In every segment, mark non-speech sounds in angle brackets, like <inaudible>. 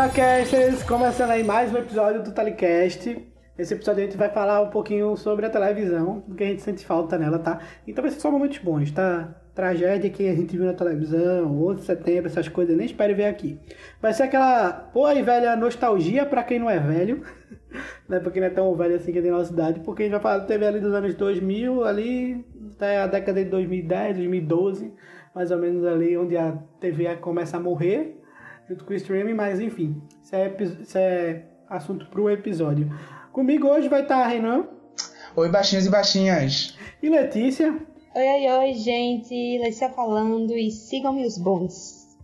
Fala, casters! Começando aí mais um episódio do Talicast. Esse episódio a gente vai falar um pouquinho sobre a televisão, do que a gente sente falta nela, tá? Então vai ser só momentos bons, tá? Tragédia que a gente viu na televisão, 8 de setembro, essas coisas, nem espere ver aqui. Vai ser aquela boa e velha nostalgia pra quem não é velho, <laughs> né? Pra quem não é tão velho assim que tem nossa idade, porque a gente vai falar da TV ali dos anos 2000, ali até a década de 2010, 2012, mais ou menos ali onde a TV começa a morrer, junto com o streaming, mas enfim, isso é, isso é assunto pro episódio. Comigo hoje vai estar Renan Oi, baixinhos e baixinhas. e Letícia. Oi, oi, oi, gente. Letícia falando e sigam-me os bons.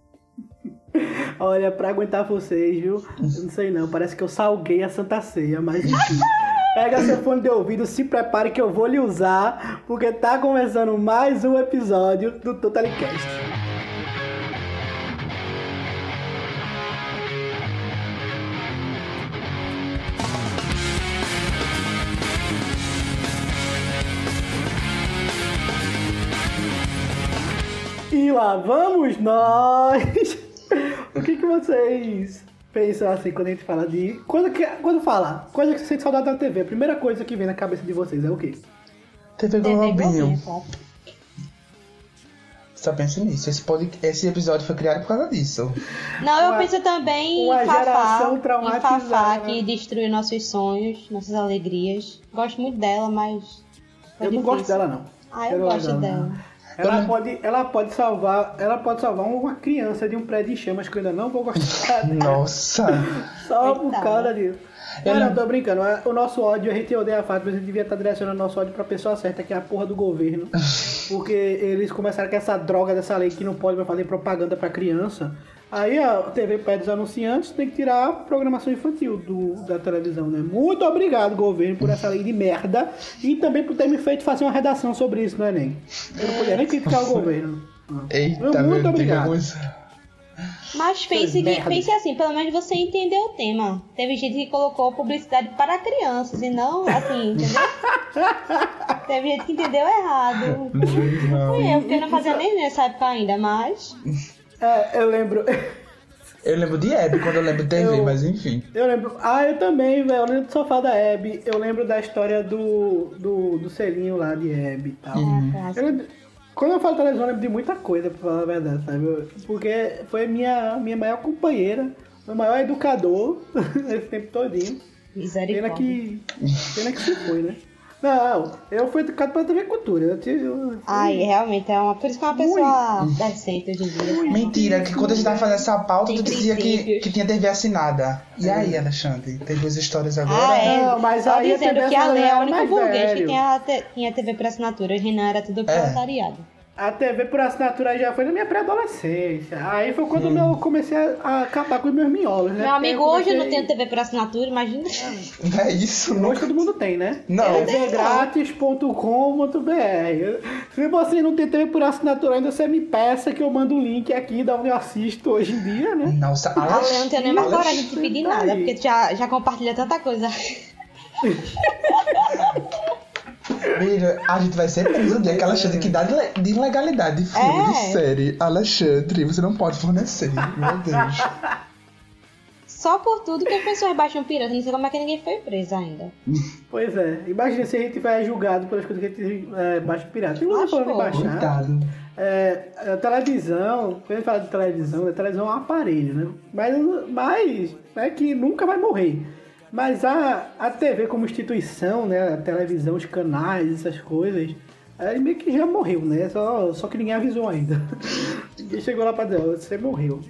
<laughs> Olha, pra aguentar vocês, viu? Eu não sei não, parece que eu salguei a Santa Ceia, mas enfim. <laughs> Pega seu fone de ouvido, se prepare que eu vou lhe usar, porque tá começando mais um episódio do Totalicast. Lá vamos nós! o que, que vocês pensam assim quando a gente fala de. Quando, que, quando fala, coisa que você sente saudade da TV, a primeira coisa que vem na cabeça de vocês é o quê? TV Globinho. Só pensa nisso. Esse, pod... Esse episódio foi criado por causa disso. Não, eu Uma- penso também em uma Fafá, em. Fafá, que destruiu nossos sonhos, nossas alegrias. Gosto muito dela, mas... foi eu não difícil. gosto dela, não. Ah, eu não gosto não. dela. Ela Eu- pode, ela pode salvar, ela pode salvar uma criança de um prédio em chamas que eu ainda não vou gostar. <laughs> Nossa. Só por Coitada. causa disso. Eu Não, não, tô brincando. O nosso ódio, a gente odeia a fato, mas a gente devia estar direcionando nosso ódio pra pessoa certa, que é a porra do governo. <laughs> Porque eles começaram com essa droga dessa lei que não pode fazer propaganda pra criança. Aí a TV pede os anunciantes, tem que tirar a programação infantil do, da televisão, né? Muito obrigado, governo, por essa lei de merda. E também por ter me feito fazer uma redação sobre isso no Enem. Eu não podia nem criticar o governo. Eita, Muito meu Deus. obrigado. Mas pense, que, pense assim, pelo menos você entendeu o tema. Teve gente que colocou publicidade para crianças e não, assim, entendeu? <laughs> Teve gente que entendeu errado. Não. Fui eu, porque eu não fazia nem nessa época ainda, mas... É, eu lembro. Eu lembro de Hebe quando eu lembro de TV, Eu- mas enfim. Eu lembro. Ah, eu também, velho. Eu lembro do sofá da Abby. Eu lembro da história do, do, do selinho lá de Abby e tal. Uhum. Ah, Eu lembro- quando eu falo televisão, eu lembro de muita coisa, pra falar a verdade, sabe? Porque foi minha, minha maior companheira, meu maior educador <laughs> esse tempo todinho. Pena Misericórdia. que. Pena que se foi, né? Não, eu fui educado pela TV Cultura. Eu tive. eu- Ai, realmente, é uma, por isso que é uma pessoa decente hoje em dia. Mentira, que quando a gente tava fazendo essa pauta, Tem tu dizia que, que tinha TV assinada. E aí, Alexandre? Tem duas histórias agora? Ah, é. Não, mas Só aí a dizendo TV que a Lei é o único mais burguês que tinha, tinha TV por assinatura. O Renan era tudo proletariado. A TV por assinatura já foi na minha pré-adolescência. Aí foi quando eu comecei a acabar com os meus miolos, né? Meu amigo, Porque hoje eu não comecei- tenho TV por assinatura, imagina. Não é isso, não. Hoje todo mundo tem, né? Não. tvgratis.com.br Se você não tem TV por assinatura ainda, você me peça que eu mando o link aqui da onde eu assisto hoje em dia, né? Nossa, A Lei não tenho nem mais Alex- coragem de te pedir nada, aí. porque tu já, já compartilha tanta coisa. <laughs> Mira, a gente vai ser preso que Alexandre que dá de le- de ilegalidade de filme, É. de série. Alexandre, você não pode fornecer. Meu Deus. Só por tudo que as pessoas baixam pirata. Não sei como é que ninguém foi preso ainda. Pois é, imagina se a gente vai julgado pelas coisas que a gente é, baixa pirata. Você Lascou. falando em baixar, Coitado. é, a televisão, quando a gente fala de televisão, a televisão é um aparelho, né? Mas, mas é que nunca vai morrer. Mas a, a TV como instituição, né? A televisão, os canais, essas coisas, aí meio que já morreu, né? Só, só que ninguém avisou ainda. <laughs> ninguém chegou lá pra dizer, você morreu.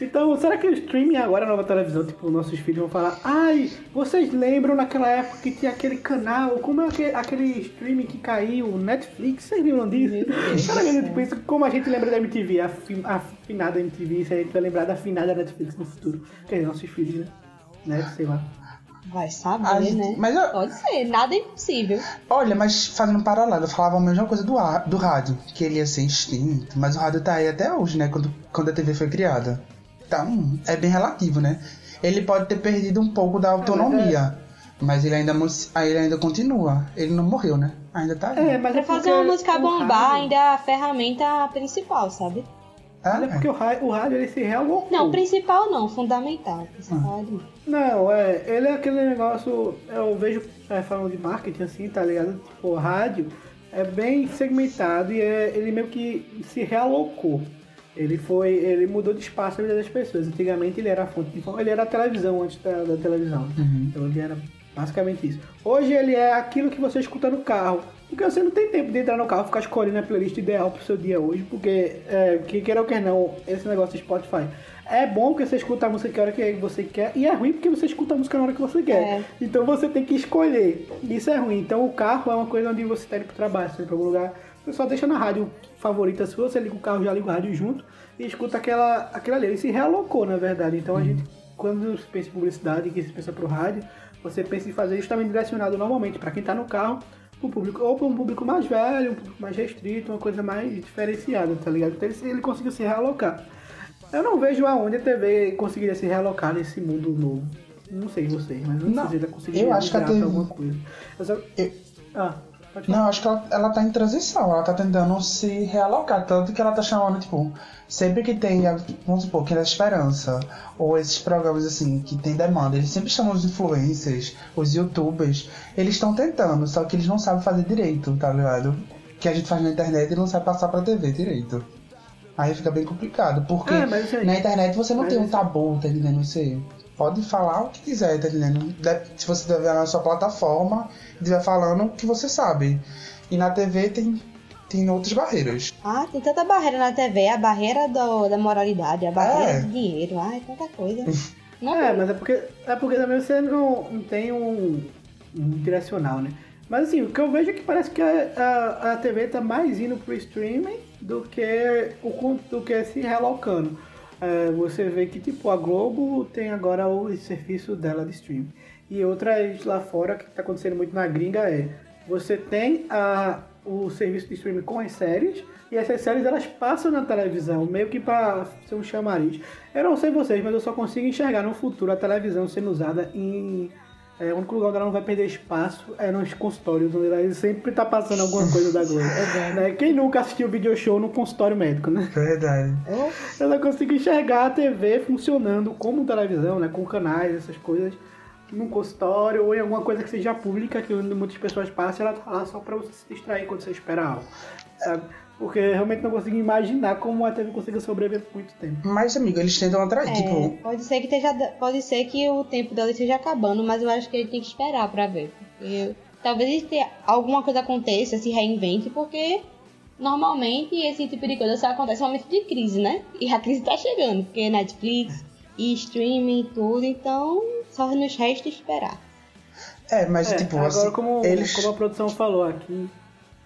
Então, será que o streaming agora, a nova televisão, tipo, nossos filhos vão falar, ai, vocês lembram naquela época que tinha aquele canal, como é aquele, aquele streaming que caiu, Netflix, vocês lembram disso? Que, <laughs> tipo, isso, como a gente lembra da MTV, a afinada MTV, se a gente vai lembrar da afinada Netflix no futuro? Quer dizer, nossos filhos, né? Né, sei lá. Vai saber, A gente- né? mas eu- Pode ser, nada é impossível. Olha, mas fazendo um paralelo, eu falava a mesma coisa do, ar- do rádio, que ele ia ser extinto, mas o rádio tá aí até hoje, né? Quando, quando a TV foi criada. Então, é bem relativo, né? Ele pode ter perdido um pouco da autonomia, mas ele ainda, ele ainda continua. Ele não morreu, né? Ainda tá aí. É, mas é Pra fazer porque uma música bombar rádio- ainda é a ferramenta principal, sabe? Ah, É porque o rádio, o rádio ele se realocou. Não, principal não, fundamental. Principal é demais. Não, é, ele é aquele negócio, eu vejo é, falando de marketing assim, tá ligado? Tipo, o rádio é bem segmentado e é- ele meio que se realocou. Ele foi, ele mudou de espaço na vida das pessoas. Antigamente ele era a fonte de informação, ele era a televisão antes da, da televisão. Então ele era basicamente isso. Hoje ele é aquilo que você escuta no carro. Porque você não tem tempo de entrar no carro e ficar escolhendo a playlist ideal pro seu dia hoje, porque, é, que queira ou quer não, esse negócio de Spotify é bom porque você escuta a música que hora que você quer, e é ruim porque você escuta a música na hora que você quer. É. Então você tem que escolher. Isso é ruim. Então o carro é uma coisa onde você está indo pro trabalho, você tá indo pra algum lugar, você só deixa na rádio favorita sua, você liga o carro, já liga o rádio junto e escuta aquela, aquela ali. Ele se realocou, na verdade. Então a gente, quando se pensa em publicidade, que se pensa pro rádio, você pensa em fazer justamente direcionado normalmente para quem tá no carro, pro público, ou para um público mais velho, um público mais restrito, uma coisa mais diferenciada, tá ligado? Então ele, ele conseguiu se realocar. Eu não vejo aonde a TV conseguiria se realocar nesse mundo novo. Não sei vocês, mas eu não, Não, sei se ela conseguiria eu acho que a TV alguma coisa. Eu só- Eu- Ah. Não, acho que ela, ela tá em transição, ela tá tentando se realocar, tanto que ela tá chamando, tipo, sempre que tem, vamos supor, que é da Esperança, ou esses programas assim, que tem demanda, eles sempre chamam os influencers, os youtubers, eles estão tentando, só que eles não sabem fazer direito, tá ligado? Que a gente faz na internet e não sabe passar pra TV direito. Aí fica bem complicado, porque É, mas isso aí- na internet você não mas tem um isso- tabu, tá entendendo? Você pode falar o que quiser, tá entendendo? Se você estiver na sua plataforma e estiver falando o que você sabe. E na TV tem, tem outras barreiras. Ah, tem tanta barreira na TV, a barreira do- da moralidade, a barreira É. do dinheiro, ai, tanta coisa. <laughs> Não, É, mas é porque, é porque também você não, não tem um, um direcional, né? Mas assim, o que eu vejo é que parece que a, a, a TV tá mais indo pro streaming do que, o, do que se relocando. É, você vê que tipo a Globo tem agora o serviço dela de streaming. E outras lá fora, que tá acontecendo muito na gringa, é você tem a, o serviço de streaming com as séries, e essas séries elas passam na televisão, meio que para ser um chamariz. Eu não sei vocês, mas eu só consigo enxergar no futuro a televisão sendo usada em. É, o único lugar onde ela não vai perder espaço é nos consultórios, onde ela sempre tá passando alguma coisa da Globo. né? Quem nunca assistiu video show no consultório médico, né? Verdade. Eu não consigo enxergar a TV funcionando como televisão, né? Com canais, essas coisas, num consultório ou em alguma coisa que seja pública, que onde muitas pessoas passam, ela tá lá só pra você se distrair quando você espera algo, sabe? Porque eu realmente não consigo imaginar como a TV consiga sobreviver por muito tempo. Mas, amigo, eles tentam atrair, É, tipo... pode ser que esteja, pode ser que o tempo dela esteja acabando, mas eu acho que ele tem que esperar pra ver. Porque talvez alguma coisa aconteça, se reinvente, porque normalmente esse tipo de coisa só acontece no momento de crise, né? E a crise tá chegando, porque Netflix e streaming e tudo, então só nos resta esperar. É, mas, É, tipo, agora, assim, como, eles... como a produção falou aqui,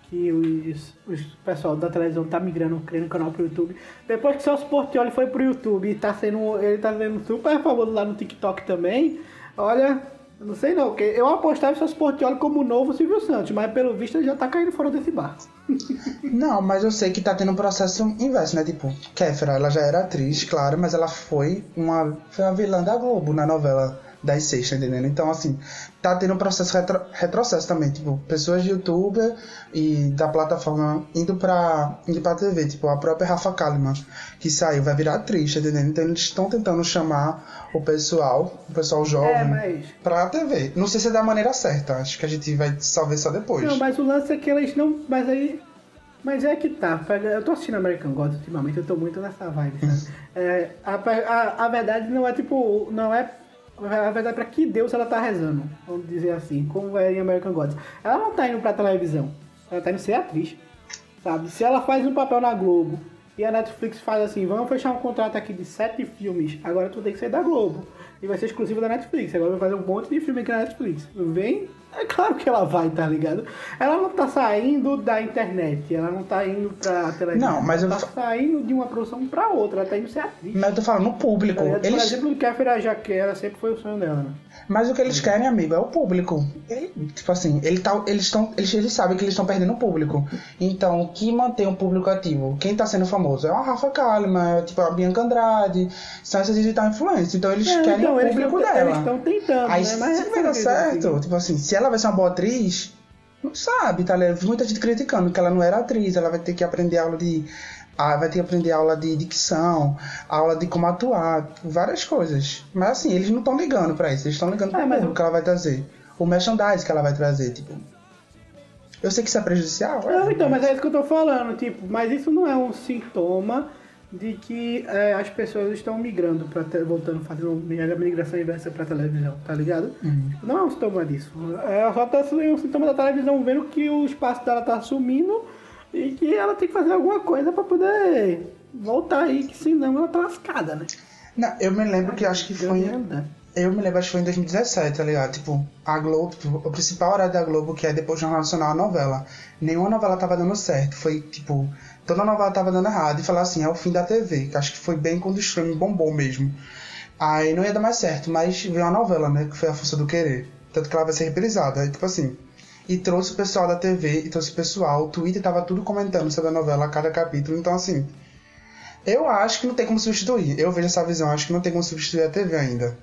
que os, os pessoal da televisão tá migrando, criando canal pro YouTube. Depois que o Celso Portioli foi pro YouTube e tá sendo, ele tá sendo super famoso lá no TikTok também, olha, não sei não, porque eu apostava em Celso Portioli como o novo Silvio Santos, mas pelo visto ele já tá caindo fora desse barco. <laughs> Não, mas eu sei que tá tendo um processo inverso, né? Tipo, Kéfera, ela já era atriz, claro, mas ela foi uma, foi uma vilã da Globo na novela das seis, tá entendendo? Então, assim, tá tendo um processo retro, retrocesso também, tipo, pessoas de youtuber e da plataforma indo pra, indo pra TV, tipo, a própria Rafa Kalimann, que saiu, vai virar atriz, tá entendendo? Então eles estão tentando chamar o pessoal, o pessoal jovem, É, mas... pra TV. Não sei se é da maneira certa, acho que a gente vai só ver só depois. Não, mas o lance é que eles não. Mas aí. Mas é que tá. Eu tô assistindo American Gods ultimamente, eu tô muito nessa vibe, sabe? <laughs> É, a, a, a verdade não é tipo. Não é. A verdade pra que Deus ela tá rezando, vamos dizer assim, como é em American Gods. Ela não tá indo pra televisão, ela tá indo ser atriz, sabe? Se ela faz um papel na Globo e a Netflix faz assim, vamos fechar um contrato aqui de sete filmes, agora tu tem que ser da Globo. E vai ser exclusivo da Netflix. Agora vai fazer um monte de filme aqui na Netflix. Vem, é claro que ela vai, tá ligado? Ela não tá saindo da internet, ela não tá indo pra televisão. Não, mas ela eu tá fa- saindo de uma produção pra outra, ela tá indo ser atriz. Mas eu tô falando no público. Tá ligado? Por Eles, exemplo, o Kéfera Jaquera sempre foi o sonho dela, né? Mas o que eles querem, amigo, é o público. Ele- tipo assim, ele tá, eles, estão, eles, eles sabem que eles estão perdendo o público. Então, o que mantém o público ativo? Quem tá sendo famoso? É o Rafa Kalimann, é tipo a Bianca Andrade, são essas digital influencers. Então, eles É, querem então, o eles público tão- dela. Eles estão tentando, Aí, né? Mas se vai dar assim. certo, tipo assim, se ela vai ser uma boa atriz, não sabe, tá ligado? Muita gente criticando que ela não era atriz, ela vai ter que aprender aula de Ah, vai ter que aprender aula de dicção, aula de como atuar, várias coisas. Mas assim, eles não estão ligando pra isso, eles estão ligando pro É, público que ela vai trazer. O merchandise que ela vai trazer, tipo. Eu sei que isso é prejudicial. é, Não, então, mas é isso que eu tô falando, tipo, mas isso não é um sintoma de que é, as pessoas estão migrando para voltando fazendo a migração inversa pra televisão, tá ligado? Não é um sintoma disso. É só tá um sintoma da televisão vendo que o espaço dela tá sumindo e que ela tem que fazer alguma coisa pra poder voltar aí, que senão ela tá lascada, né? Não, eu me lembro que acho que foi. Eu me lembro, acho que foi em 2017, tá ligado? Tipo, a Globo, o principal horário da Globo, que é depois do Jornal Nacional, a novela. Nenhuma novela tava dando certo. Foi, tipo, toda novela tava dando errado. E falar assim, é o fim da TV. Que acho que foi bem quando o streaming bombou mesmo. Aí não ia dar mais certo, mas veio uma novela, né? Que foi A Força do Querer. Tanto que ela vai ser reprisada. Aí, tipo assim. E trouxe o pessoal da TV, e trouxe o pessoal. O Twitter tava tudo comentando sobre a novela a cada capítulo. Então, assim. Eu acho que não tem como substituir. Eu vejo essa visão, acho que não tem como substituir a TV ainda.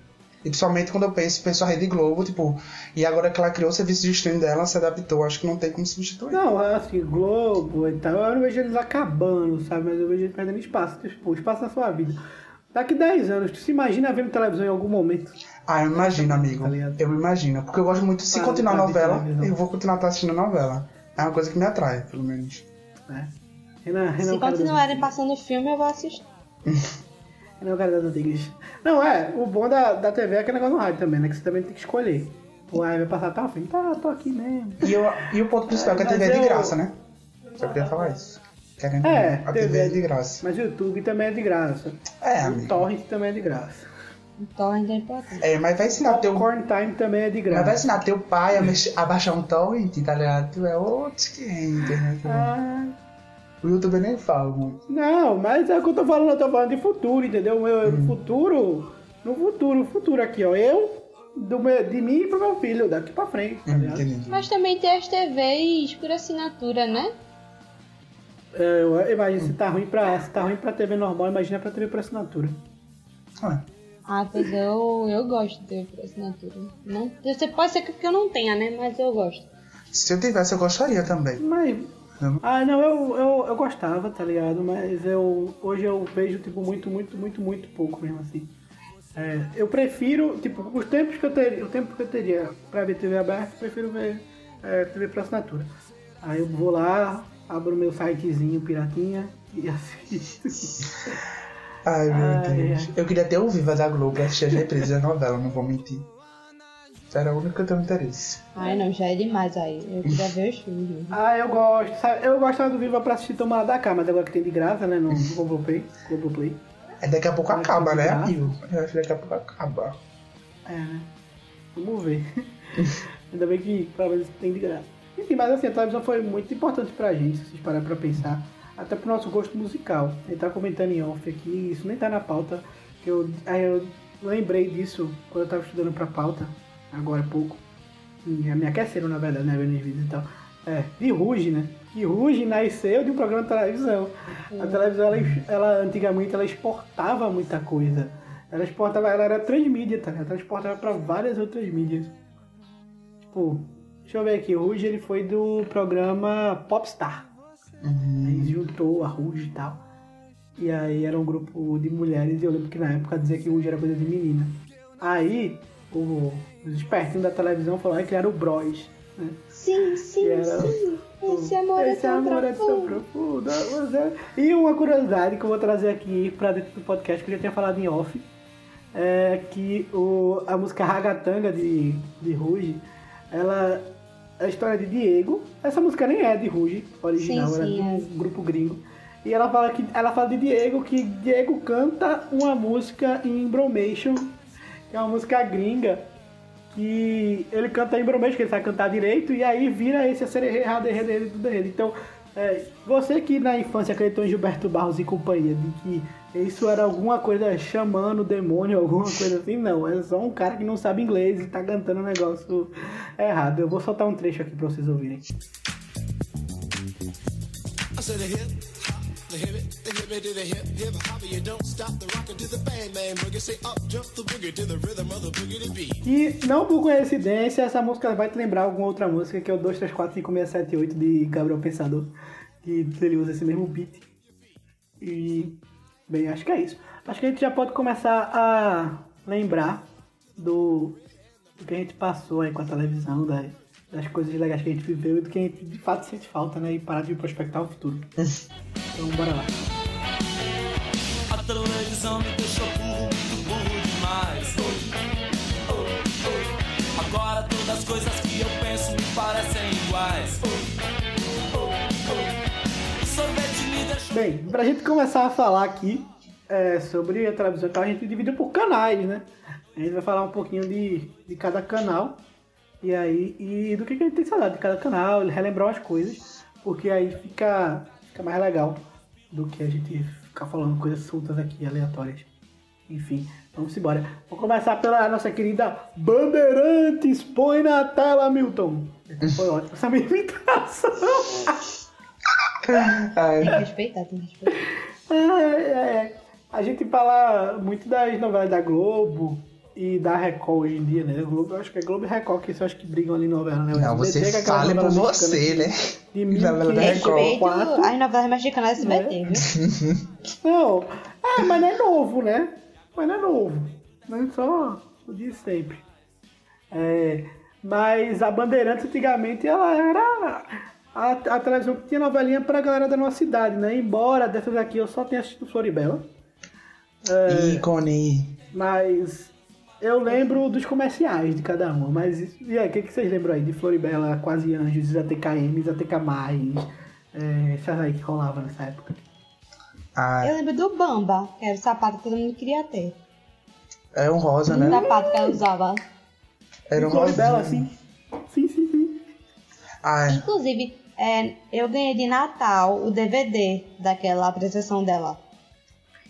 E principalmente quando eu penso, penso a Rede Globo, tipo, e agora que ela criou o serviço de streaming dela, ela se adaptou, acho que não tem como substituir. Não, assim, Globo e tal, eu não vejo eles acabando, sabe? Mas eu vejo eles perdendo espaço, tipo, espaço na sua vida. Daqui 10 anos, tu se imagina vendo televisão em algum momento? Ah, eu imagino, amigo. Tá ligado? eu me imagino. Porque eu gosto muito, se Ah, continuar a novela, eu vou continuar assistindo a novela. É uma coisa que me atrai, pelo menos. Né? Renan, Renan, Se é o continuarem passando filme, eu vou assistir. <laughs> Renan é o cara das antigas. Não, é, o bom da, da TV é aquele negócio no rádio também, né? Que você também tem que escolher. Pô, aí vai passar tal filme, tá, tô aqui mesmo. E, eu, e o ponto principal é que a TV é de eu- graça, né? Só queria falar isso. Querendo É, a TV é de graça. Mas o YouTube também é de graça. É, o amigo. Torrent também é de graça. Então ainda é importante. É, mas vai ensinar teu. Popcorn Time também é de Mas vai graça. ensinar teu pai a, mexer, a baixar um torrent, tá ligado? Tu é outro que é internet. Ah, O YouTube nem fala muito. Não, mas é o que eu tô falando, eu tô falando de futuro, entendeu? Meu Hum. futuro, no futuro, futuro aqui, ó. Eu, do meu, de mim pro meu filho, daqui pra frente, tá Hum, ligado? Mas também tem as TVs por assinatura, né? É, eu imagino se tá ruim pra, se tá ruim pra TV normal, imagina pra TV por assinatura. Ah, Ah, pois eu, eu gosto de TV por assinatura. Não, você pode ser que eu não tenha, né? Mas eu gosto. se eu tivesse, eu gostaria também. Mas. Ah, não, eu, eu, eu gostava, tá ligado? Mas eu. Hoje eu vejo, tipo, muito, muito, muito, muito pouco mesmo assim. É, eu prefiro, tipo, os tempos que eu teria, o tempo que eu teria pra ver TV aberta, eu prefiro ver é, TV por assinatura. Aí eu vou lá, abro meu sitezinho piratinha e <laughs> assisto. Ai, meu Ai, Deus. ai. Eu queria ter o Viva da Globo pra assistir as reprises da novela, não vou mentir. Isso era o único que eu tenho interesse. Ai, não, já é demais aí. Eu queria ver os filmes. Ah, eu gosto, sabe? Eu gostava do Viva pra assistir Tomar da Cá, mas agora que tem de graça, né? No <laughs> Globoplay. Globoplay. É daqui a pouco acaba, né, amigo? Eu acho que daqui a pouco acaba. É, né? Vamos ver. <laughs> Ainda bem que pelo menos tem de graça. Enfim, mas assim, a televisão foi muito importante pra gente, se vocês pararem pra pensar. Até pro nosso gosto musical. Ele tá comentando em off aqui, isso nem tá na pauta. Que eu, eu lembrei disso quando eu tava estudando pra pauta, agora há pouco. E me aqueceram, na verdade, né? Vendo os vídeos e tal. É, de Ruge, né? Que Ruge nasceu de um programa de televisão. A televisão, ela, ela antigamente, ela exportava muita coisa. Ela exportava, ela era transmídia, tá? Ela exportava pra várias outras mídias. Tipo, deixa eu ver aqui, Ruge ele foi do programa Popstar. Aí juntou a Ruge e tal. E aí era um grupo de mulheres e eu lembro que na época dizia que Ruge era coisa de menina. Aí o, os espertinhos da televisão falaram que era o Bros. Né? Sim, sim, era sim. Esse amor é Esse tão amor é tão profundo. profundo. você- E uma curiosidade que eu vou trazer aqui pra dentro do podcast, que eu já tinha falado em off, é que o, a música Ragatanga de, de Ruge, ela é a história de Diego. Essa música nem é de Ruge, original, Sim, era sim, de um é. grupo gringo. E ela fala, que, ela fala de Diego, que Diego canta uma música em Bromation, que é uma música gringa, que ele canta em Bromation, que ele sabe cantar direito, e aí vira esse a ser errado, errado, errado, tudo errado. Então, é, você que na infância acreditou em Gilberto Barros e companhia, de que isso era alguma coisa chamando o demônio, <laughs> alguma coisa assim, não. É só um cara que não sabe inglês e tá cantando um negócio errado. Eu vou soltar um trecho aqui pra vocês ouvirem. I said the hip hop, the hip it, the hip it to the hip hip hop. You don't stop the rockin' to the bang bang boogie. Say up jump the boogie to the rhythm of the boogie to beat. E não por coincidência, essa música vai te lembrar alguma outra música que é o 2, 3, 4, 5, 6, 7, 8 de Gabriel Pensador. Que ele usa esse mesmo beat. E, bem, acho que é isso. Acho que a gente já pode começar a lembrar do, do que a gente passou aí com a televisão, das, das coisas legais que a gente viveu e do que a gente de fato sente falta, né? E parar de prospectar o futuro. <laughs> Então, bora lá. A televisão me deixou Bem, pra gente começar a falar aqui é, sobre a televisão, então a gente dividiu por canais, né? A gente vai falar um pouquinho de, de cada canal e aí e do que, que a gente tem saudade de cada canal, relembrar as coisas, porque aí fica, fica mais legal do que a gente ficar falando coisas soltas aqui, aleatórias. Enfim, vamos embora. Vamos começar pela nossa querida Bandeirantes. Põe na tela, Milton. Foi ótimo essa minha imitação. <laughs> Ai, Tem que respeitar, tem que respeitar. É, é. A gente fala muito das novelas da Globo e da Record hoje em dia, né? Globo, eu acho que é Globo e Record que eu acho que brigam ali em novela, né? Não, você SBT, que é fale por novela você, né? De Novela da Record. 1504. Respeito as novelas mexicanas SBT, É. viu? <laughs> Não, é, mas não é novo, né? Mas não é novo. Não é só o de sempre. É, mas a Bandeirantes antigamente ela era a, a televisão que tinha novelinha pra galera da nossa cidade, né? Embora dessas aqui eu só tenha assistido Floribela. É. Ícone. Mas eu lembro dos comerciais de cada uma. Mas e aí, o que, que vocês lembram aí? De Floribela, Quase Anjos, ATKM, ATK+, é, essas aí que rolava nessa época. Ah, Eu lembro do Bamba, que era o sapato que todo mundo queria ter. é um rosa, O né? sapato que ela usava. Era um Floribela, rosa. assim. Sim, sim, sim. Ah, Inclusive, é, eu ganhei de Natal o DVD daquela apresentação dela.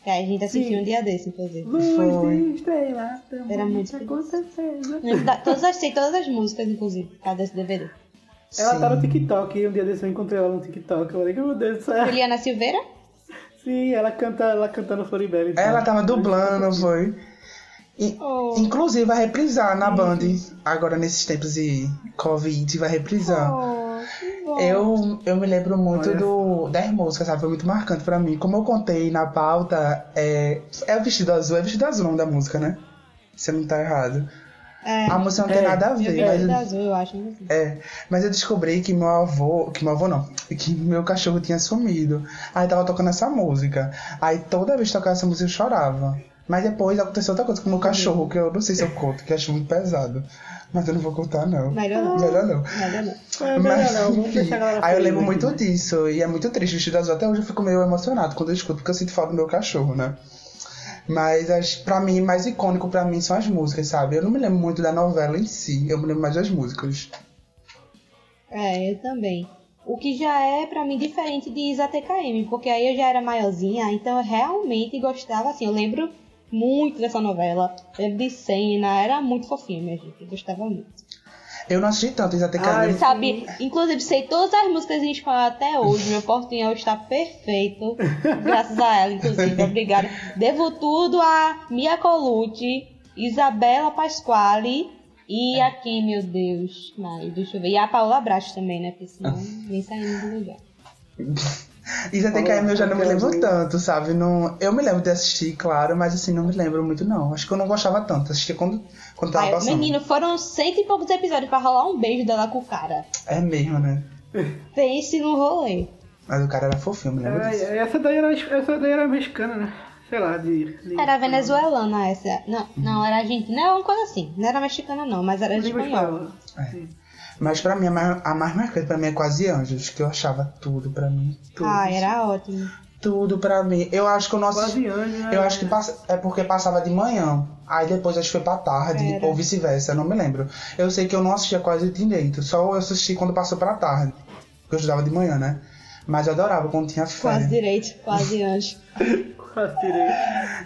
Que a gente assistiu Sim. um dia desse, inclusive. Luz Foi. estrela, também Era muito com certeza. Todas as, sei todas as músicas, inclusive, por causa desse DVD. Ela tá no sim. TikTok, e um dia desse eu encontrei ela no TikTok. Eu falei, meu Deus do céu. Juliana Silveira? Sim, ela canta, ela cantando Floribela. e tal. Ela tava dublando, foi. E- Oh. Inclusive vai reprisar na Band, agora nesses tempos de Covid, vai reprisar. Oh, bom. Eu, eu me lembro muito Olha. do, das músicas, sabe? Foi muito marcante pra mim. Como eu contei na pauta, é, é o vestido azul, é vestido azul o nome da música, né? Se eu não tá errado. É, A música não tem É, nada a ver, mas, tudo azul, eu acho. é, mas eu descobri que meu avô, que meu avô não, que meu cachorro tinha sumido. Aí tava tocando essa música. Aí toda vez que tocava essa música eu chorava. Mas depois aconteceu outra coisa com o meu cachorro, que eu não sei se eu conto, que eu acho muito pesado. Mas eu não vou contar, não. Melhor não. Melhor não. Melhor não. É, melhor não, vamos enfim, deixar a galera <laughs> aí eu lembro aqui, muito né? disso, e é muito triste o vestido azul. Até hoje eu fico meio emocionado quando eu escuto, porque eu sinto falta do meu cachorro, né? Mas as, pra mim, mais icônico pra mim são as músicas, sabe? Eu não me lembro muito da novela em si, eu me lembro mais das músicas. É, eu também. O que já é pra mim diferente de Isa TKM, porque aí eu já era maiorzinha, então eu realmente gostava, assim, eu lembro muito dessa novela. Lembro de cena, era muito fofinha, minha gente, eu gostava muito. Eu não assisti tanto Isa TKM. Ai, Sabe, inclusive sei todas as músicas em espanhol até hoje, meu portunhol está perfeito, graças a ela, inclusive, <laughs> obrigada. Devo tudo a Mia Colucci, Isabela Pasquale e a quem, meu Deus, mas deixa eu ver, e a Paola Bracho também, né, porque senão nem saímos do lugar. <laughs> Isa TKM eu já não me lembro tanto, sabe? Não, eu me lembro de assistir, claro, mas assim, não me lembro muito não. Acho que eu não gostava tanto, assistia quando, quando tava Ai, passando. menino, foram cento e poucos episódios pra rolar um beijo dela com o cara. É mesmo, né? Pense no rolê. Mas o cara era fofinho, eu me lembro disso. É, essa, daí era, essa daí era mexicana, né? Sei lá, de. de Era venezuelana essa. Não, não, era argentina. Não, uma coisa assim. Não era mexicana, não, mas era espanhola. Mas pra mim, a mais, a mais marcante pra mim é Quase Anjos, que eu achava tudo pra mim. Tudo. Ah, era ótimo. Tudo pra mim. Eu acho que não assisti. Quase anjo, né? Eu acho que passa, é porque passava de manhã. Aí depois acho que foi pra tarde, Era. ou vice-versa, eu não me lembro. Eu sei que eu não assistia quase direito, só eu assisti quando passou pra tarde. Porque eu estudava de manhã, né? Mas eu adorava quando tinha fé. Quase direito, quase anjo. <laughs>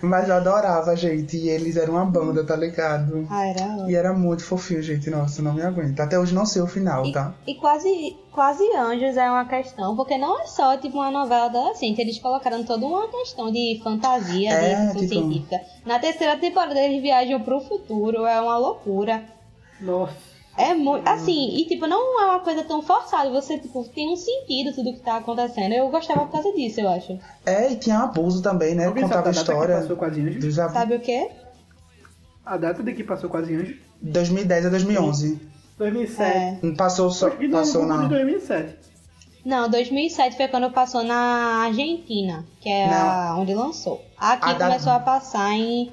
Mas eu adorava, gente. E eles eram uma banda, tá ligado? Ah, era. E era muito fofinho, gente. Nossa, não me aguento. Até hoje não sei o final, E, tá? e quase, quase Anjos é uma questão, porque não é só tipo uma novela adolescente, eles colocaram toda uma questão de fantasia, É, de tipo- científica. Na terceira temporada eles viajam pro futuro, é uma loucura. Nossa. É muito. Assim, e tipo, não é uma coisa tão forçada. Você, tipo, tem um sentido tudo que tá acontecendo. Eu gostava por causa disso, eu acho. É, e tinha abuso também, né? Alguém Contava a data que história passou dos abusos. Sabe o quê? A data de que passou Quase Anjos? 2010 a 2011. 2007. É. Passou, só, Acho passou de na... 2007. Não, 2007 foi quando passou na Argentina, que é a, onde lançou. Aqui A da- começou a passar em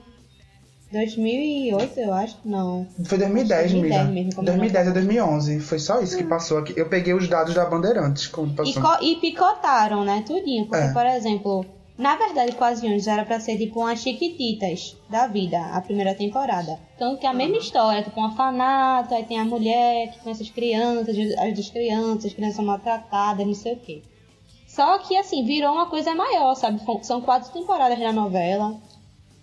2008, eu acho. Não. Foi 2010, 2010 amiga. mesmo, como 2010 a 2011. Foi só isso que passou aqui. Eu peguei os dados da Bandeirantes quando E, passou. co- e picotaram, né? Tudinho. Porque, É. por exemplo, na verdade, Quase Anjos era pra ser tipo umas Chiquititas da vida, a primeira temporada. Tanto que é a mesma história, tipo um orfanato, aí tem a mulher que conhece as crianças, as duas crianças, as crianças maltratadas, não sei o quê. Só que, assim, virou uma coisa maior, sabe? São quatro temporadas da novela.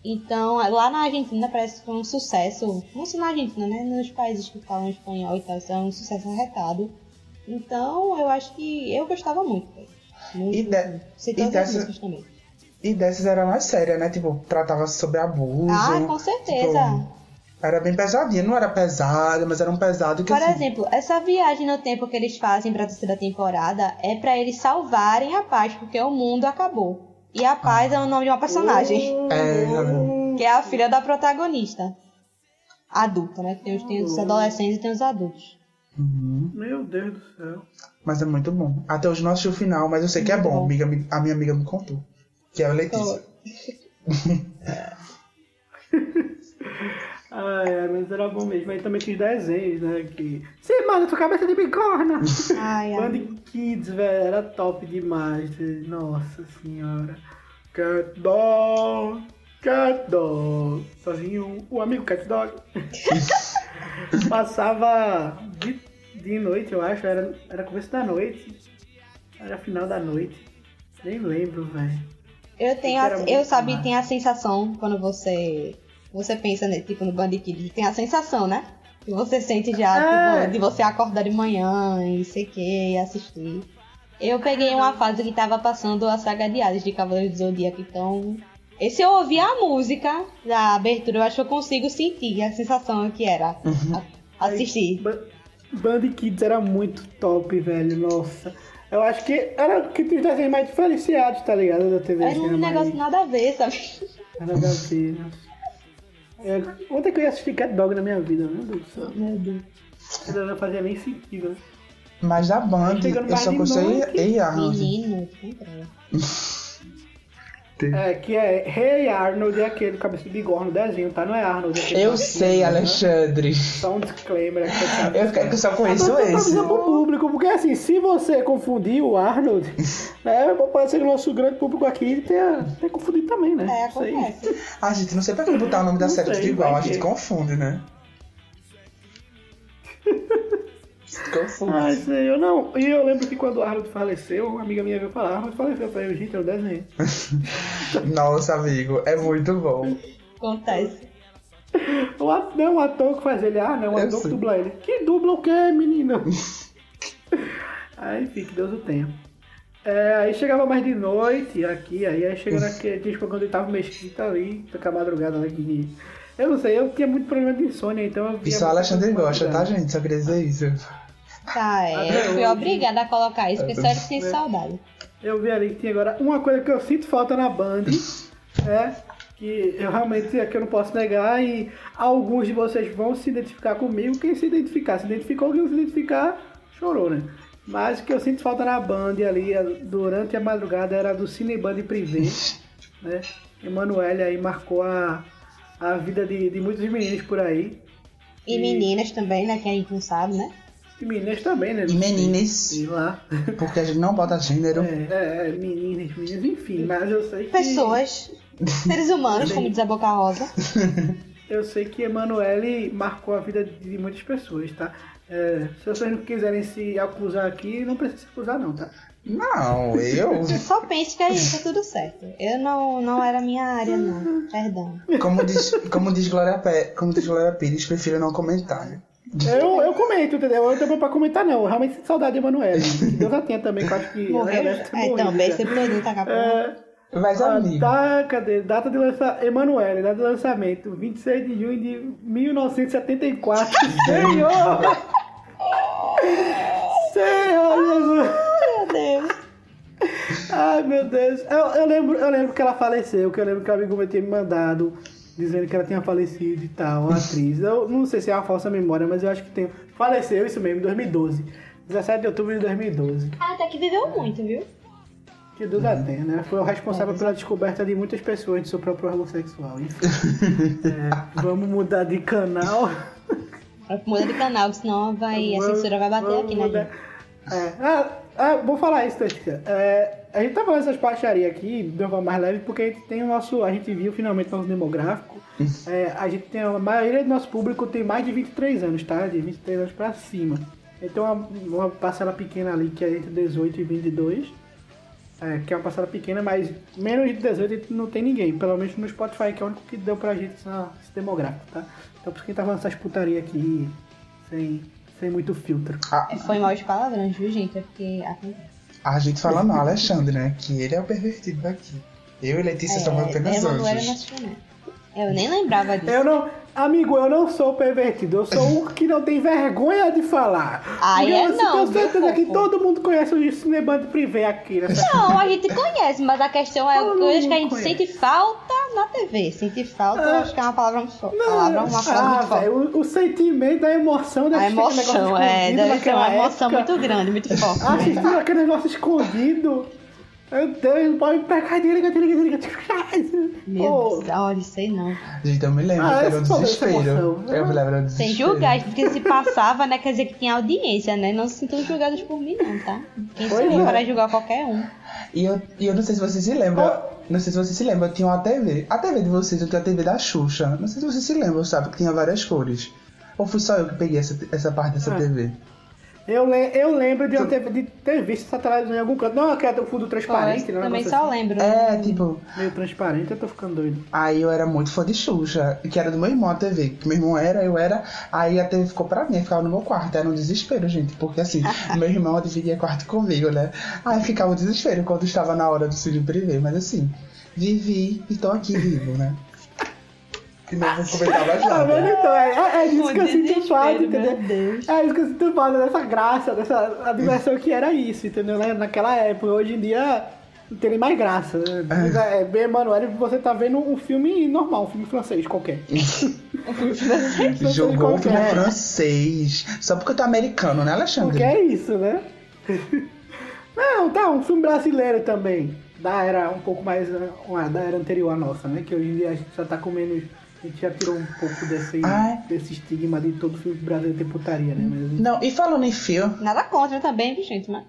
Então, lá na Argentina parece que foi um sucesso. Não só na Argentina, né? Nos países que falam espanhol e tal, isso é um sucesso arretado. Então, eu acho que eu gostava muito. Muito. E de- e dessa-. E dessas era mais séria, né? Tipo, tratava sobre abuso. Ah, com certeza. Tipo, era bem pesadinha. Não era pesada, mas era um pesado que Por assim, exemplo, essa viagem no tempo que eles fazem pra terceira temporada é pra eles salvarem a paz, porque o mundo acabou. E a paz é o nome de uma personagem, É, que é a filha da protagonista. Adulta, né? Tem os, tem os adolescentes e tem os adultos. uhum. Meu Deus do céu. Mas é muito bom. Até hoje não assisti o final, mas eu sei que é bom. bom. Amiga a minha amiga me contou. Que é a Letícia. <laughs> <laughs> Ai, ai, mas era bom mesmo. Aí também tinha os desenhos, né? Que. Sim, mano, sua cabeça de bigorna! Ai, ai. Band Kids, velho, era top demais. Nossa senhora. Cat Dog, Cat Dog. Sozinho, o amigo Cat Dog. <laughs> Passava de, de noite, eu acho. Era, era começo da noite. Era final da noite. Nem lembro, velho. Eu tenho, a, eu sabe, tem a sensação quando você você pensa, né, tipo no Band Kids, tem a sensação, né? Que você sente já, É. tipo, de você acordar de manhã e sei que, e assistir. Eu peguei uma fase que tava passando a saga de Hades de Cavaleiros do Zodíaco, então. E se eu ouvir a música da abertura, eu acho que eu consigo sentir a sensação que era a- assistir. Ba- Band Kids era muito top, velho. Nossa. Eu acho que era que tinha os desenhos mais diferenciados, tá ligado? Da TV. Era um negócio nada a ver, sabe? Era da ver, É, ontem que eu ia assistir Cat Dog na minha vida, meu Deus do céu. Meu Deus. Ainda não fazia nem sentido, né? Mas da Band, eu só gostei. Ei Arnold. Menino, <laughs> É, que é Hey Arnold é aquele cabeça de bigorna no desenho, tá? Não é Arnold. é aquele Eu sei, né? Alexandre. Só um disclaimer aqui, sabe? Eu, eu só conheço pra esse. avisar pro público, porque assim, se você confundir o Arnold, <laughs> né, pode ser que o nosso grande público aqui tenha, tenha confundido também, né? É, acontece. Ah, gente, não sei pra que botar o nome da Não série sei, tudo igual, a gente que- confunde, né? <laughs> Ah, sei, eu não. E eu lembro que quando o Arnold faleceu, uma amiga minha veio falar, Arnold faleceu, eu falei, gente, eu desenho. <laughs> Nossa, amigo, é muito bom. Acontece. O ator, não, o ator que faz ele, ah, não, o Eu ator que dubla ele. Que dubla o quê, menina? <laughs> aí, enfim, que Deus o tenha. É, aí chegava mais de noite aqui, aí, aí chegando aqui, diz que quando eu tava mesquita ali, com a madrugada lá que. Eu não sei, eu tinha muito problema de insônia, então eu via. E só o Alexandre gosta, tá, gente? Só queria dizer isso. Tá, é. Fui obrigada a colocar isso, porque só ele tem saudade. Eu vi ali que tinha agora uma coisa que eu sinto falta na Band, <laughs> é que eu realmente é que eu não posso negar e alguns de vocês vão se identificar comigo. Quem se identificar, se identificou, quem não se identificar, chorou, né? Mas o que eu sinto falta na Band ali a- durante a madrugada era do Cine Band Privé, <laughs> né? Emanuele aí marcou a, a vida de, de muitos meninos por aí. E meninas também, né? Que a gente não sabe, né? E meninas também, né? E meninas, Sei lá. <laughs> porque a gente não bota gênero. É, é, é, meninas, meninas, enfim, mas eu sei que. Pessoas, <laughs> seres humanos, como diz a Boca Rosa. Eu sei que Emanuele marcou a vida de muitas pessoas, tá? É, se vocês não quiserem se acusar aqui, não precisa se acusar não, tá? Não, eu. <laughs> Só pense que aí tá tudo certo. Eu não, não era minha área, não. Perdão. Como diz, como diz Glória, Pe, como diz Glória Pires, prefiro não comentar. Eu, eu comento, entendeu? Eu não tenho pra comentar, não. Eu realmente sinto saudade de Emanuele. Deus já também, que eu acho que. Morreu. É, também, sempre não tá. Mas amigo. Tá, cadê? Data de lançamento. Emanuele, data de lançamento. 26 de junho de 1974. <laughs> Senhor! Senhor Jesus! Ai, meu Deus! Ai, meu Deus. Eu, eu, lembro, eu lembro que ela faleceu, que eu lembro que o amigo meu tinha me mandado dizendo que ela tinha falecido e tal, uma atriz. Eu não sei se é uma falsa memória, mas eu acho que tem. Faleceu, isso mesmo, em 2012. 17 de outubro de 2012. Ela até que viveu muito, viu? Que Deus a tenha, né? Foi o responsável pela descoberta de muitas pessoas de seu próprio homossexual. Enfim. <laughs> É, vamos mudar de canal. Muda de canal, senão vai, a censura vai bater Vamos aqui gente. É, ah, ah, vou falar isso, Tâtica. É, a gente tá falando essas baixarias aqui de uma forma mais leve porque a gente tem o nosso. A gente viu finalmente nosso demográfico. <laughs> É, a gente tem. A maioria do nosso público tem mais de 23 anos, tá? De 23 anos pra cima. Então uma, uma parcela pequena ali que é entre 18 e 22. É, que é uma parcela pequena, mas menos de 18 não tem ninguém. Pelo menos no Spotify, que é o único que deu pra gente essa- esse demográfico, tá? Então por isso que a gente tá falando essas putaria aqui sem, sem muito filtro. É, Foi mal de palavrões, viu, gente? É porque. A gente fala não, Alexandre, né? Que ele é o pervertido daqui. Eu e Letícia somos apenas anjos. Eu nem lembrava disso. Eu não. Amigo, eu não sou pervertido, eu sou o que não tem vergonha de falar. Ai, é não, tenho certeza que todo mundo conhece o cinema de privê aqui, né? Não, a gente conhece, mas a questão é Todo coisas que a gente conhece. sente falta na TV. Sentir falta, eu acho que é uma palavra muito forte. Palavra, uma palavra ah, muito forte. o, o sentimento, a emoção deve A emoção, é, deve ser uma emoção época. muito grande, muito forte. Assistindo aquele negócio escondido. Meu Deus, não pode pegar direita, direita, direita. Meu Deus, olha, sei não. Gente, eu me lembro Ah, era um desespero. Eu me lembro do Sem desespero. julgar, porque se passava, né, quer dizer que tinha audiência, né? Não se sintam julgados por mim, não, tá? Quem sou Pois eu é. para julgar qualquer um? E eu, e eu não sei se vocês se lembram. Não sei se vocês se lembram, eu tinha uma TV. A TV de vocês, eu tinha a TV da Xuxa. Não sei se vocês se lembram, sabe? Que tinha várias cores. Ou fui só eu que peguei essa, essa parte dessa Ah. TV? Eu, le- eu lembro de, eu ter, de ter visto essa televisão em algum canto. Não, aquela do fundo transparente, né? Também só assim. lembro. É, tipo. Meio transparente, eu tô ficando doido. Aí eu era muito fã de Xuxa, que era do meu irmão a TV. Que meu irmão era, eu era. Aí a TV ficou pra mim, ficava no meu quarto. Era um desespero, gente. Porque assim, <laughs> meu irmão dividia quarto comigo, né? Aí ficava um desespero quando estava na hora do cine privê. Mas assim, vivi e tô aqui vivo, né? E não vou comentar mais Tá vendo nada. então? É, é, é disso Um que eu sinto falta, entendeu? É isso que eu sinto falta, dessa graça, dessa a diversão que era isso, entendeu? Né? Naquela época. Hoje em dia não tem nem mais graça. Né? É bem, Emanuel, você tá vendo um filme normal, um filme francês qualquer. <laughs> Jogou o filme francês. Só porque eu tô americano, né, Alexandre? Porque é isso, né? <laughs> Não, tá, um filme brasileiro também. Da era um pouco mais. né, uma- Da era anterior à nossa, né? Que hoje em dia a gente já tá com menos. A gente já tirou um pouco desse, Ah, desse estigma de todo filme brasileiro ter putaria, né? Mas, Não, e falando em filme, Nada contra também, viu, gente? Mas...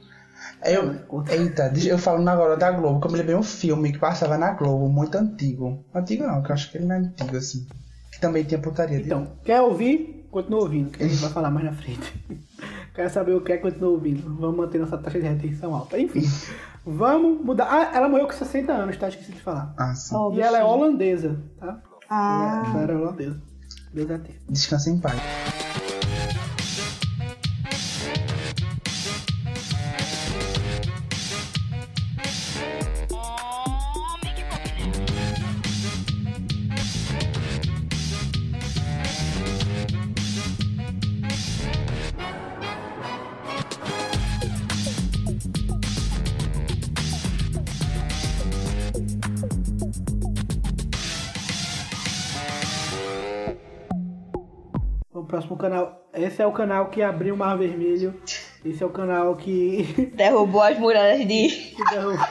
eu. Eita, eu falo agora da Globo, que eu me lembrei um filme que passava na Globo, muito antigo. Antigo não, que eu acho que ele não é antigo assim. Que também tinha putaria. Então, quer ouvir? Continua ouvindo, que a gente vai falar mais na frente. <laughs> Quer saber o que é? Continua ouvindo. Vamos manter nossa taxa de retenção alta. Enfim, <laughs> vamos mudar. Ah, ela morreu com 60 anos, tá? Esqueci de falar. Ah, sim. Oh, E ela é bichinho. holandesa, tá? Ah, Ela era holandesa. Deus a tenha. Descansa em paz. Canal. Esse é o canal que abriu o Mar Vermelho. Esse é o canal que. <laughs> derrubou as muralhas de... <laughs> derrubou.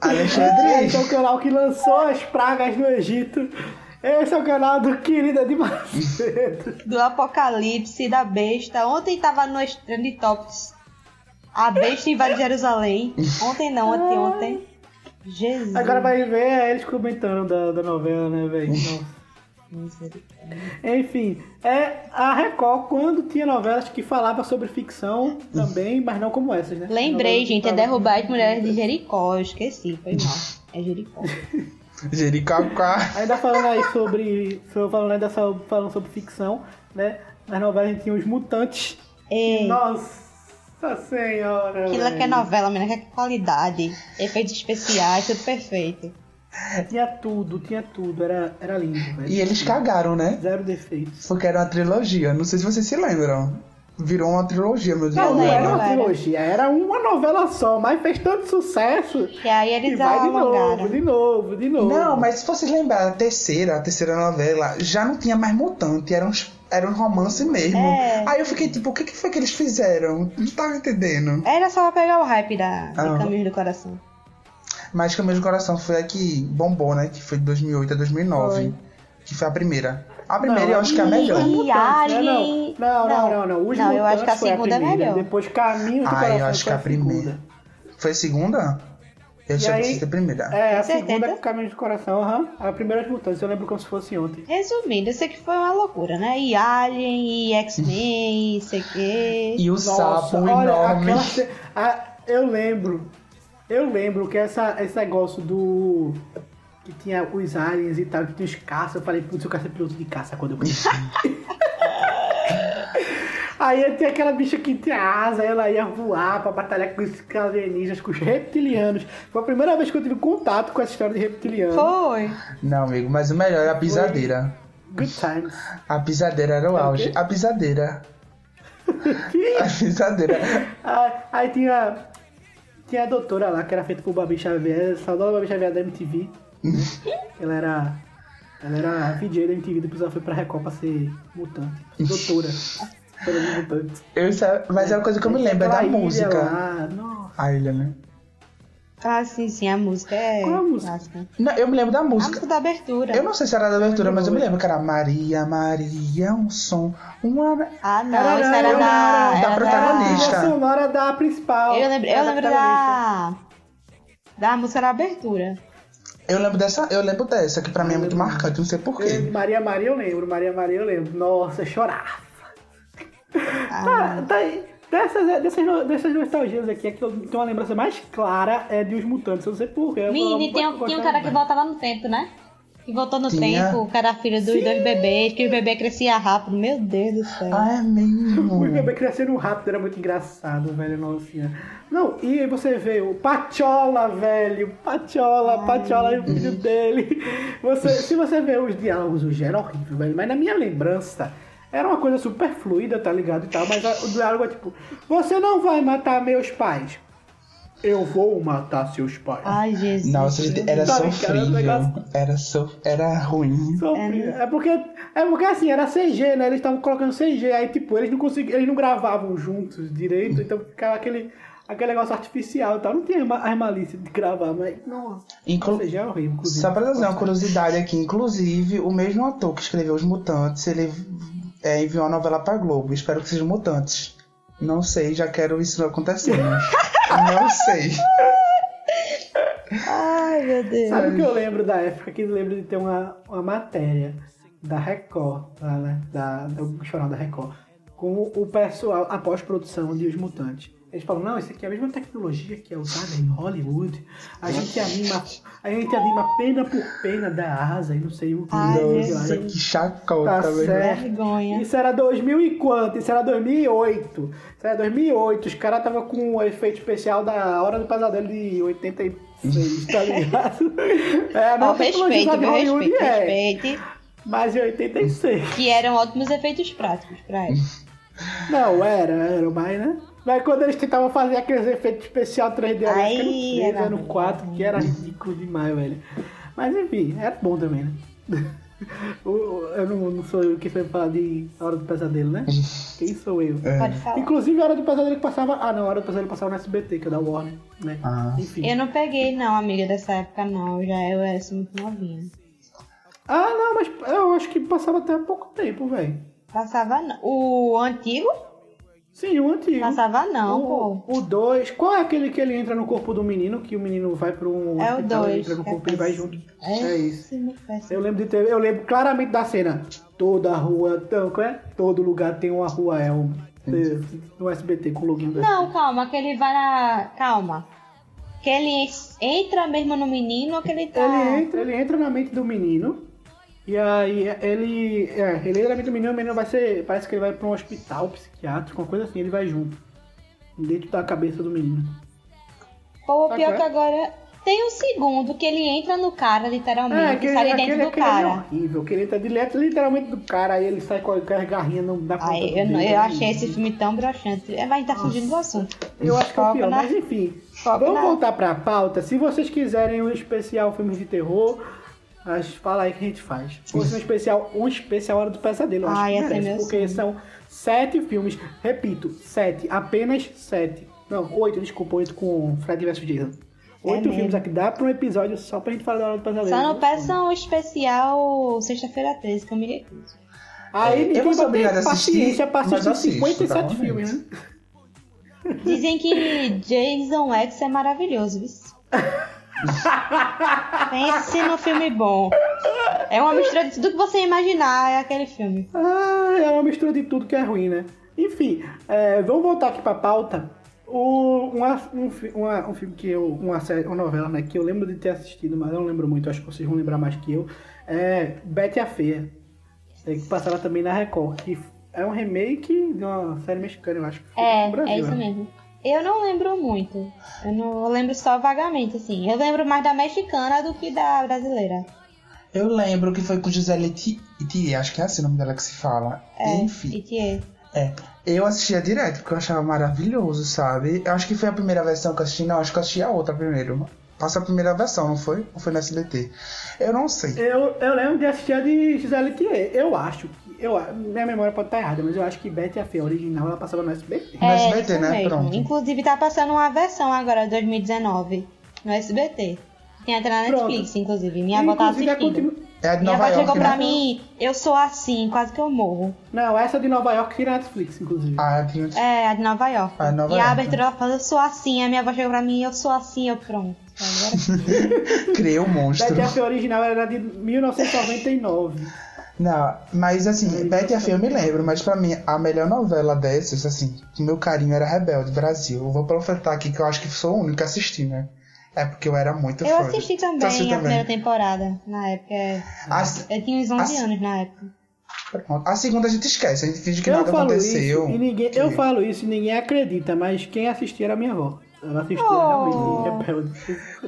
Alexandre! Esse é o canal que lançou as pragas no Egito. Esse é o canal do Querida de Macedo. do apocalipse, da besta. Ontem tava no Trend Topics. A besta invade Jerusalém. Ontem não, anteontem. Jesus. Agora vai ver é eles comentando da, da novela, né, velho? Nossa. Misericórdia. Enfim, é a Record quando tinha novelas que falavam sobre ficção também, mas não como essas, né? Lembrei, gente, é derrubar as mulheres de Jericó. Eu esqueci, foi mal. É Jericó. <laughs> Jericacá. Ainda falando aí sobre. Falando ainda falando sobre ficção, né? Nas novelas a gente tinha os mutantes. Ei, Nossa senhora! aquilo é que é novela, menina, que é qualidade. Efeitos especiais, tudo perfeito. <laughs> Tinha tudo, tinha tudo. Era, era lindo, velho. E eles cagaram, né? Zero defeitos. Porque era uma trilogia. Não sei se vocês se lembram. Virou uma trilogia, meu Deus. Não, não era uma trilogia, era uma novela só, mas fez tanto sucesso E aí que eles vai de novo, de novo, de novo. Não, mas se vocês lembrar, a terceira, a terceira novela, já não tinha mais mutante, era, uns, era um romance mesmo. É. Aí eu fiquei tipo, o que, que foi que eles fizeram? Não tava entendendo. Era só pra pegar o hype da, Ah. Caminho do Coração. Mas Caminho do Coração foi a que bombou, né? Que foi de 2008 a 2009. Foi. Que foi a primeira. A primeira Não, eu acho que é a melhor. e- Mutantes, né? Alien- Não, não, não, não. não. não. Os Não, eu acho que a segunda é primeira, melhor. Depois Caminho do Ah, Coração eu acho que a primeira. Foi a segunda? Eu que aí- fosse a primeira. É, a segunda é Caminho do Coração, aham. A primeira é os Mutantes, eu lembro como se fosse ontem. Resumindo, sei que foi uma loucura, né? E Alien, e X-Men, e sei o quê. E o sapo olha, enorme. aquela ah, eu lembro. Eu lembro que essa, esse negócio do. Que tinha os aliens e tal, que tinha os caças. Eu falei, putz, eu quero ser piloto de caça quando eu cresci. <laughs> Aí tinha aquela bicha que tinha asa, ela ia voar pra batalhar com os alienígenas, com os reptilianos. Foi a primeira vez que eu tive contato com essa história de reptiliano. Foi. Não, amigo, mas o melhor era a pisadeira. Good times. A pisadeira era o auge. A pisadeira. <laughs> A pisadeira. Ah, aí tinha. Tinha a doutora lá, que era feita por Babi Xavier, saudosa Babi Xavier da MTV. <laughs> ela era. Ela era VJ da MTV, depois ela foi pra Record pra ser mutante. Doutora. <laughs> Eu mas é uma coisa que eu me lembro, é da música. Lá. A ilha, né? Ah, sim, sim, a música é. Qual a música? clássica. Não, eu me lembro da A música. música da abertura. Eu não sei se era da abertura, mas eu me lembro que era Maria, Maria, um som, uma... Ah, não, Era- isso era, era- da. da era protagonista. A sonora da principal. Eu lembro, eu lembro da. Da música da abertura. Eu lembro dessa, eu lembro dessa, que pra mim é muito marcante, não sei Eu, porquê. Maria Maria eu lembro, Maria Maria eu lembro. Nossa, eu chorava. Ah, Tá, tá aí. Dessas, dessas, no- dessas nostalgias aqui, a que eu tenho uma lembrança mais clara é de Os Mutantes. Eu não sei porquê. e um- eu tinha um cara que voltava no tempo, né? Que voltou no Tinha. tempo, que era filho dos Sim. dois bebês, que o bebê crescia rápido. Meu Deus do céu. Ah, é mesmo? <laughs> O bebê crescendo rápido era muito engraçado, velho. Nossa. Não, e aí você vê o Pachola, velho. Pachola, Pachola e o filho dele. Você, se você vê os diálogos, o já era horrível, velho. Mas na minha lembrança, era uma coisa super fluida, tá ligado e tal. Mas a- o diálogo é tipo: Você não vai matar meus pais. Eu vou matar seus pais. Ai, Jesus. Nossa, era Tá ligado, sofrível. negócio- Era, so... era ruim. Sofri. É porque, é porque assim, era CG, né? Eles estavam colocando CG, aí tipo, eles não conseguiam, eles não gravavam juntos direito, então ficava aquele, aquele negócio artificial e tal. Não tinha ma- as malícias de gravar, mas nossa, Inclu... CG é horrível, inclusive. Só pra trazer uma curiosidade aqui, inclusive, o mesmo ator que escreveu Os Mutantes, ele é, enviou uma novela pra Globo. Espero que sejam mutantes. Não sei, já quero isso acontecendo. <laughs> Não sei. Ai, meu Deus. Sabe o que eu lembro da época? Que eu lembro de ter uma, uma matéria da Record, lá, né? Da, do jornal da Record, com o pessoal, a pós-produção de Os Mutantes. Eles falam, não, isso aqui é a mesma tecnologia que é usada em Hollywood. A gente anima, a gente anima pena por pena da asa e não sei o que. Nossa, que chacota, Tá. Vergonha. Isso era 2000 e quanto? Isso era 2008. Isso era 2008. Os caras estavam com o efeito especial da Hora do Pesadelo de 86, tá ligado? <laughs> É, não tecnologia respeito, meu Hollywood respeito, é, respeite. mas em 86. Que eram ótimos efeitos práticos pra ele. Não, era, era mais, né? Mas quando eles tentavam fazer aqueles efeitos especial 3D, ali, Aí acho que era no 3, era era no ruim. 4, que era ridículo demais, velho. Mas enfim, era bom também, né? <laughs> Eu não, não sou eu que foi falar de Hora do Pesadelo, né? <laughs> Quem sou eu? É. Pode falar. Inclusive a Hora do Pesadelo que passava. Ah, não, a Hora do Pesadelo passava no SBT, que é da Warner, né? Ah. Enfim. Eu não peguei, não, amiga, dessa época, não. Eu já eu era assim, muito novinha. Ah, não, mas eu acho que passava até há pouco tempo, velho. Passava não. O antigo? Sim, o antigo. Passava não, pô. O 2. Qual é aquele que ele entra no corpo do menino, que o menino vai pra um É o hospital, ele dois, entra no é corpo e ele vai junto. É isso. Péssimo, péssimo. Eu lembro de ter, eu lembro claramente da cena. Toda rua, então, qual é? Todo lugar tem uma rua Elmo. No SBT com o login do Não, calma, que ele vai na. Calma. Que ele entra mesmo no menino ou que ele tá. Ele entra, ele entra na mente do menino. E aí ele. É, ele entra na mente do menino, o menino vai ser. Parece que ele vai pra um hospital psiquiátrico, uma coisa assim, ele vai junto. Dentro da cabeça do menino. Pô, o Sabe pior qual é? que agora. Tem o segundo, que ele entra no cara, literalmente, É, aquele, sai aquele, dentro do aquele é cara. horrível. Que ele entra direto, literalmente do cara, aí ele sai com as garrinhas não dá Ai, eu, não- eu achei esse filme tão broxante. É, Mas gente tá fugindo do assunto. Eu acho que é o pior, na- mas enfim. Foca Vamos na- voltar pra pauta. Se vocês quiserem um especial filmes de terror, mas fala aí que a gente faz. Fosse um especial, um especial Hora do Pesadelo, eu acho Ah, que merece, porque sonho. são sete filmes. Repito, sete. Apenas sete. Não, oito, desculpa, oito com Fred vs Jason. Oito É filmes aqui, dá pra um episódio só pra gente falar da Hora do Pesadelo. Só não peçam o especial Sexta-feira 13, que eu me recuso. Aí Eu ninguém sou vai ter paciência pra assistir assisto, 57 tá? filmes, né? Dizem que Jason X é maravilhoso, viu? <laughs> Pense no filme bom. É uma mistura de tudo que você imaginar, é aquele filme. Ah, é uma mistura de tudo que é ruim, né? Enfim, é, vamos voltar aqui pra pauta. O, uma- um, uma- um filme que eu. Uma, série, uma novela, né? Que eu lembro de ter assistido, mas eu não lembro muito, acho que vocês vão lembrar mais que eu. É Betty a Feia. É, que passava também na Record. Que é um remake de uma série mexicana, eu acho. que foi É, no Brasil, é isso né? Eu não lembro muito. Eu, não, eu lembro só vagamente, assim. Eu lembro mais da mexicana do que da brasileira. Eu lembro que foi com Gisele Iti, Iti, acho que é assim o nome dela que se fala. É, Enfim, Itie. é. Eu assistia direto, porque eu achava maravilhoso, sabe? Eu acho que foi a primeira versão que eu assisti. Não, acho que eu assisti a outra primeiro. Passa a primeira versão, não foi? Ou foi no SBT? Eu não sei. Eu, eu lembro de assistir a de Gisele Thier. Eu acho que. Eu, minha memória pode estar errada, mas eu acho que Betty a Feia original ela passava no SBT. No É, SBT, isso né? mesmo. Pronto. Inclusive tá passando uma versão agora, 2019, no SBT. Tem até na Pronto. Netflix, inclusive. Minha avó tá a assistindo. continu- É a de Minha Nova avó York, chegou pra né? mim, eu sou assim, quase que eu morro. Não, essa de Nova York tira na Netflix, inclusive. Ah, a de... É, a de Nova York. Ah, Nova e a York. abertura ela fala, eu sou assim. A minha avó chegou pra mim, eu sou assim, eu pronto. Agora <laughs> criei um monstro. Betty a original era de 1999. Não, mas assim, Betty a eu me lembro, mas pra mim a melhor novela dessas, assim, o meu carinho era Rebelde Brasil. Eu vou profetar aqui que eu acho que sou o único que assisti, né? É porque eu era muito eu fã. assisti Tu também a primeira temporada, na época. A, Eu tinha uns 11 As- anos na época. A segunda a gente esquece, a gente finge que eu nada falo aconteceu. isso e ninguém, que- eu falo isso e ninguém acredita, mas quem assistia era minha avó. Ela assistia Oh. realmente Rebelde.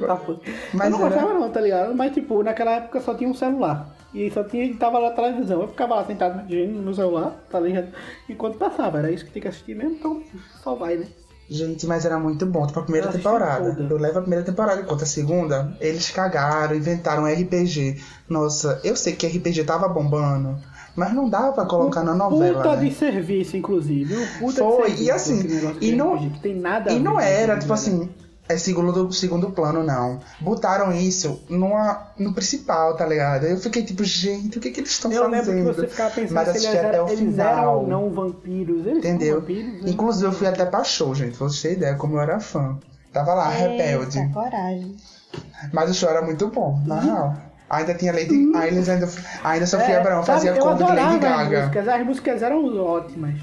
Tá, pô. Mas eu não era- gostava não, tá ligado? Mas tipo, naquela época só tinha um celular. E só tinha, tava lá na televisão. Eu ficava lá sentado no celular, tá ligado? Enquanto passava, era isso que tinha que assistir mesmo, então só vai, né? Gente, mas era muito bom. Tipo, a primeira Eu temporada. toda. Eu levo a primeira temporada enquanto a segunda, eles cagaram, inventaram RPG. Nossa, eu sei que RPG tava bombando, mas não dava pra colocar na novela. Puta né? de serviço, inclusive. Um puta Foi, de serviço, e assim, aquele negócio e não- tem nada a E não era, tipo né? assim, é segundo, segundo plano, não. Botaram isso numa, no principal, tá ligado? Eu fiquei tipo, gente, o que que eles estão Eu fazendo? lembro que você ficava pensando Mas se eles, assisti até eram, o eles final. eram ou não vampiros. Eles Entendeu? vampiros, né? Inclusive, eu fui até pra show, gente. Pra você ter ideia como eu era fã. Tava lá, rebelde. Eita, coragem. Mas o show era muito bom, na real. Ainda tinha Lady. Eles ainda, ainda Sofia. É, sabe, fazia eu cover de Lady as Gaga. músicas, as músicas eram ótimas.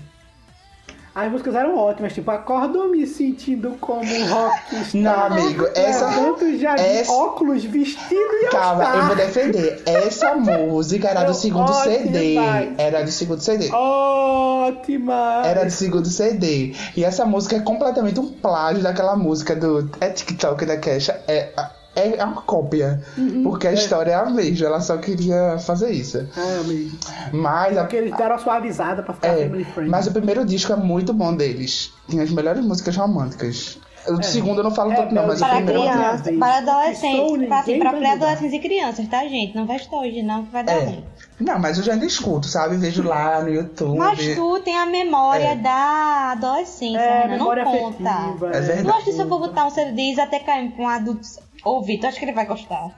As músicas eram ótimas, tipo, acordo me sentindo como um rock. <laughs> Não, amigo, essa- Levanto já essa- óculos, vestido e Calma, eu vou defender. Essa <laughs> música era do segundo CD. Era do segundo CD. Ótima! Era do segundo CD. E essa música é completamente um plágio daquela música do é TikTok da Kesha. É, é, é uma cópia. Uhum. porque a história é a mesma. Ela só queria fazer isso. Ah, amigo. Mas a, Porque eles deram a suavizada pra ficar É, family friendly. mas o primeiro disco é muito bom deles. Tinha as melhores músicas românticas. O segundo eu não falo É, tanto, não, mas o Para Para primeiro. crianças, vez. para sou adolescentes, assim, pra vai pré-adolescentes e crianças, tá, gente? Não vesta hoje, não, que vai dar É. ruim. Não, mas eu já ainda escuto, sabe? Vejo lá no YouTube. Mas tu tem a memória É. da adolescência, É, menina, não conta. afetiva. É verdade. Eu acho que se eu for botar um CD até cair pra um adulto ouvir, tu acha que ele vai gostar?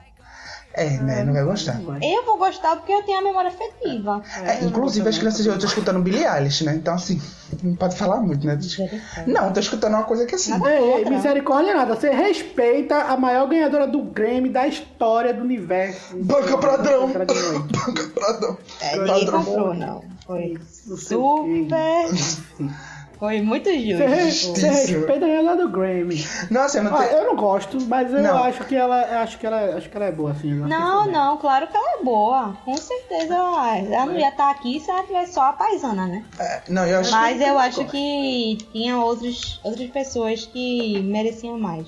É, né? Não vai gostar. Eu vou gostar porque eu tenho a memória afetiva. É, inclusive, as crianças de hoje estão escutando Billie Eilish, né? Então, assim, não pode falar muito, né? Não, tô escutando uma coisa que assim. Nada Ei, misericórdia nada. Você respeita a maior ganhadora do Grammy da história do universo. Banca Pradrão! Banca Pradrão. <laughs> É, ninguém Padrão. comprou, não. Foi super. Foi muito justo. Justiça. você respeita a ganhadora do Grammy. Nossa, eu não Ah, eu não gosto, mas eu Não. acho que ela acho que ela acho que ela é boa assim. Não, que não, claro que ela é boa. Com certeza ela, ela não ia estar aqui se ela tivesse só a paisana, né? É, Não, eu acho Mas eu acho que tinha outros, outras pessoas que mereciam mais.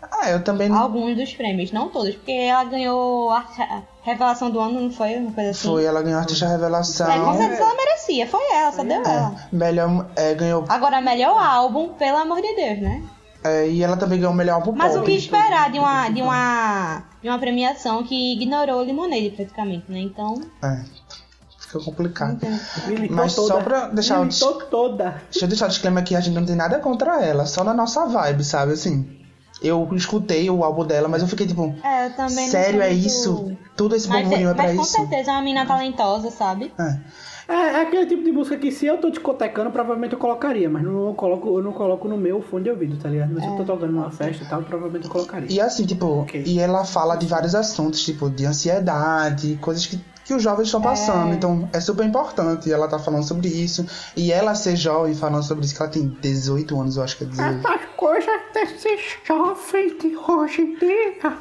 Ah, eu também não. alguns dos prêmios, não todos, porque ela ganhou a a revelação do ano, não foi? Uma coisa assim. Foi, ela ganhou artista revelação. É, com certeza ela merecia, foi ela, só deu ela. É, melhor, é, ganhou. Agora, melhor álbum, pelo amor de Deus, né? é, e ela também ganhou o melhor álbum Mas pop. o que esperar de uma, de uma, de uma premiação que ignorou o Lemonade praticamente, né? Então, É, fica complicado. Militou Mas toda. só pra deixar o Militou toda. Deixa eu deixar o disclaimer aqui, a gente não tem nada contra ela, só na nossa vibe, sabe? Assim, eu escutei o álbum dela, mas eu fiquei tipo, é, eu também sério, é muito- isso? Tudo esse burburinho é, pra mas com isso? certeza é uma menina talentosa, sabe? É. É, é aquele tipo de música que se eu tô discotecando, provavelmente eu colocaria, mas não coloco, eu não coloco no meu fone de ouvido, tá ligado? Mas se eu tô tocando numa festa e tal, provavelmente eu colocaria. E assim, tipo, Ok. e ela fala de vários assuntos, tipo, de ansiedade, coisas que, que os jovens estão passando. Então, é super importante. E ela tá falando sobre isso. E ela ser jovem falando sobre isso, que ela tem 18 anos, eu acho que é 18. Essas coisas desses jovens de hoje em dia,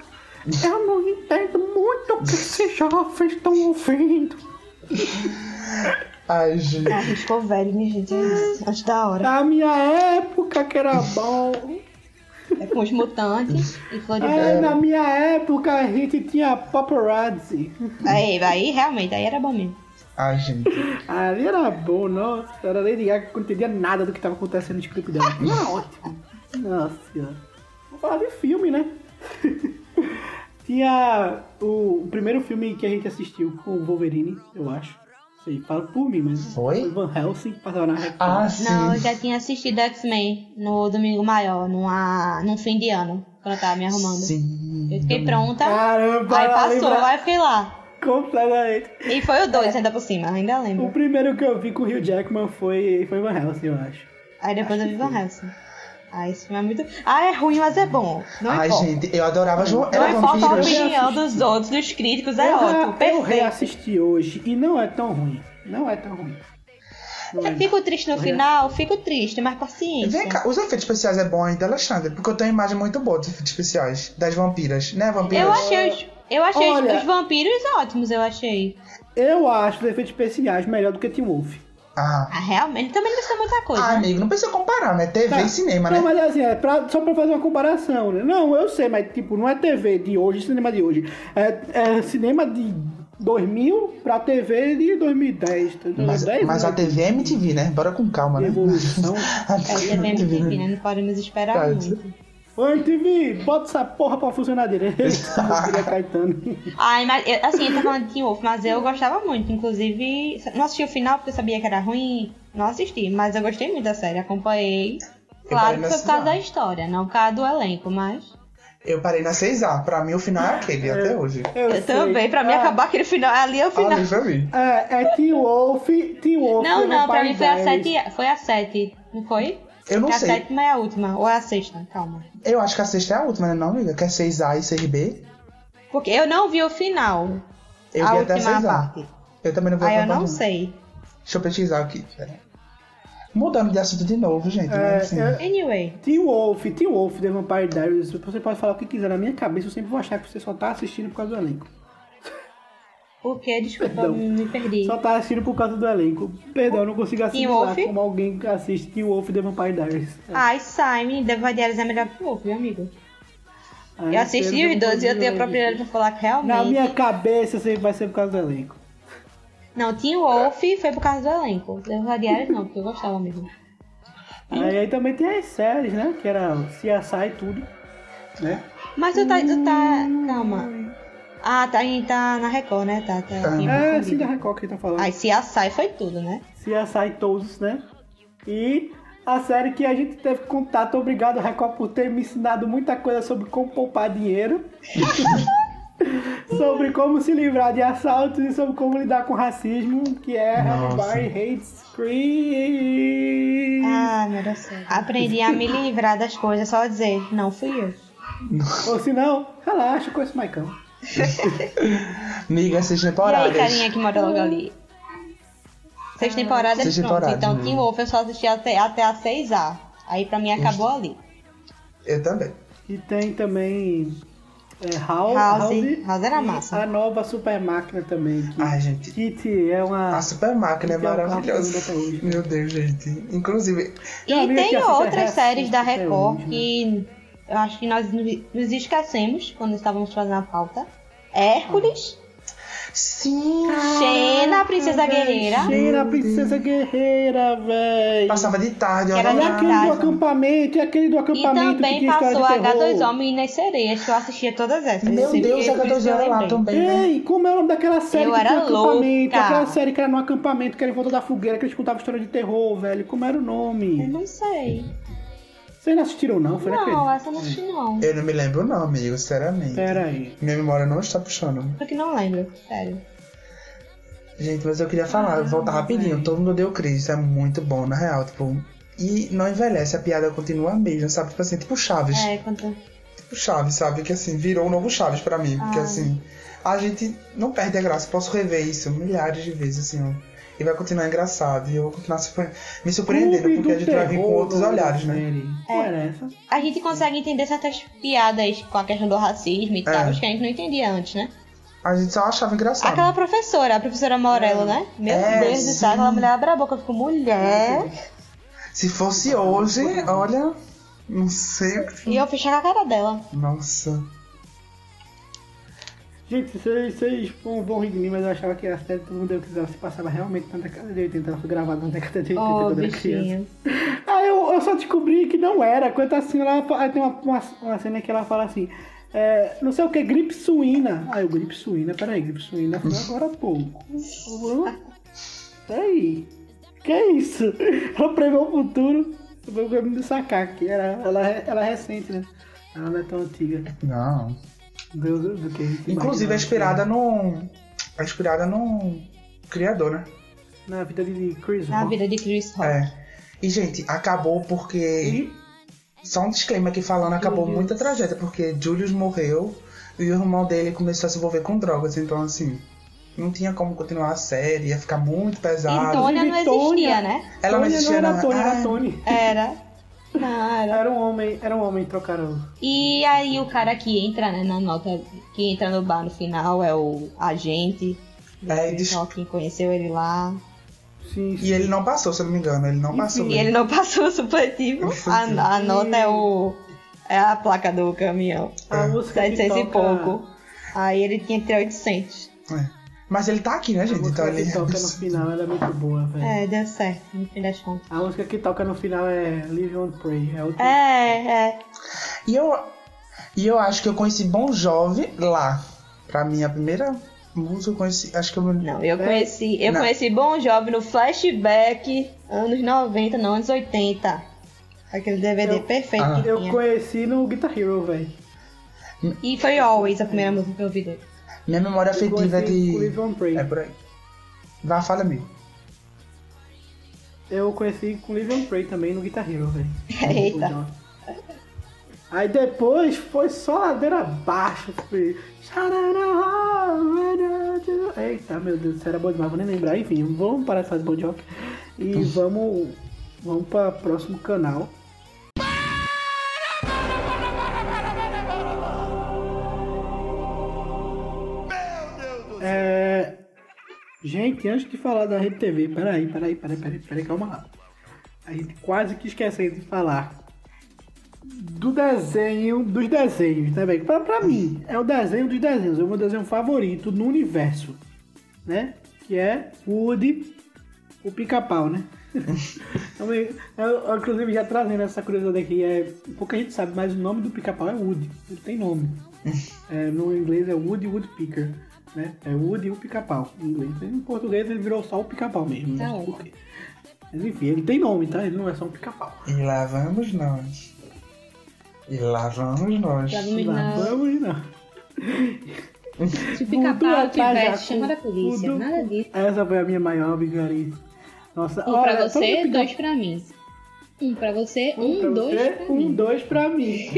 eu não entendo muito o que esses jovens estão ouvindo. <laughs> Ai, gente. Ah, a gente ficou velho, minha gente, é isso. Acho da hora. Na minha época que era bom. É com os mutantes e flor de É, na minha época a gente tinha paparazzi. Aí, aí, realmente, aí era bom mesmo. Ai, gente. Ali era bom, nossa. Era Lady Gaga que não entendia nada do que tava acontecendo no clipe dela. Era ótimo. Nossa senhora. Vamos falar de filme, né? Tinha o, o primeiro filme que a gente assistiu com o Wolverine, eu acho. Sei, falo por mim, mas Foi? Van Helsing, passava na Record. Ah, sim. Não, eu já tinha assistido X-Men no Domingo Maior, numa, num fim de ano, quando eu tava me arrumando. Sim. Eu fiquei pronta, Caramba, aí passou, lembra aí eu fiquei lá. completamente. E foi o dois ainda por cima, ainda O lembro. primeiro que eu vi com o Hugh Jackman foi, foi Van Helsing, eu acho. Aí depois eu vi Van Helsing. Ah, esse filme é muito. Ah, é ruim, mas é bom. Não Ai, importa. gente, eu adorava João. Não Era importa a opinião dos outros, dos críticos, é eu, ótimo, eu perfeito. reassisti hoje e não é tão ruim. Não é tão ruim. Não é. Eu fico triste no final, fico triste, mas paciência. Vem cá, os efeitos especiais é bom ainda, Alexandre? Porque eu tenho uma imagem muito boa dos efeitos especiais. Das vampiras, né, vampiras? Eu achei, os, eu achei os- Olha- os vampiros ótimos, eu achei. Eu acho os efeitos especiais melhor do que Teen Wolf. Ah. Ah, realmente também não precisa muita coisa. Ah, né? amigo, não precisa comparar, né? TV Tá. e cinema, não, né? mas assim, é pra- só pra fazer uma comparação, né? Não, eu sei, mas tipo, não é TV de hoje, cinema de hoje. É, é cinema de 2000 pra TV de 2010. tá? Mas, 10 mas a né? TV é MTV, né? Bora com calma, né? Evolução. <laughs> A É, TV é bem MTV, né? Não podemos esperar Tá, muito. Oi, TV, bota essa porra pra funcionar direito. <laughs> Diria Caetano. Ai, mas eu- assim, eu tô falando de Teen Wolf, mas eu gostava muito. Inclusive, não assisti o final porque eu sabia que era ruim. Não assisti, mas eu gostei muito da série, acompanhei. Claro que foi por causa da história, não por causa do elenco, mas. Eu parei na 6A. Pra mim, o final é aquele, até hoje. Eu, sei. também, pra mim Ah, acabar aquele final, ali é o final. Ali pra mim. É, é Teen Wolf, Teen Wolf. Não, não, pra mim foi a. 7, foi a 7, não foi? Eu não a sei. sétima é a última, ou é a sexta, calma. Eu acho que a sexta é a última, né, não, amiga? Que é 6A e 6B. Porque eu não vi o final, Eu a vi até a última 6A. parte. Eu também não vi Aí a eu não sei. Deixa eu pesquisar aqui. pera. Mudando de assunto de novo, gente. É, mas assim. é- Anyway, Teen Wolf, Teen Wolf, The Vampire Diaries, você pode falar o que quiser na minha cabeça, eu sempre vou achar que você só tá assistindo por causa do elenco. Por que? Desculpa, Perdão. me perdi. Só tá assistindo por causa do elenco. Perdão, eu não consigo assimilar Wolf? como alguém que assiste Teen Wolf The Vampire Diaries. Ai, Simon, Deva Diários é melhor que o Wolf, viu, amigo? Aí, Eu assisti os dois e eu tenho a propriedade pra falar que Na realmente. minha cabeça sempre vai ser por causa do elenco. Não, Teen Wolf foi por causa do elenco. Deva Diários não, porque eu gostava mesmo. Aí, aí também tem as séries, né? Que era CSI e tudo. Né? Mas tu tá. Tu tá. Calma. Ah, tá, tá na Record, né? Tá, tá. aqui É, confundido. sim, da Record que tá falando. Aí se açai foi tudo, né? CSI todos, né? E a série que a gente teve contato, obrigado Record por ter me ensinado muita coisa sobre como poupar dinheiro. <laughs> sobre como se livrar de assaltos e sobre como lidar com racismo, que é. Everybody Hates Chris. Ah, meu Deus do céu. Aprendi a me livrar das coisas, só dizer, não fui eu. Ou se não, relaxa, com esse Maicão. <laughs> Miga, seis E aí, temporadas. carinha que mora logo ali? Seis temporadas, Seis pronto. temporadas, então, né? Teen Wolf eu só assisti até, até a 6A. Aí pra mim acabou ali. Eu também. E tem também é, House, House. House era massa. A nova super máquina também. Que Ai, gente. Kitty é uma. A super máquina é é maravilhosa. hoje. Meu Deus, gente. Inclusive, E tem outras séries da Record hoje, que eu acho que nós nos esquecemos quando estávamos fazendo a pauta. Hércules, Sim! Xena, a princesa guerreira. Cheira a princesa guerreira, véi. Passava de tarde, Que era E olha de aquele do acampamento, e aquele do E acampamento que também passou de terror. H2 Homens nas Sereias, que eu assistia todas essas. Meu Sempre Deus, que- a por isso que H2 eu era lá também, né? Ei, como é o nome daquela série Eu que era tinha acampamento? louca. Aquela série que era no acampamento, que era em volta da fogueira, que eles contavam história de terror, velho. Como era o Eu nome? não sei. Vocês não assistiram, não? Foi Não, naquele? essa eu não assisti não. Eu não me lembro não, amigo, sinceramente. Pera aí. Minha memória não está puxando. Eu que não lembro, sério. Gente, mas eu queria falar, voltar rapidinho. Todo mundo deu crise, isso é muito bom, na real, tipo... E não envelhece, a piada continua a mesma, sabe? Tipo assim, tipo Chaves. É, quando... Tipo Chaves, sabe? Que assim, virou o novo Chaves pra mim. Porque Ah. assim, a gente não perde a graça. Posso rever isso milhares de vezes, assim, ó. E vai continuar engraçado. E eu vou continuar surpre- me surpreendendo, Clube porque a gente vai vir com outros olhares, né? essa? A gente consegue entender certas piadas com a questão do racismo e É. tal, que a gente não entendia antes, né? A gente só achava engraçado. Aquela professora, a professora Morello, né? Meu É, Deus do céu, aquela mulher abre a boca, eu fico, mulher. Se fosse hoje, olha, não sei o que. E eu fechava a cara dela. Nossa. Gente, vocês, vocês vão, vão rir de mim, mas eu achava que a série Todo Mundo Deu Que se passava realmente na década de 80. Ela foi gravada na década de 80 Oh, quando eu era criança. Aí eu, eu só descobri que não era. Quando assim, ela tem uma, uma, uma cena que ela fala assim. É, não sei o que, gripe suína. Aí eu, gripe suína, peraí, gripe suína foi agora há pouco. Hã? Peraí. Que é isso? Ela prevê o futuro. Eu vou me sacar aqui. Ela, ela, é- ela é recente, né? Ela não é tão antiga. Não. Do, do, do que Inclusive é inspirada no. É inspirada no criador, né? Na vida de Chris Na Rock. vida de Chris Rock. É. E, gente, acabou porque. E Só um disclaimer aqui falando, acabou Julius. muita tragédia, porque Julius morreu e o irmão dele começou a se envolver com drogas, então assim. Não tinha como continuar a série, ia ficar muito E pesado. Tônia não Tônia- existia, né? Ela não Tony existia, não era não. Tony, Ah, era Tony. Era. Não, era. Um homem, era um homem trocaram. E aí o cara que entra, né, na nota, que entra no bar no final é o agente. É, diz- Rock, que conheceu ele lá. Sim, sim. E ele não passou, se eu não me engano, ele não passou. E ele não passou o supletivo. A, a nota é o. É a placa do caminhão. A música que 700 e toca- pouco. Aí ele tinha que ter 800. É. Mas ele tá aqui, né, A gente? música Então ele. que toca no final ela é muito boa, velho. É, deu certo, no fim das contas. A música que toca no final é Live on Pray. É. É, é. E eu, e eu acho que eu conheci Bon Jovi lá. Pra mim, a primeira música eu conheci. Acho que eu. Não, eu É. conheci. Eu Não. conheci Bon Jovi no flashback anos 90, não, anos 80. Aquele DVD Eu- perfeito Ah. que Eu conheci no Guitar Hero, velho. E foi Always a primeira música que eu ouvi dele. Minha memória afetiva é conheci com de. Live on Pray. É por aí. Vá, fala, amigo. Eu conheci com Live on Pray também no Guitar Hero, velho. Eita. Aí depois foi só ladeira abaixo. Foi... Eita, meu Deus, isso era bom demais, vou nem lembrar. Enfim, vamos parar de fazer bom joke. E vamos, vamos para próximo canal. É... Gente, antes de falar da Rede TV, peraí, peraí, peraí, peraí, peraí, calma lá. A gente quase que esqueceu de falar do desenho, dos desenhos, né, velho? Pra, pra mim, é o desenho dos desenhos, é o meu desenho favorito no universo, né? Que é Woody, o pica-pau, né? <laughs> Eu me- eu, eu, inclusive, já trazendo essa curiosidade aqui, é, pouca gente sabe, mas o nome do pica-pau é Woody, ele tem nome. <laughs> É, no inglês é Woody Woodpecker, né? É Woody o pica-pau, em inglês. Em português ele virou só o pica-pau mesmo, Tá não sei ótimo. por quê. Mas enfim, ele tem nome, tá? Ele não é só um pica-pau. E lá vamos nós. E lá vamos nós. Lá vamos Lá nós. vamos, não. Se o <laughs> pica-pau tivesse, já chama com a polícia. tudo. Nada disso. Essa foi a minha maior vigarista. Nossa, Um olha, pra você, pica- dois pra mim. Um pra você, Um um, pra dois você, pra um, mim. dois pra mim. <laughs>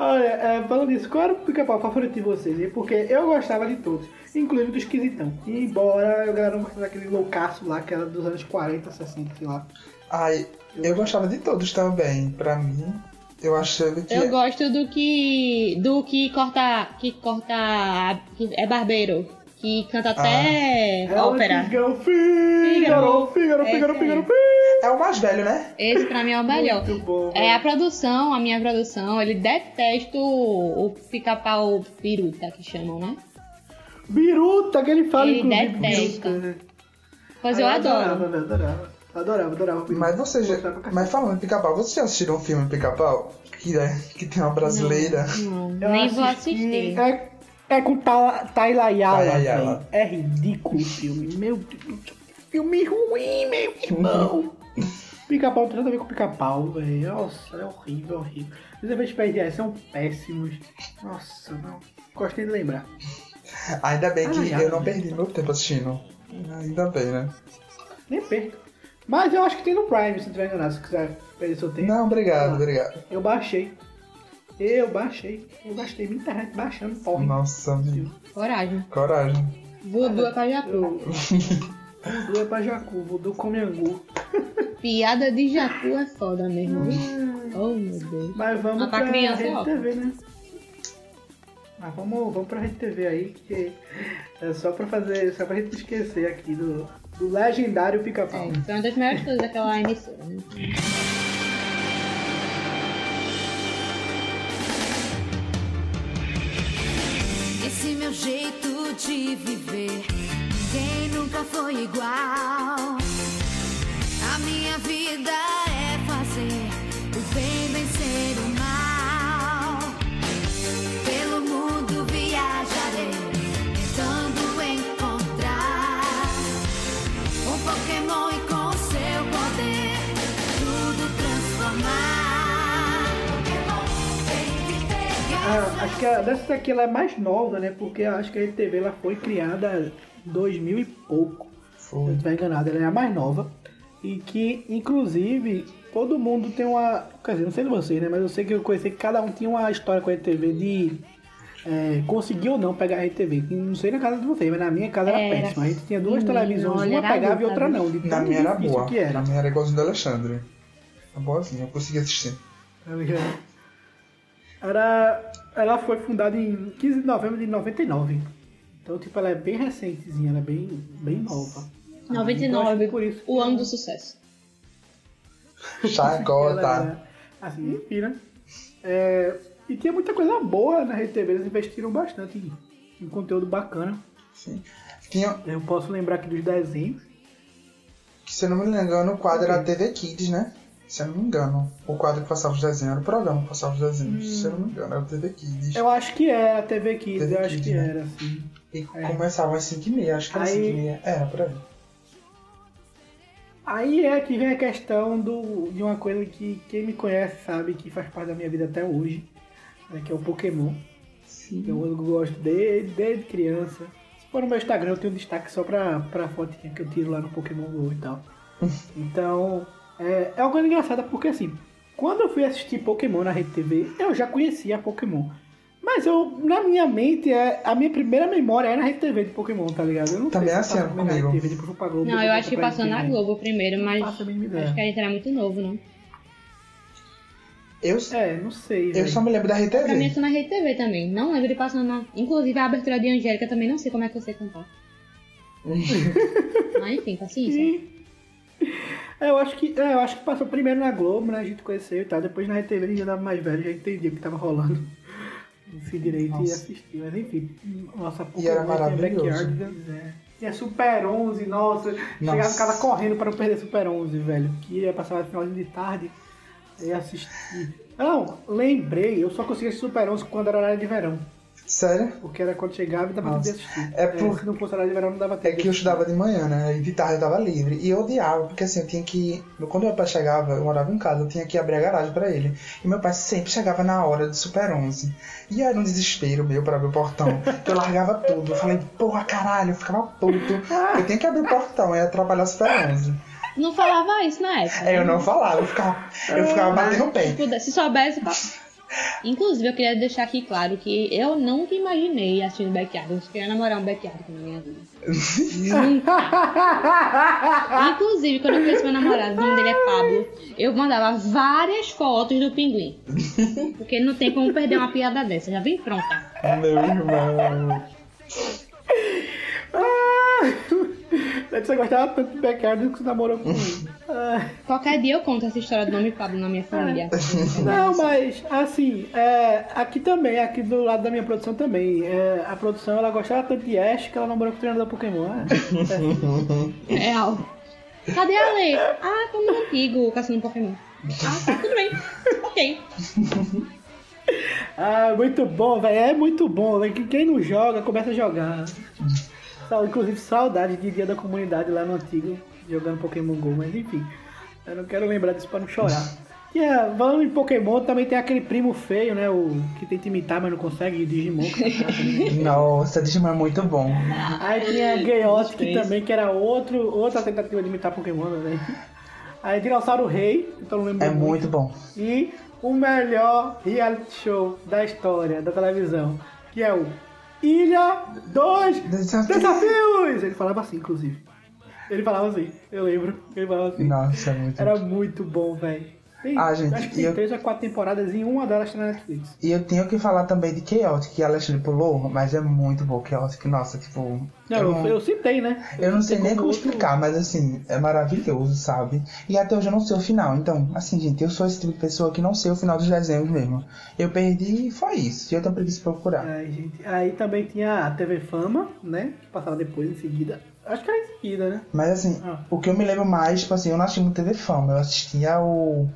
Olha, é, falando isso, qual era o pica-pau favorito de vocês? Porque eu gostava de todos, inclusive do esquisitão. Embora a galera não gostasse daquele loucaço lá, que era dos anos 40, 60, sei lá. Ai, eu gostava de todos também. Pra mim, eu achava que. Eu gosto do que. do que corta. que corta. que é barbeiro. Que canta até Ela ópera. Figaro, Figaro, Figaro, Figaro, aí. Figaro, Figaro. É o mais velho, né? Esse pra mim é o melhor. Muito bom. É a produção, a minha produção, ele detesta o, o pica-pau piruta que chamam, né? Biruta, que ele fala, Ele inclusive. detesta. Biruta? Pois eu Ah, adoro. Adorava, adorava. Adorava, adorava. Biruta. Mas você já. Mas falando em pica-pau, vocês já assistiram um filme Pica-Pau? Que, é, que tem uma brasileira. Não, Eu nem vou assisti- assistir. É, é com Ta- Tayla Ayala, Tayla Ayala. velho. É ridículo o filme. Meu Deus. Filme ruim, meu irmão. Pica-pau não tem nada a ver com pica-pau, velho. Nossa, é horrível, horrível. Os efeitos especiais são péssimos. Nossa, não. Gostei de lembrar. Ainda bem que Ah, eu não perdi meu tempo assistindo. Ainda bem, né? Nem perco. Mas eu acho que tem no Prime, se não tiver enganado. Se quiser perder seu tempo. Não, obrigado, obrigado. Eu baixei. Eu baixei. Eu gastei minha internet baixando porra. Nossa, amigo. Coragem. Coragem. Voodoo é pra Jacu. Eu... <laughs> Voodoo é pra Jacu, Voodoo come angu. <laughs> Piada de Jacu é foda mesmo. viu? Oh, meu Deus. Mas vamos Mas pra pra, criança é Rede ótimo. TV, né? Mas vamos, vamos pra Rede TV aí, que é só pra fazer, só pra gente esquecer aqui do, do legendário pica-pau. É, foi uma das melhores coisas daquela emissora. Né? <laughs> jeito de viver, ninguém nunca foi igual. A minha vida Ah, acho que a, dessa daqui ela é mais nova, né? Porque eu acho que a Rede TV ela foi criada em 2000 e pouco. Se eu não Foi. estiver enganado, ela é a mais nova. E que, inclusive, todo mundo tem uma. Quer dizer, não sei de vocês, né? Mas eu sei que eu conheci que cada um tinha uma história com a RTV de é, conseguir ou não pegar a RTV. Não sei na casa de vocês, mas na minha casa era, Era. péssimo. A gente tinha duas Menino, televisões, uma era pegava e luta, outra não. De Na minha era boa. que era. Na minha era igualzinho do Alexandre. Tá boazinha, eu consegui assistir. Tá ligado? Era, ela foi fundada em 15 de novembro de 99. Então, tipo, ela é bem recentezinha, ela é bem, bem nova. Então, acho que 99, por isso que o ano do sucesso. Chacota. <laughs> era Assim, enfim, né? É, e tinha muita coisa boa na Rede TV, eles investiram bastante em, em conteúdo bacana. Sim. Tinha, Eu posso lembrar aqui dos desenhos. que se eu não me engano, o quadro era a TV Kids, né? Se eu não me engano. O quadro que passava os desenhos era o programa que passava os desenhos. Se eu não me engano, era o TV Kids. Eu acho que era a TV Kids, TV eu acho Kids, que né? era, assim. E É. começava às 5h30, acho que era Aí- 5h30. Era, por aí. Aí é que vem a questão do, de uma coisa que quem me conhece sabe que faz parte da minha vida até hoje, né, que é o Pokémon. Eu, eu gosto desde, desde criança. Se for no meu Instagram, eu tenho destaque só pra, pra fotinha que eu tiro lá no Pokémon GO e tal. <laughs> Então, é, é uma coisa engraçada porque assim, quando eu fui assistir Pokémon na Rede TV, eu já conhecia Pokémon. Mas eu, na minha mente, é, a minha primeira memória é na Rede TV de Pokémon, tá ligado? Eu não Também sei é se assim, comigo. Rede TV, depois pra Globo, Não, eu foi acho que passou na. Globo primeiro, mas acho que a gente era muito novo, não? Eu, É, não sei. eu velho. só me lembro da Pra mim, isso na Rede TV também. Não lembro de passando na. Inclusive a abertura de Angélica também não sei como é que eu sei cantar. Mas enfim, paciência. Sim. É, eu acho que, é, eu acho que passou primeiro na Globo, né? A gente conheceu e tal. Depois na RTV a gente já tava mais velho, já entendia o que tava rolando. Não sei direito e Nossa. assistir. Mas enfim, nossa E era maravilhoso. Backyard, é. Tinha Super 11, nossa. Chegava em Nossa. casa correndo para não perder Super 11, velho. Que ia passar finalzinho de tarde e assistir. Não, lembrei, eu só conseguia assistir Super 11 quando era horário de verão. Sério? Porque era quando chegava e dava tempo de Nossa. assistir. É por- Se não fosse horário de verão, não dava É tempo. que de eu estudava de manhã, né? E de tarde eu tava livre. E eu odiava, porque assim, eu tinha que. Quando meu pai chegava, eu morava em casa, eu tinha que abrir a garagem pra ele. E meu pai sempre chegava na hora do Super 11. E era um desespero meu pra abrir o portão. que eu largava tudo. Eu falei, porra, caralho, eu ficava puto. Eu tinha que abrir o portão, ia atrapalhar o Super 11. Não falava isso na época. Aí eu não falava, eu ficava, eu ficava batendo o pé. Se, puder- se soubesse. Inclusive, eu queria deixar aqui claro que eu nunca imaginei assistindo Backyard. Eu queria namorar um Backyard na minha vida. Inclusive, quando eu conheci meu namorado, o nome dele é Pablo, eu mandava várias fotos do pinguim. Porque não tem como perder uma piada dessa. Já vem pronta. Meu irmão. Ah! <laughs> Você gostava tanto de Backyard que você namorou com, <laughs> Qualquer dia eu conto essa história do nome Pablo na minha família. Não, mas assim, é, aqui também, aqui do lado da minha produção também. é, a produção ela gostava tanto de Ash que ela namorou com o treinador Pokémon. É, <laughs> é. Real. Cadê a Lê? Ah, tô no antigo, caçando Pokémon. Ah, tá, tudo bem. Ok. Ah, muito bom, velho. É muito bom, Quem não joga, começa a jogar. Inclusive, saudade de dia da comunidade lá no antigo, jogando Pokémon GO, mas enfim. Eu não quero lembrar disso pra não chorar. <laughs> E é, falando em Pokémon, também tem aquele primo feio, né? O que tenta imitar, mas não consegue, Digimon. que tá chato, né? <laughs> Nossa, Digimon é muito bom. Aí tinha Gayotic também, que era outro, outra tentativa de imitar Pokémon, né? Aí Dinossauro Rei, então não lembro É muito bom. E o melhor reality show da história da televisão, que é o Ilha dos Desafios. Desafios! Ele falava assim, inclusive. Ele falava assim, eu lembro. Ele falava assim. Nossa, é muito Era muito bom, velho. Tem- Ah, gente, acho que tem eu- três a quatro temporadas e uma delas tá na Netflix. E eu tenho que falar também de Chaotic, que a Alexandre pulou, mas é muito bom. Chaotic, nossa, tipo. Não, eu, eu citei, né? Eu não sei nem como outro- explicar, mas assim, é maravilhoso, sabe? E até hoje eu não sei o final. Então, assim, gente, eu sou esse tipo de pessoa que não sei o final dos desenhos mesmo. Eu perdi e foi isso. Eu tenho preguiça de procurar. Ai, gente. Aí também tinha a TV Fama, né? Que passava depois, em seguida. Acho que era em seguida, né? Mas assim, Ah. o que eu me lembro mais, tipo assim, eu não assisti muito TV Fama, eu assistia o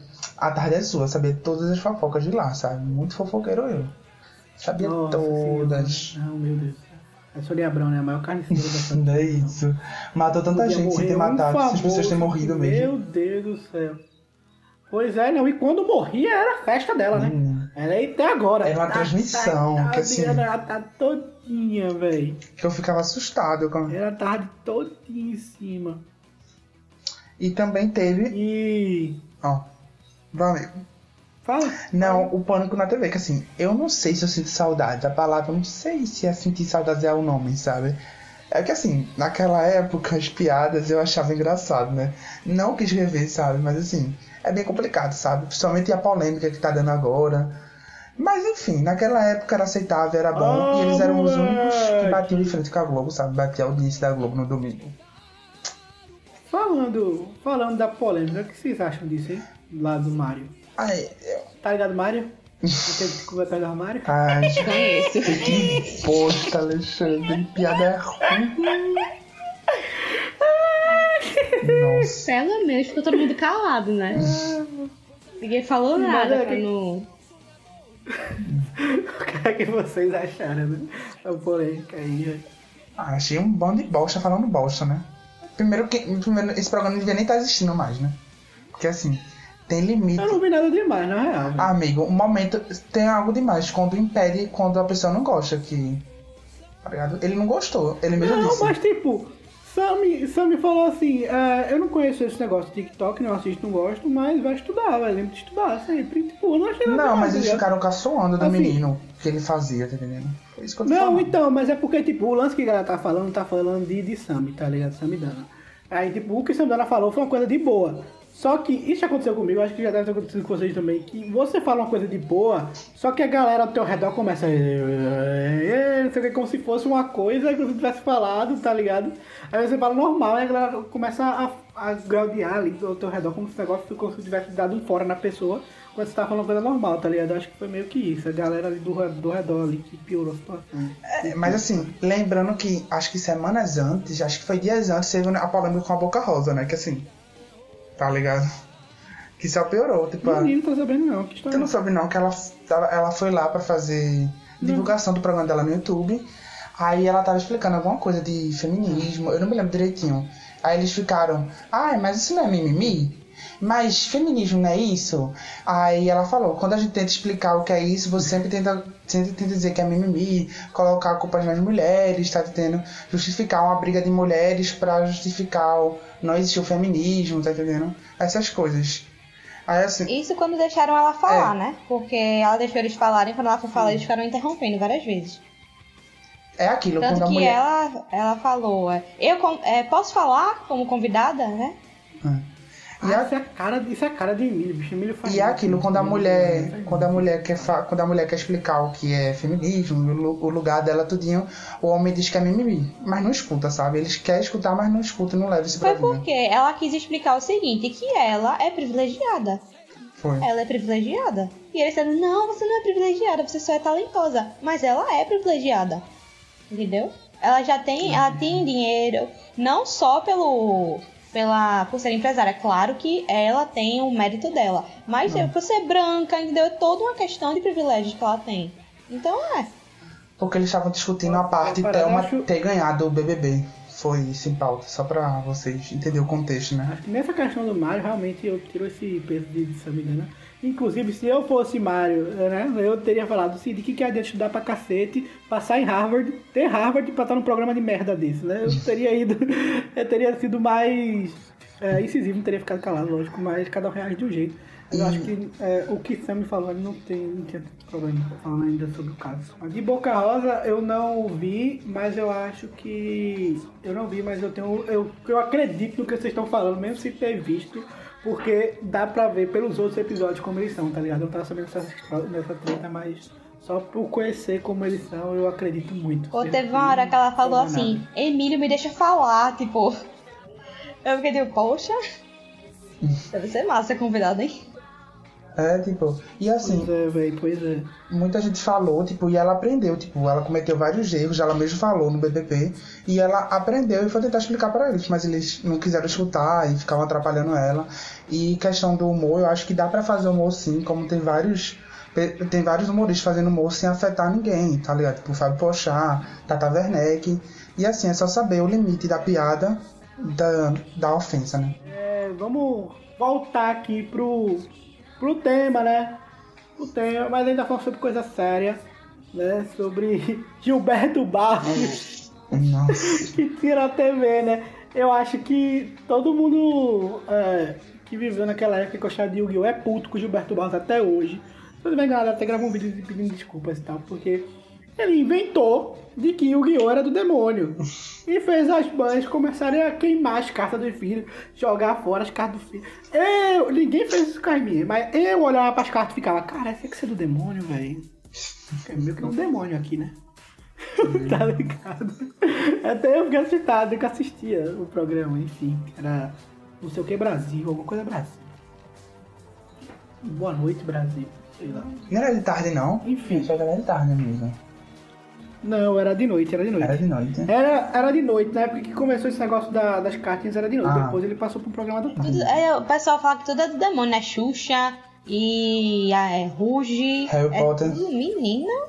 A Tarde é Sua, sabia todas as fofocas de lá, sabe? Muito fofoqueiro eu. Sabia Nossa todas. Senhora. Não, meu Deus. A Sônia Abrão, né? A maior carniceira dessa <laughs> Não é isso. Matou tanta gente sem ter matado, se as pessoas têm morrido Meu mesmo. Deus do céu. Pois é, não. E quando morria era a festa dela, né? Hum. Era aí até agora. Era uma transmissão, Tá, que assim- Ela tá todinha, velho. Que eu ficava assustado. com- Ela tava todinha em cima. E também teve. E. Ó. Valeu. Fala. Não, o pânico na TV, que assim, eu não sei se eu sinto saudade. A palavra, eu não sei se é sentir saudade é o nome, sabe? É que assim, naquela época as piadas eu achava engraçado, né? Não que escrever, sabe? Mas assim, é bem complicado, sabe? Principalmente a polêmica que tá dando agora. Mas enfim, naquela época era aceitável, era bom. e eles eram os únicos que batiam de frente com a Globo, sabe? Batia a audiência da Globo no domingo. Falando, falando da polêmica, o que vocês acham disso, hein? Lá do Mario. Ai, eu... Tá ligado, Mario? <laughs> Não teve que conversar do Mario? Ai, Conheço. que bosta, Alexandre. Piada é ruim. Nossa. Pelo menos ficou todo mundo calado, né? Ninguém falou nada é pra que- não. <laughs> O que é que vocês acharam, né? Da polêmica aí, né? Ah, achei um bando de bosta falando bosta, né? Primeiro que primeiro, esse programa não devia nem estar existindo mais, né? Porque assim, tem limite. Eu não vi nada demais, na real. amigo, um momento tem algo demais quando impede quando a pessoa não gosta que. Tá ligado? Ele não gostou, ele mesmo Não, disse. mas tipo, Sammy, Sammy falou assim, é, eu não conheço esse negócio de TikTok, não assisto, não gosto, mas vai estudar, vai lembra de estudar sempre. Tipo, eu não achei nada Não, mas tá eles ficaram caçoando do Assim. menino que ele fazia, tá entendendo? Foi isso que eu tô Não, falando. então, mas é porque, tipo, o lance que a galera tá falando, tá falando de, de Sammy, tá ligado? Samidana. Aí, tipo, o que Samidana falou foi uma coisa de boa. Só que isso aconteceu comigo, acho que já deve ter acontecido com vocês também, que você fala uma coisa de boa, só que a galera ao teu redor começa a... "Eh, Não sei o que, como se fosse uma coisa que você tivesse falado, tá ligado? Aí você fala normal, e a galera começa a, a graudear ali ao teu redor, como se o negócio como se tivesse dado um fora na pessoa, quando você tá falando coisa normal, tá ligado? Acho que foi meio que isso, a galera ali do, do redor ali que piorou a situação. É, Mas assim, lembrando que acho que semanas antes, acho que foi dias antes, teve a polêmica com a Boca Rosa, né? Que assim, tá ligado? Que só piorou, tipo, a- Menino, não tô sabendo não, que história Tu não soube não que ela, ela foi lá pra fazer divulgação do programa dela no YouTube. Aí ela tava explicando alguma coisa de feminismo, eu não me lembro direitinho. Aí eles ficaram, ai, mas isso não é mimimi? Mas feminismo não é isso? Aí ela falou, quando a gente tenta explicar o que é isso, você sempre tenta, sempre tenta dizer que é mimimi, colocar a culpa nas mulheres, tá entendendo? Justificar uma briga de mulheres pra justificar o não existir o feminismo, tá entendendo? Essas coisas. Aí assim, Isso quando deixaram ela falar, É. né? Porque ela deixou eles falarem, quando ela foi falar, eles ficaram interrompendo várias vezes. é aquilo, Tanto quando a que mulher... ela, ela falou, é, eu é, posso falar como convidada, né? E, a- Isso é a cara, isso é a cara de Emílio, bicho. Emílio faz e é aquilo, quando a mulher, quando a mulher quer fa- quando a mulher quer explicar o que é feminismo, o lu- o lugar dela tudinho, o homem diz que é mimimi, mas não escuta, sabe? Eles querem escutar, mas não escuta, não leva isso pra Foi vida. porque ela quis explicar o seguinte, que ela é privilegiada. Foi. Ela é privilegiada. E eles disseram, não, você não é privilegiada, você só é talentosa. Mas ela é privilegiada. Entendeu? Ela já tem, ela tem dinheiro, não só pelo pela por ser empresária, é claro que ela tem o mérito dela, mas é por ser branca, entendeu? É toda uma questão de privilégios que ela tem. Então é. Porque eles estavam discutindo a parte Thelma acho- ter ganhado o BBB. Foi isso em pauta, só pra vocês entenderem o contexto, né? Acho que nessa questão do Mario, realmente eu tiro esse peso de, de né? Inclusive, se eu fosse Mario, né? Eu teria falado, Cid, que, que adianta estudar pra cacete, passar em Harvard, ter Harvard pra estar num programa de merda desse, né? Eu teria ido, <laughs> eu teria sido mais é, incisivo, não teria ficado calado, lógico, mas cada um reage de um jeito. Eu acho que é, o que Sam me falou, não tem, tinha problema falando ainda sobre o caso. De Boca Rosa eu não vi, mas eu acho que. Eu não vi, mas eu tenho. Eu, eu acredito no que vocês estão falando, mesmo sem ter visto, porque dá pra ver pelos outros episódios como eles são, tá ligado? Eu não tava sabendo dessa, dessa treta, mas só por conhecer como eles são, eu acredito muito. Ou teve uma hora que ela falou assim, nada. Emílio me deixa falar, tipo. Eu fiquei tipo, poxa. <laughs> Deve ser massa convidado, hein? É, tipo, e assim, Pois é, velho, pois é. muita gente falou, tipo, e ela aprendeu, tipo, ela cometeu vários erros, ela mesmo falou no BBB, e ela aprendeu e foi tentar explicar pra eles, mas eles não quiseram escutar e ficavam atrapalhando ela. E questão do humor, eu acho que dá pra fazer humor sim, como tem vários tem vários humoristas fazendo humor sem afetar ninguém, tá ligado? Tipo, Fábio Pochá, Tata Werneck, e assim, é só saber o limite da piada da, da ofensa, né? É, vamos voltar aqui pro, pro tema, né? O tema, mas ainda falando sobre coisa séria, né? Sobre <laughs> Gilberto Barros, Nossa. <laughs> que tira a TV, né? Eu acho que todo mundo é, que viveu naquela época que gostava de Yu-Gi-Oh! é puto com o Gilberto Barros até hoje. Se não me engano, até gravou um vídeo pedindo desculpas e tal, porque ele inventou de que Yu-Gi-Oh! era do demônio. <laughs> E fez as mães começarem a queimar as cartas do filho, jogar fora as cartas do filho. Eu, ninguém fez isso com as minhas, mas eu olhava pras cartas e ficava, cara, essa aqui é do demônio, velho. É meio que um demônio aqui, né? <laughs> tá ligado? Até eu fiquei assustado que assistia o programa, enfim. Era não sei o que Brasil, alguma coisa Brasil. Boa noite, Brasil. Sei lá. Não era de tarde, não? Enfim. Só que era de tarde, amigo. Não, era de noite, era de noite. Era de noite. Era, era de noite, na época que começou esse negócio da- das cartinhas era de noite. Ah. Depois ele passou pro programa da tarde. Tudo- é, o pessoal fala que tudo é do demônio, né? Xuxa e a é, Ruge. Harry é Potter. Tudo menino.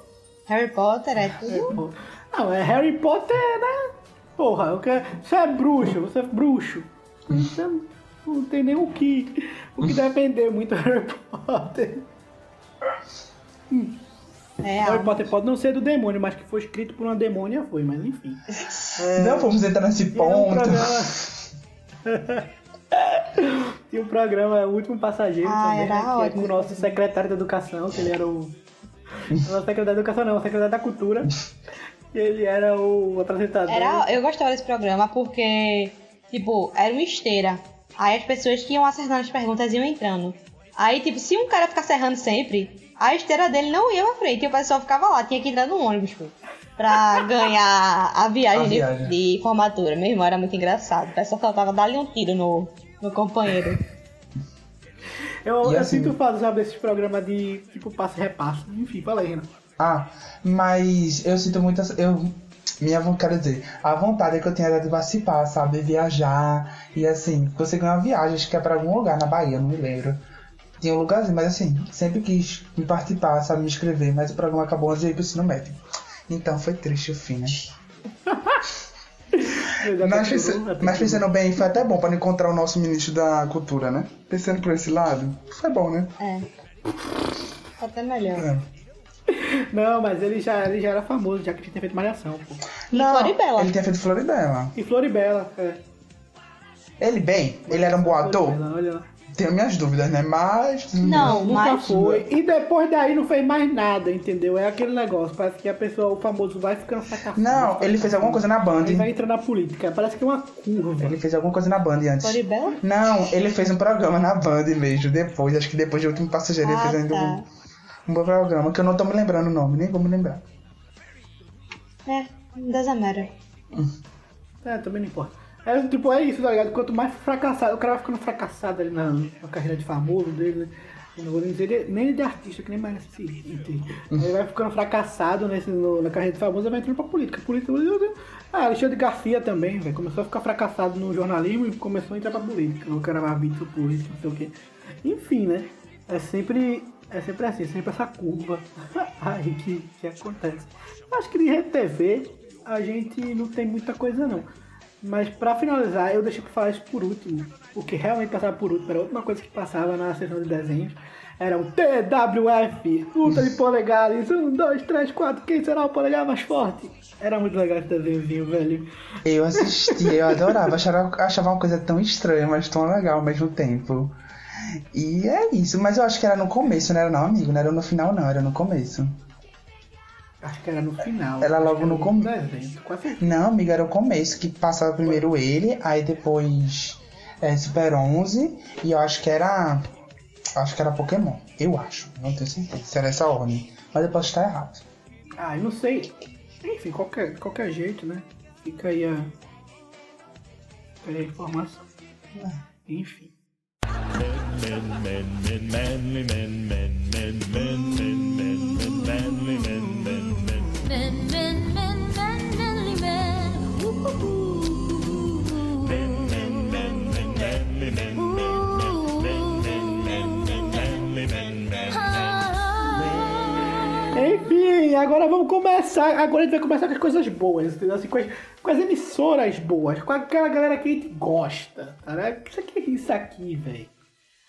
Harry Potter é tudo. Não, é Harry Potter, né? Porra, eu quero... você é bruxo, você é bruxo. Você não tem nem o que, o que <laughs> defender muito Harry Potter. <laughs> É, Harry Potter pode não ser do demônio, mas que foi escrito por uma demônia foi, mas enfim. Não vamos entrar nesse Tinha um ponto. programa. <laughs> Tinha um programa O Último Passageiro Ah, também, era né, que é com o nosso secretário da Educação, que ele era o. Não, secretário da Educação não, o secretário da Cultura. E ele era o apresentador. Era, eu gostava desse programa porque, tipo, era uma esteira. Aí as pessoas que iam acertando as perguntas iam entrando. Aí, tipo, se um cara ficasse errando sempre, a esteira dele não ia pra frente e o pessoal ficava lá, tinha que entrar no ônibus, pô. Pra <laughs> ganhar a viagem, A de- viagem. De, formatura. Meu irmão era muito engraçado. O pessoal faltava dar-lhe um tiro no, no companheiro. <laughs> Eu, E eu assim- sinto falta, sabe, desses programas de tipo passe e repasse. Enfim, fala aí, Renan. Ah, mas eu sinto muita. Eu, minha vontade, quero dizer, a vontade que eu tinha era de participar, sabe? Viajar e assim, conseguir uma viagem, acho que é pra algum lugar na Bahia, não me lembro. Tinha um lugarzinho, mas assim, sempre quis me participar, sabe? Me inscrever, mas o programa acabou antes de ir pro ensino médio. Então foi triste o fim, né? Mas, pense- mas pensando bem, foi até bom para encontrar o nosso ministro da cultura, né? Pensando por esse lado, foi bom, né? É. Até melhor. É. Não, mas ele já, ele já era famoso, já que tinha feito malhação, pô. Não, Floribela. ele tinha feito Floribela. E Floribela, é. Ele bem, ele era um bom ator. Floribela, olha lá. Tenho minhas dúvidas, né? Mas. Não, Nunca mas. foi. E depois daí não fez mais nada, entendeu? É aquele negócio. Parece que a pessoa, o famoso, vai ficando fracassado. Não, ele fez alguma coisa na Band. Aí vai entrando na política. Parece que é uma curva. Ele fez alguma coisa na Band antes. Floribela? Não, ele fez um programa na Band mesmo, depois, acho que depois de Último Passageiro ele Ah, fez ainda tá. um, um bom programa, que eu não tô me lembrando o nome, nem vou me lembrar. É, desamera. É, também não importa. É, tipo, é isso, tá ligado? Quanto mais fracassado, o cara vai ficando fracassado ali na, na carreira de famoso dele, né? Não vou nem dizer nem de artista, que nem merece se entende? Ele vai ficando fracassado nesse, no- na carreira de famoso e vai entrando pra política. Política. Ah, Alexandre Garcia também, velho. Começou a ficar fracassado no jornalismo e começou a entrar pra política. O cara vai vídeo político, não sei o quê. Enfim, né? É sempre. É sempre assim, sempre essa curva <laughs> aí que, que acontece. Acho que de TV a gente não tem muita coisa não. Mas pra finalizar, eu deixei pra falar isso por último. O que realmente passava por último era a última coisa que passava na sessão de desenhos. Era um TWF, luta de polegares, um, dois, três, quatro, quem será o polegar mais forte? Era muito legal esse desenhozinho, velho. Eu assistia, eu adorava, achava, achava uma coisa tão estranha, mas tão legal ao mesmo tempo. E é isso, mas eu acho que era no começo, não era não, amigo? Não era no final não, era no começo. Acho que era no final. Era logo no começo. Não, amigo, era o começo, que passava primeiro ele, aí depois é, Super 11, e eu acho que era. Acho que era Pokémon, eu acho, não tenho certeza se era essa ordem, mas eu posso estar errado. Ah, eu não sei. Enfim, qualquer, qualquer jeito, né? Fica aí a, fica aí a informação. Enfim. Men, men, men, men, manly men. Ooh. Ah. Enfim, agora vamos começar. Agora a gente vai começar com as coisas boas, entendeu? Assim, com, as, com as emissoras boas, com aquela galera que a gente gosta, tá ligado? Isso aqui é isso aqui, velho.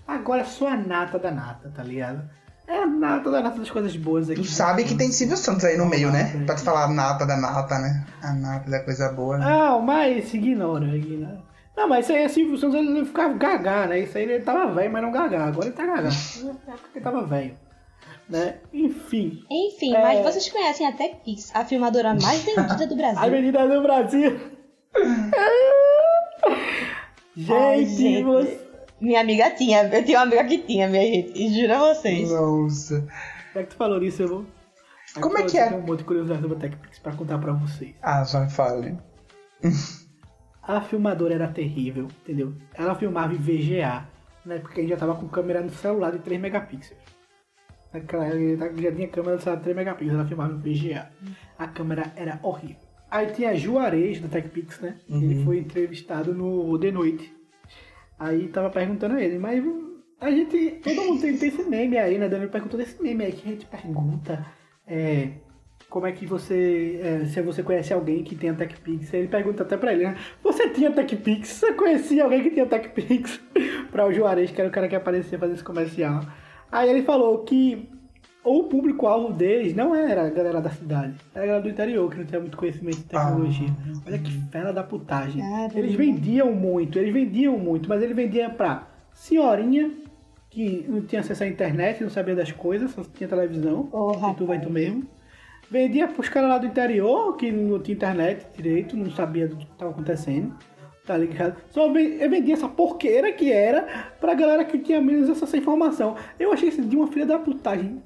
Agora é só a nata da nata, tá ligado? É a nata da nata das coisas boas aqui. Tu sabe que tem Silvio Santos aí no meio, né? Pra te falar a nata da nata, né? A nata da coisa boa. né? Não, mas ignora, ignora. Não, mas isso aí é Silvio Santos, ele ficava gagá, né? Isso aí ele tava velho, mas não gagá. Agora ele tá gagá. Na época ele tava velho. Né? Enfim. Enfim, É. mas vocês conhecem a TechPix, a filmadora mais <laughs> vendida do A Brasil. Avenida do Brasil. <laughs> <laughs> gente, Ai, gente. você. Minha amiga tinha, eu tinha uma amiga que tinha, minha gente, e juro a vocês. Nossa. Já que tu falou isso, eu vou. Já Como é que é? Eu tenho um monte de curiosidade sobre a TechPix pra contar pra vocês. Ah, vai, fale. <laughs> A filmadora era terrível, entendeu? Ela filmava em VGA, né? Porque a gente já tava com câmera no celular de 3 megapixels. Naquela época já tinha câmera no celular de 3 megapixels, ela filmava em VGA. A câmera era horrível. Aí tinha Juarez da TechPix, né? Ele foi entrevistado no De Noite. Aí tava perguntando a ele, mas a gente. Todo mundo tem, tem esse meme aí, né? Daniel perguntou desse meme aí que a gente pergunta. É, como é que você. é, se você conhece alguém que tenha TechPix. Ele pergunta até pra ele, né? Você tinha TechPix? Você conhecia alguém que tinha TechPix? <laughs> pra o Juarez, que era o cara que aparecia fazer esse comercial. Aí ele falou que o público-alvo deles não era a galera da cidade, era a galera do interior, que não tinha muito conhecimento de tecnologia. Olha que fera da putagem. Caramba. Eles vendiam muito, eles vendiam muito, mas ele vendia pra senhorinha que não tinha acesso à internet, não sabia das coisas, só tinha televisão, Porra, e tu vai tu mesmo. Vendia pros caras lá do interior, que não tinha internet direito, não sabia do que estava acontecendo. Tá ligado? Só vendia essa porqueira que era pra galera que tinha menos acesso a essa informação. Eu achei isso de uma filha da putagem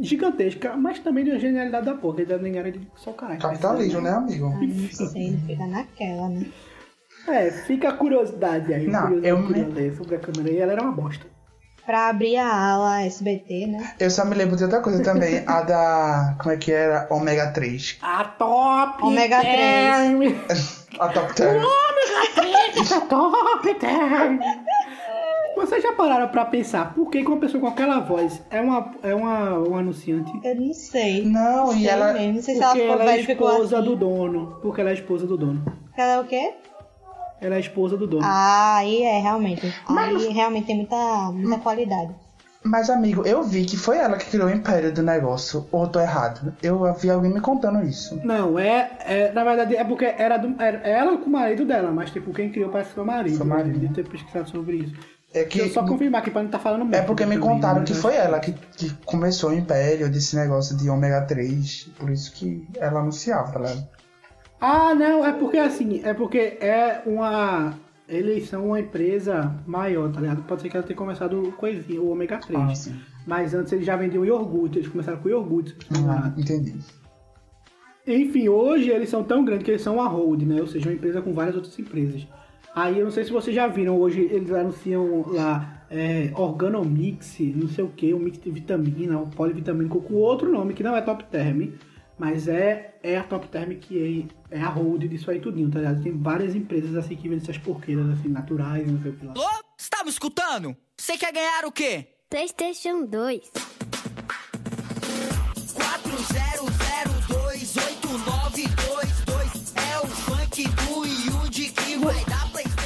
gigantesca, mas também de uma genialidade da porra, que nem era de só caralho. Capitalismo, né, amigo? Não sei, fica naquela, né? É, fica a curiosidade aí. Não, curiosidade eu me- curiosidade sobre a câmera e ela era uma bosta. Pra abrir a ala SBT, né? Eu só me lembro de outra coisa também, a da. Como é que era? Ômega 3. A top Ômega term. A Top 10. A top term. Vocês já pararam pra pensar por que que uma pessoa com aquela voz é uma, é uma, um anunciante? Eu não sei. Não, Sei e ela. mesmo. Não sei se Porque ela ficou ela é esposa assim. do dono. Porque ela é esposa do dono. Ela é o quê? Ela é esposa do dono. Ah, aí é, realmente. Aí realmente tem muita, muita qualidade. Mas, amigo, eu vi que foi ela que criou o império do negócio. Ou eu tô errado? Eu vi alguém me contando isso. Não, é, é. Na verdade, é porque era, do, era ela com o marido dela, mas tipo, quem criou parece que foi o marido. Foi o marido. De ter pesquisado sobre isso. É Deixa eu que só confirmar aqui pra não estar falando É merda porque me contaram né? que foi ela que, que começou o império desse negócio de ômega 3. Por isso que ela anunciava, tá ligado? Ah, não, é porque assim, é porque é uma. Eles são uma empresa maior, tá ligado? Pode ser que ela tenha começado coisinha, o ômega 3. Ah, sim. Mas antes eles já vendiam iogurte, eles começaram com iogurte. Ah, entendi. Enfim, hoje eles são tão grandes que eles são uma hold, né? Ou seja, uma empresa com várias outras empresas. Aí eu não sei se vocês já viram, hoje eles anunciam lá é, Organomix, não sei o que, um mix de vitamina, um polivitamínico com outro nome que não é Top Term, mas é, é a Top Term que é, é a hold disso aí tudinho, tá ligado? Tem várias empresas assim que vendem essas porqueiras assim, naturais, não sei o que lá. Alô? Você tá me escutando? Você quer ganhar o quê? PlayStation 2.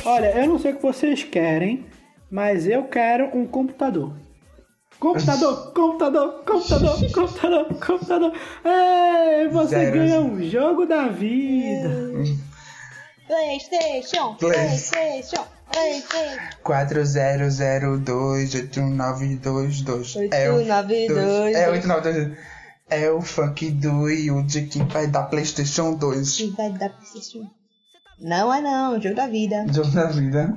Olha, eu não sei o que vocês querem, mas eu quero um computador. Computador, <laughs> computador, computador, <laughs> computador, computador. Ei, você Zero. ganha um jogo da vida. PlayStation, Play. PlayStation, PlayStation. 40028922. É o 8922. É 8922. É o funk do Yuji que vai dar PlayStation 2. Que vai dar PlayStation. Não é não, jogo da vida. Jogo da vida.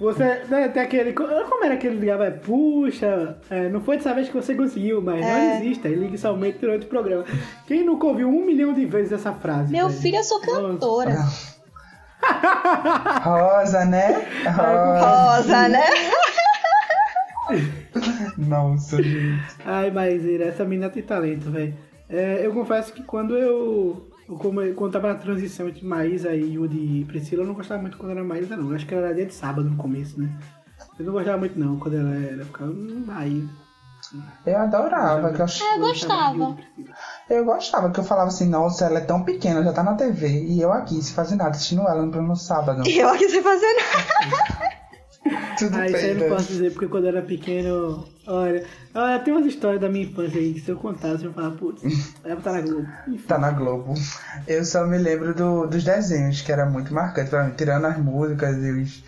Você né, tem aquele. Como era aquele ligava? É, puxa, é, não foi dessa vez que você conseguiu, mas não É. existe. Aí ligue somente durante o programa. Quem nunca ouviu um milhão de vezes essa frase? Meu velho? filho, eu sou cantora. <laughs> Rosa, né? Rosa. Rosa, né? <laughs> Nossa, gente. Ai, mas Ira, essa menina tem talento, velho. É, eu confesso que quando eu. Eu come- quando tava na transição entre Maísa e Yudi e Priscila, eu não gostava muito quando era Maísa, não. Eu acho que ela era dia de sábado no começo, né? Eu não gostava muito, não, quando ela era. Eu ficava. Hum, aí. Eu adorava. Que eu, Ah, eu gostava. eu gostava que eu falava assim, nossa, ela é tão pequena, já tá na TV. E eu aqui, sem fazer nada, assistindo ela no, no sábado. Eu aqui sem fazer nada. <laughs> Tudo Ah, isso aí eu bem, não né? posso dizer, porque quando eu era pequeno. Olha, olha, tem umas histórias da minha infância aí que se eu contasse, eu falava, putz, ela tá na Globo. Enfim. <laughs> Tá na Globo. Eu só me lembro do- dos desenhos, que era muito marcante pra mim. Tirando as músicas e os,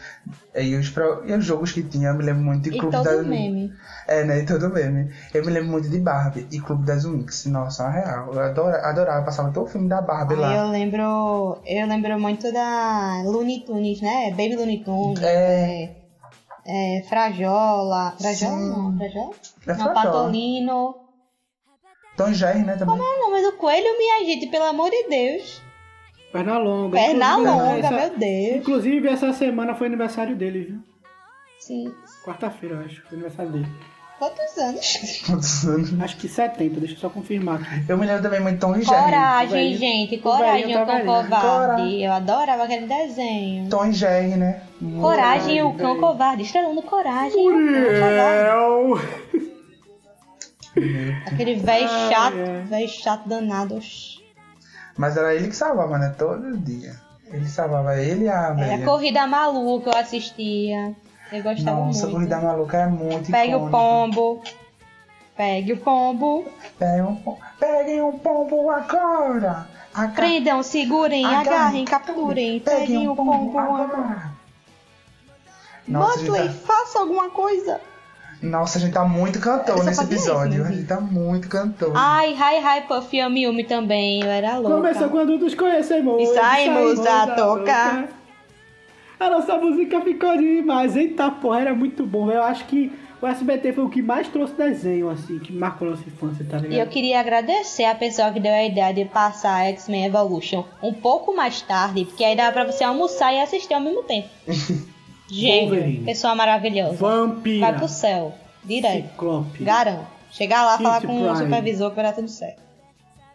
e os, e os jogos que tinha, eu me lembro muito de E Clube todo das meme. É, né? E todo meme. Eu me lembro muito de Barbie e Clube das Winx. Nossa, na real. Eu adorava, adorava passava todo o filme da Barbie Aí lá. eu lembro. Eu lembro muito da Looney Tunes, né? Baby Looney Tunes. É. é, é, Frajola. Frajola Sim. não, Frajola? É não. Patolino. Tom Jerry, né? Também. Qual é o nome do coelho, minha gente? Pelo amor de Deus. Perna longa. Perna longa, essa- meu Deus. Inclusive, essa semana foi aniversário dele, viu? Sim. Quarta-feira, eu acho. Foi aniversário dele. Quantos anos? Quantos anos? Acho que 70, deixa eu só confirmar. Eu me lembro também muito de Tom e Jerry. Coragem, gente. Coragem, velhinho o cão covarde. Eu adorava aquele desenho. Tom e Jerry, né? Coragem, o cão covarde. Estrelando coragem, covarde. <laughs> Aquele velho chato, ai. velho chato danado. Mas era ele que salvava, né? Todo dia. Ele salvava ele e a Era velha. corrida maluca, eu assistia. Eu gostava Nossa, muito. Corrida Maluca é muito Pegue o icônico. pombo. Pegue o pombo. Pegue um, pom- peguem um pombo agora. Aca- Prendam, segurem, agarrem, agarrem, capturem. Peguem o pombo agora. Nossa, a Motley, gente faça alguma coisa. tá... Nossa, a gente tá muito cantor nesse isso, episódio. meu a gente tá muito cantor. Ai, hi, hi, Puff e Yumi também. Eu era louca. Começou quando nos conhecemos. E saímos a tocar. A nossa música ficou demais. Eita porra, era muito bom. Eu acho que o SBT foi o que mais trouxe desenho, assim, que marcou nossa infância, tá ligado? E eu queria agradecer a pessoa que deu a ideia de passar X-Men Evolution um pouco mais tarde, porque aí dava pra você almoçar e assistir ao mesmo tempo. <laughs> Gênio, Wolverine. pessoa maravilhosa. Vampira. Vai pro céu, direto. Ciclope. Garanto. Chegar lá, Kitty falar com o Pryde. supervisor que vai dar tudo certo.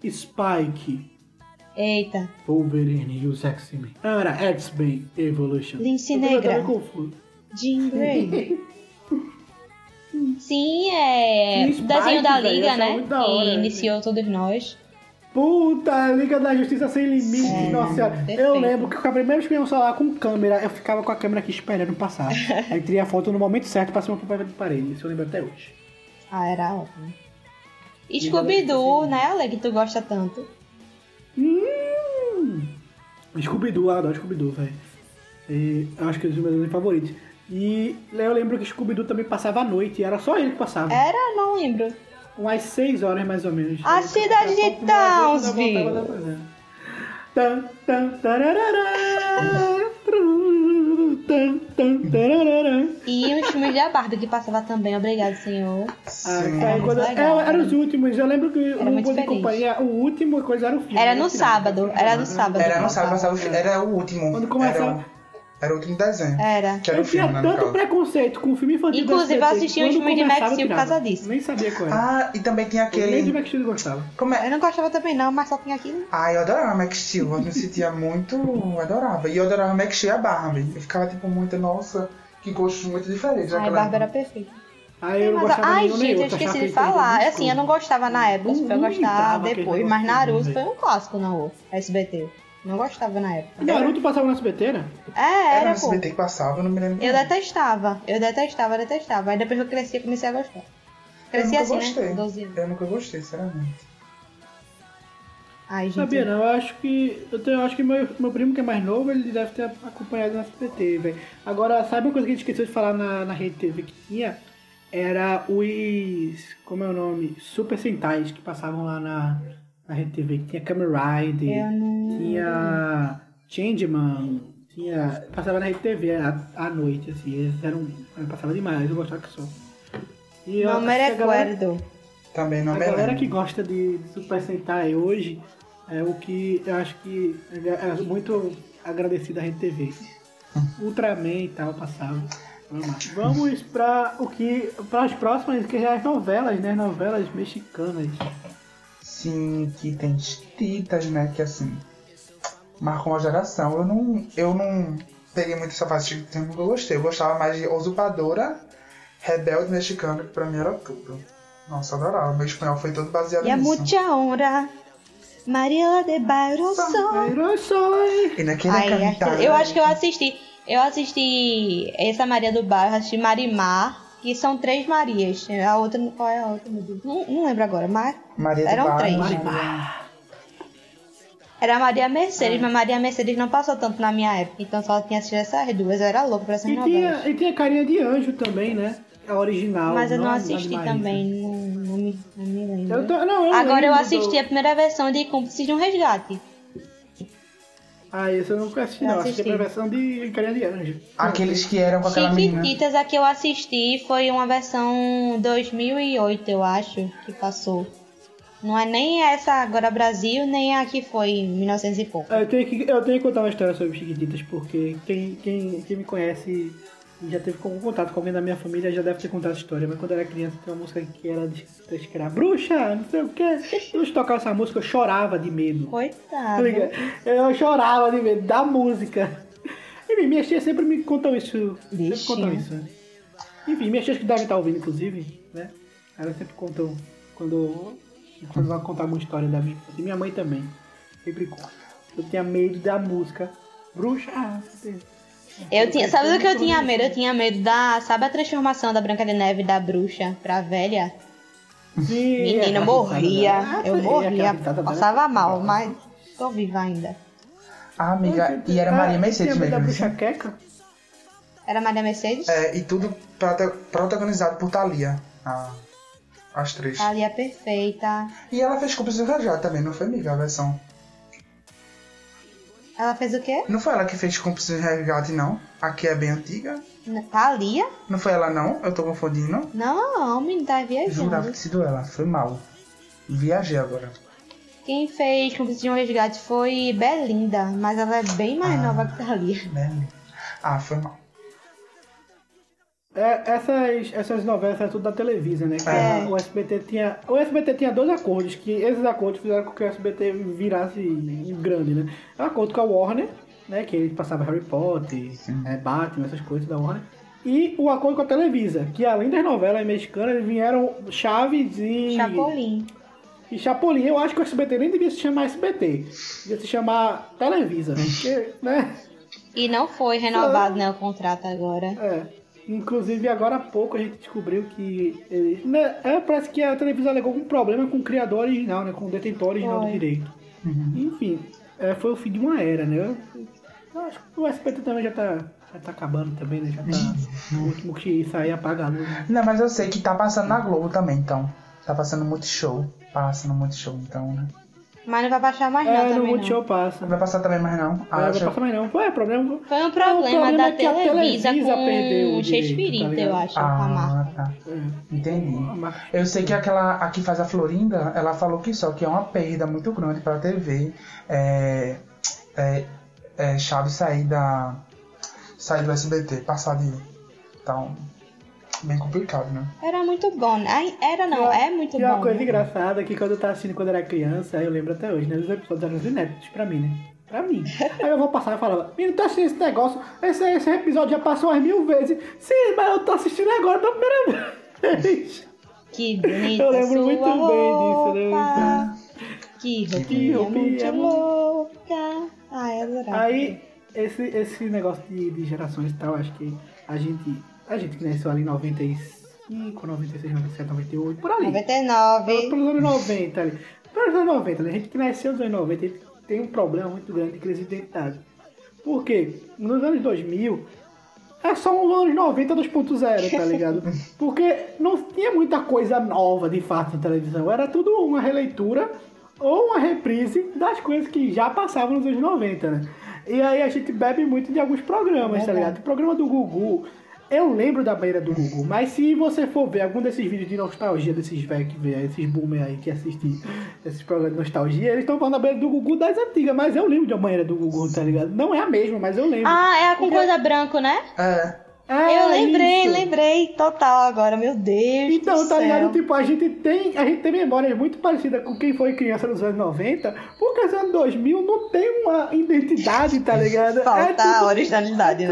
Spike. Eita, Wolverine e os X-Men. Ah, Era X-Men Evolution. Lince Negra. Jean Grey. <laughs> Sim, é. O Spike, desenho da velho, Liga, é né? da que hora, iniciou todos nós. Puta, Liga da Justiça Sem Limites, É, nossa senhora. perfeito. Eu lembro que a primeira vez que eu ia falar com câmera, eu ficava com a câmera aqui esperando passar. <laughs> Aí teria a foto no momento certo pra cima pro de parede. Isso eu lembro até hoje. Ah, era ótimo. Scooby-Doo, né, Ale, que tu gosta tanto. Hum! Scooby-Doo, eu adoro Scooby-Doo, velho. E acho que é um dos meus desenhos favoritos. E eu lembro que Scooby-Doo também passava à noite, e era só ele que passava. Era, não lembro. Umas 6 horas mais ou menos. A cidade de Townsville. Tan, tan, tararara, tan, tan, tararara. E os filmes da Barbie que passava também, obrigado, senhor. Ah, quando- é, eram os últimos, eu lembro que Era Bom de. Companhia, o último coisa era o filme. Era né, no era- sábado, era no sábado. Era no sábado, passava. passava, era o último. Quando começava- Era, o- o último desenho. Era. Que era Eu o filme, tinha né, tanto preconceito com o filme infantil Inclusive, eu os quando filmes de Max eu Steel por causa disso. Nem sabia qual era. Ah, e também tinha Nem de aquele... Max Steel eu gostava. Como é? Eu não gostava também não, mas só tinha aquilo. Ah, eu adorava Max Steel, eu me sentia muito. eu adorava. E eu adorava Max Steel e a Barbie. Eu ficava tipo muito, nossa, que gostos muito diferentes. Ai, naquela Bárbara era perfeita. Aí eu não Mas, gostava ai, gente, eu outro. esqueci de falar. Assim, eu não gostava na época, imitava aquele depois. Mas Naruto foi um clássico na U, SBT. Não gostava na época. Naruto passava no SBT, né? É, Era era, no pô. SBT que passava, eu não me lembro. Eu não. detestava, eu detestava, detestava. Aí depois que eu cresci, eu comecei a gostar. Cresci assim, gostei. né? 12 anos. Eu nunca gostei, sinceramente. Ai, gente. Sabia não, eu acho que. Eu, tenho, eu acho que meu, meu primo que é mais novo, ele deve ter acompanhado no SBT, velho. Agora, sabe uma coisa que a gente esqueceu de falar na, na rede TV que tinha? Era os. Como é o nome? Super Sentais que passavam lá na, na rede TV, que tinha Kamen Rider, Eu não- tinha Changeman, tinha. Passava na rede TV à, à noite, assim. Eles eram. Passava demais, eu gostava que só. E eu Não me a galera- recuerdo. Também não a me galera lembro. que gosta de de Super Sentai hoje é o que eu acho que é muito agradecido à Rede TV. <laughs> Ultraman e tal passava. Vamos. Vamos para o que para as próximas que é as novelas, né? Novelas mexicanas. Sim, que tem titas, né? Que assim. Marcou uma geração. Eu não. Eu não peguei muito essa parte de que eu gostei. Eu gostava mais de Usurpadora, Rebelde Mexicano, que pra mim era tudo. Nossa, adorava. Meu espanhol foi todo baseado E a nisso. mucha honra. Mariela de Bairro Soy. E naquele Ai, cantar. eu acho que eu assisti. Eu assisti essa Maria do Bairro, assisti Marimar, que são três Marias. A outra, qual é a outra, meu Deus? Não, não lembro agora, mas Maria eram Bairro, três. Maria- era Maria Mercedes, mas Maria Mercedes não passou tanto na minha época, então só tinha assistido essas duas. Eu era louca pra essas E novelas. tinha, e tinha carinha de anjo também, né? A original. Mas eu não a- a de assisti também, não, não me, não me lembro. Eu tô- não, eu Agora eu assisti do- a primeira versão de Cúmplices de um Resgate. Ah, isso eu nunca assisti, não. Assisti assisti. a versão de carinha de anjo. Aqueles que eram com aquela menina. Chiquititas, a que eu assisti foi uma versão 2008, eu acho, que passou. Não é nem essa agora Brasil, nem a que foi em 1900 e pouco. Eu tenho, que, eu tenho que contar uma história sobre Chiquititas, porque quem, quem, quem me conhece e já teve algum contato com alguém da minha família já deve ter contado a história. Mas quando eu era criança, tinha uma música que era de que era bruxa, não sei o quê. Eu tocava essa música, eu chorava de medo. Tá Coitado. ligado? Eu chorava de medo da música. Enfim, minhas tias sempre me contam isso. Sempre Bichinho. contam isso. Enfim, minhas tias que devem estar ouvindo, inclusive, né? Elas sempre contam quando, quando vai contar alguma história da minha. E minha mãe também. Sempre conta. Eu tinha medo da música. Bruxa. ah, Eu tinha, sabe do que eu tinha medo? Eu tinha medo da. Sabe a transformação da Branca de Neve da bruxa pra velha? Sim, Menina, aquela morria. risada dela. Eu Ah, é, morria. dela. Passava mal, mas tô viva ainda. Ah, amiga, e era Ah, Maria tinha Mercedes medo da mesmo. bruxa queca? Era Maria Mercedes? É, e tudo prota- protagonizado por Thalia. Ah, as três. Ali é perfeita. E ela fez Cúmplice do Resgate também, não foi, amiga, a versão? Ela fez o quê? Não foi ela que fez Cúmplice do Resgate, não? A que é bem antiga? Thalia? Não foi ela, não? Eu tô confundindo. Não, menino, tá Jurava viajando. que sido ela. Foi mal. Viajei agora. Quem fez Cúmplice de um Resgate foi Belinda, mas ela é bem mais Ah. nova que Thalia. Né? Ah, foi mal. É, essas, essas novelas eram tudo da Televisa, né? Que É. o SBT tinha. O SBT tinha dois acordos, que esses acordos fizeram com que o SBT virasse grande, né? É um acordo com a Warner, né? Que ele passava Harry Potter, é, Batman, essas coisas da Warner. E o acordo com a Televisa, que além das novelas mexicanas, vieram Chaves e. Chapolin. E Chapolin, eu acho que o SBT nem devia se chamar SBT. Devia se chamar Televisa. Porque, né? E não foi renovado, né, o contrato agora. É. Inclusive, agora há pouco a gente descobriu que. Ele, né, é, parece que a televisão alegou um problema com o criador original, né? Com o detentor original Foi. do direito. Enfim, é, foi o fim de uma era, né? Eu, acho que o SBT também já tá, Já tá acabando também, né? Já tá. o último que sair apaga a luz. né? Não, mas eu sei que tá passando na Globo também, então. Tá passando muito show. Passando muito show, então, né? Mas não vai baixar mais não É, no também não. Multishow passa. Não vai passar também mais não. Ah, Ah, não vai passar mais não. Foi, é problema. Foi um o problema, problema da é que a Televisa, Televisa com perdeu o o Shakespeare, direito, tá eu acho, com a marca. Ah, tá. É. Entendi. Eu sei que aquela a que faz a Florinda, ela falou que só que é uma perda muito grande pra TV. É, é, é Chaves sair da sair do SBT, passar de então bem complicado, né? Era muito bom. né? Era não, é muito E uma bom. coisa né? engraçada é que quando eu tava assistindo quando era criança, eu lembro até hoje, né? Os episódios eram inéditos pra mim, né? Pra mim. <laughs> Aí eu vou passar e falava, menino, tá assistindo esse negócio? Esse, esse episódio já passou umas mil vezes. Sim, mas eu tô assistindo agora pela primeira vez. Que bonita Eu lembro sua muito bem disso, né? roupa. Que roupinha, Que roupinha muito louca. Ai, adorava. Aí, esse, esse negócio de, de gerações e tal, acho que a gente, a gente que nasceu ali em 95, 96, 97, 98, por ali. 99. Pelos anos 90 ali. Pelos anos 90, né? A gente que nasceu nos anos 90 a gente tem um problema muito grande de crise identitária. Por quê? Nos anos 2000, é só uns anos 90 2.0, tá ligado? <laughs> Porque não tinha muita coisa nova, de fato, na televisão. Era tudo uma releitura ou uma reprise das coisas que já passavam nos anos 90, né? E aí a gente bebe muito de alguns programas, tá ligado? O programa do Gugu, eu lembro da banheira do Gugu, mas se você for ver algum desses vídeos de nostalgia desses velhos que vê, esses boomer aí que assistem esses programas de nostalgia, eles estão falando da banheira do Gugu das antigas, mas eu lembro da banheira do Gugu, tá ligado? Não é a mesma, mas eu lembro. Ah, é a com coisa branco, né? É. É, eu lembrei, isso. lembrei total agora, meu Deus. Então, do tá ligado? céu. Tipo, a gente tem, a gente tem memórias muito parecidas com quem foi criança nos anos 90, porque nos anos 2000 não tem uma identidade, tá ligado? <laughs> Falta é a tudo, originalidade,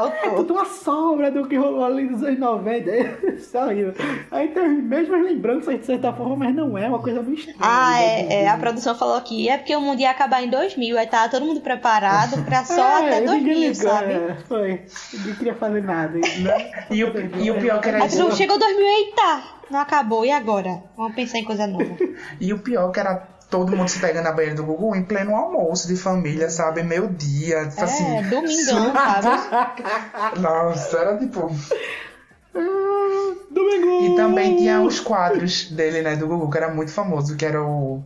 né? é Faltou. tudo uma sombra do que rolou ali nos anos 90. Isso é horrível. Aí tem as mesmas lembranças de certa forma, mas não é uma coisa muito estranha. Ah, né? é, é, a produção falou que é porque o mundo ia acabar em 2000, aí tava todo mundo preparado pra <laughs> só É, até ninguém 2000, ligou, sabe? é, foi. Ninguém queria fazer nada. <laughs> E o, e o pior que era isso. chegou 2000, eita, não acabou, e agora? Vamos pensar em coisa nova. <laughs> E o pior que era todo mundo se pegando na banheira do Gugu em pleno almoço de família, sabe? Meio dia, tipo assim. É, domingão, <laughs> sabe? Nossa, era tipo. <laughs> Domingo! E também tinha os quadros dele, né, do Gugu, que era muito famoso, que era o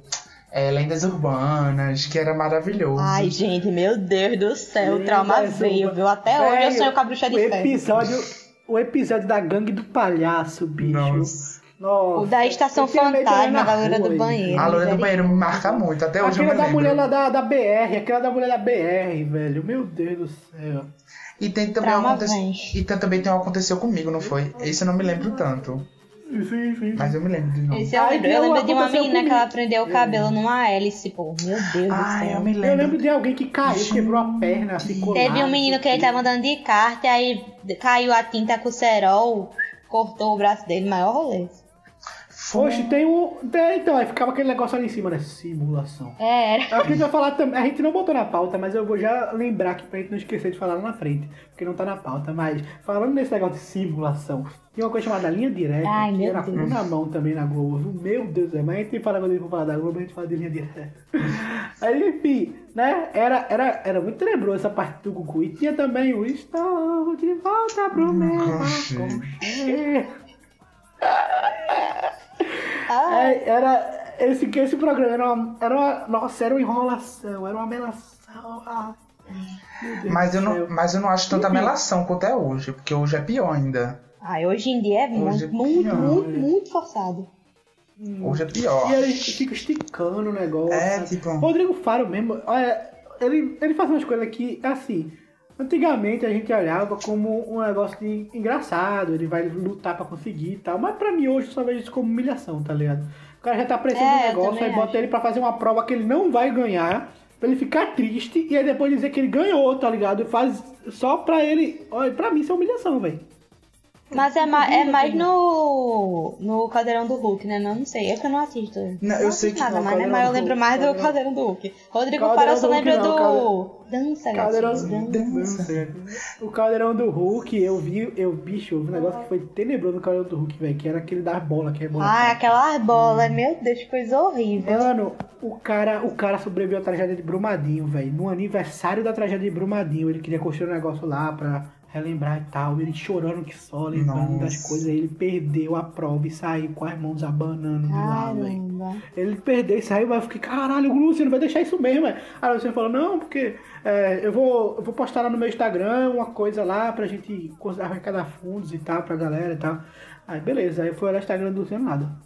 é, Lendas Urbanas, que era maravilhoso. Ai, gente, meu Deus do céu, trauma veio, viu? Até hoje eu sonho com a bruxa de o ferro. episódio, o episódio da gangue do palhaço, bicho. Nossa. Nossa. O da Estação Eu Fantasma, na da loira do banheiro. A loira do banheiro me marca muito, até hoje Aquela eu me da mulher lembro. lá da, da BR, aquela da mulher da BR, velho. Meu Deus do céu. E tem também vem. E tem, também tem um aconteceu comigo, não foi? Esse eu não me lembro tanto, Sim, sim. mas eu me lembro de novo. Esse eu Aí lembro. Eu lembro de uma menina que comigo. ela prendeu o cabelo numa hélice, pô. Meu Deus do Ai, céu. eu me Eu lembro. lembro de alguém que caiu, quebrou a perna, ficou Teve lá, um menino que ele tava andando de kart, aí caiu a tinta com o cerol, cortou o braço dele, maior rolê. Oxe, tem um. Tem, então, aí ficava aquele negócio ali em cima, né? Simulação. É, era. É o que a gente vai falar também. A gente não botou na pauta, mas eu vou já lembrar aqui pra gente não esquecer de falar lá na frente. Porque não tá na pauta. Mas falando nesse negócio de simulação, tinha uma coisa chamada linha direta, Ai, que era Deus. um na mão também na Globo. Meu Deus do céu. Mas a gente fala quando a gente for falar da Globo, a gente fala de linha direta. <laughs> Aí, enfim, né? Era, era, era muito tenebroso essa parte do Gugu. E tinha também o Estou de volta pro meu aconchego. É, era esse, que esse programa era uma, era uma. Nossa, era uma enrolação, era uma melação. Ah, Mas eu, não, mas eu não acho tanta melação quanto é hoje, porque hoje é pior ainda. Ai, hoje em dia é muito, é muito, pior, muito, muito forçado. Hoje é pior. E ele fica esticando o negócio. É, tipo- Rodrigo Faro mesmo, olha, ele, ele faz umas coisas que, assim, antigamente a gente olhava como um negócio de engraçado, ele vai lutar pra conseguir e tal, mas pra mim hoje eu só vejo isso como humilhação, tá ligado? O cara já tá apressando É, eu negócio, aí bota acho. ele pra fazer uma prova que ele não vai ganhar, pra ele ficar triste e aí depois dizer que ele ganhou, tá ligado? E faz só pra ele. Olha, pra mim isso é humilhação, velho. Mas é, ma é mais no. no Caldeirão do Hulk, né? Não, não sei. É que eu não assisto. Não, eu sei que nada no mais, né? Mas eu lembro mais do Caldeirão- do Hulk. Rodrigo Caldeirão só lembra não, do. Caldeirão- Dança, Caldeirão, gatinho, dança. Dança. o Caldeirão do Hulk, eu vi, eu, bicho, eu vi um negócio que foi tenebroso no Caldeirão do Hulk, velho, que era aquele das bolas, que é bola. Ai, aquela bola, meu Deus, que coisa horrível. Mano, o cara, o cara sobreviveu à tragédia de Brumadinho, velho. No aniversário da tragédia de Brumadinho, ele queria construir um negócio lá pra relembrar e tal. Ele chorando que só, lembrando Nossa. das coisas. Ele perdeu a prova e saiu com as mãos abanando lá, velho. Ele perdeu e saiu, mas eu fiquei, caralho, o Luciano vai deixar isso mesmo, velho. Aí o Luciano falou, não, porque é, eu, vou, eu vou postar lá no meu Instagram uma coisa lá pra gente arrecadar fundos e tal, pra galera e tal. Aí beleza, aí fui olhar o Instagram do Luciano nada.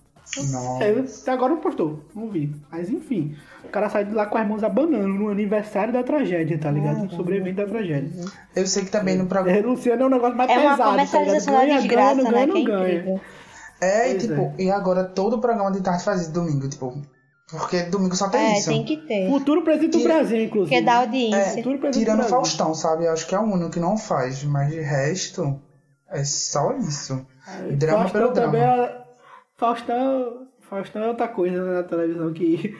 Nossa. Ele até agora não postou, não vi. Mas enfim, o cara saiu de lá com as mãos abanando no aniversário da tragédia, tá ligado? Sobrevivente da tragédia. Eu sei que também no programa. É, Luciano é um negócio mais É uma pesado, tá comercialização da ligado? Ganha, desgraça, ganha, não né? ganha, Que é não ganha. É, e Pois tipo, e agora todo o programa de tarde faz domingo, tipo. Porque domingo só tem É, isso. tem que ter. Futuro presidente do Tira- Brasil, inclusive. Dá É, audiência. Futuro presidente do tirando Brasil. Faustão, sabe? Eu acho que é o único que não faz, mas de resto é só isso. Drama Faustão pelo também drama. Faustão... Faustão é outra coisa né, na televisão que...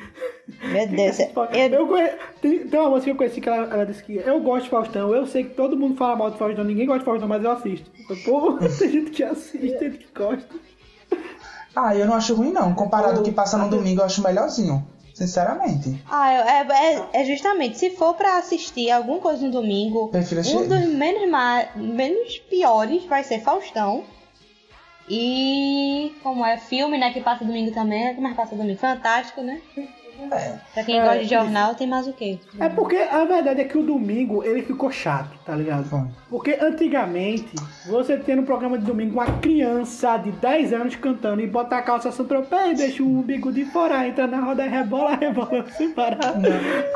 Meu <laughs> Deus. Eu, Eu conhe... tem, tem uma moça que eu conheci que ela, ela disse que eu gosto de Faustão, eu sei que todo mundo fala mal de Faustão, ninguém gosta de Faustão, mas eu assisto. Eu, Pô, <laughs> tem gente que assiste, tem gente que gosta. Ah, eu não acho ruim não. Comparado ao que passa no domingo, eu acho melhorzinho. Sinceramente. Ah, é, é, é justamente, se for pra assistir alguma coisa no domingo, Prefiro um dos menos, menos piores vai ser Faustão. E como é filme, né, que passa domingo também, que mais passa domingo? Fantástico, né? Pra quem É, gosta de jornal, tem mais o quê? É porque a verdade é que o domingo ele ficou chato, tá ligado? Porque antigamente, você tinha no programa de domingo uma criança de 10 anos cantando e bota a calça Santropé e deixa o umbigo de fora, entra na roda e rebola, <laughs> rebola sem parar.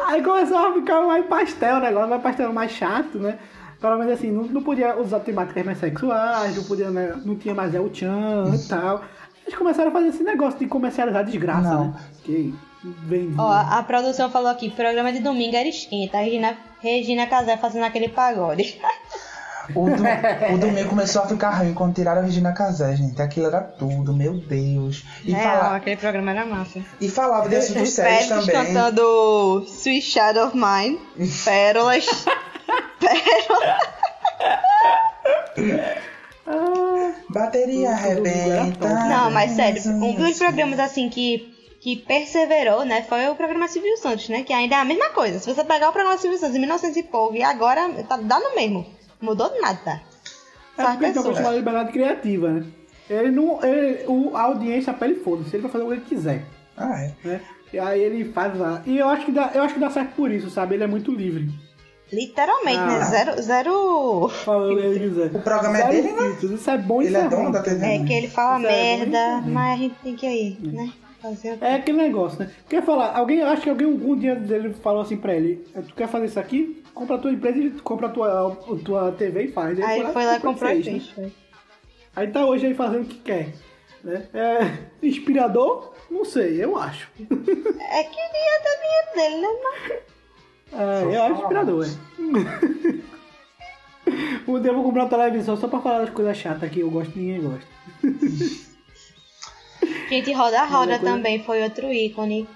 Aí começou a ficar mais pastel o negócio, mais pastel mais chato, né? Pelo menos assim, não, não podia usar temáticas mais sexuais, não podia, né, não tinha mais El Chan e tal. Eles começaram a fazer esse negócio de comercializar desgraça, Não. né? Que vem. Ó, a, a produção falou aqui, programa de domingo era esquenta, a Regina, Regina Casé fazendo aquele pagode. O, do, <laughs> o domingo começou a ficar ruim quando tiraram a Regina Casé, gente. Aquilo era tudo, meu Deus. E, É, fala- aquele programa era massa. e falava de assuntos sérios também. cantando Sweet Shadow of Mine, <laughs> Pérolas. Bateria arrebenta. Não, mas sério, um dos programas assim que, que perseverou, né, foi o programa Silvio Santos, né? Que ainda é a mesma coisa. Se você pegar o programa Silvio Santos em 1900 e pouco e agora tá dando mesmo. Mudou nada. É Só as porque ele tem pessoas. uma liberdade criativa, né? Ele não. Ele, o, a audiência pra ele foda-se, ele vai fazer o que ele quiser, Ah, é. né? E aí ele faz lá. E eu acho que dá, eu acho que dá certo por isso, sabe? Ele é muito livre. Literalmente, né? Ah. Zero. zero... Falando o programa é Zero dele, né? Isso é bom e Ele é é dono da TV. É né? que ele fala Isso é merda, ruim. mas a gente tem que ir, né? Fazer o? É aquele negócio, né? Quer falar, alguém, acho que alguém algum dia dele falou assim pra ele, tu quer fazer isso aqui? Compra a tua empresa e compra a tua, a tua TV e faz. Aí ele foi lá e comprou e fez, fez. né? Aí tá hoje aí fazendo o que quer. Né? É, inspirador? Não sei, eu acho. É que ia dar dinheiro dele, né? Mas- <laughs> É, eu acho inspirador, é. Um dia eu vou comprar uma televisão só pra falar das coisas chatas que eu gosto e ninguém gosta. <laughs> Gente, Roda a Roda coisa- também foi outro ícone.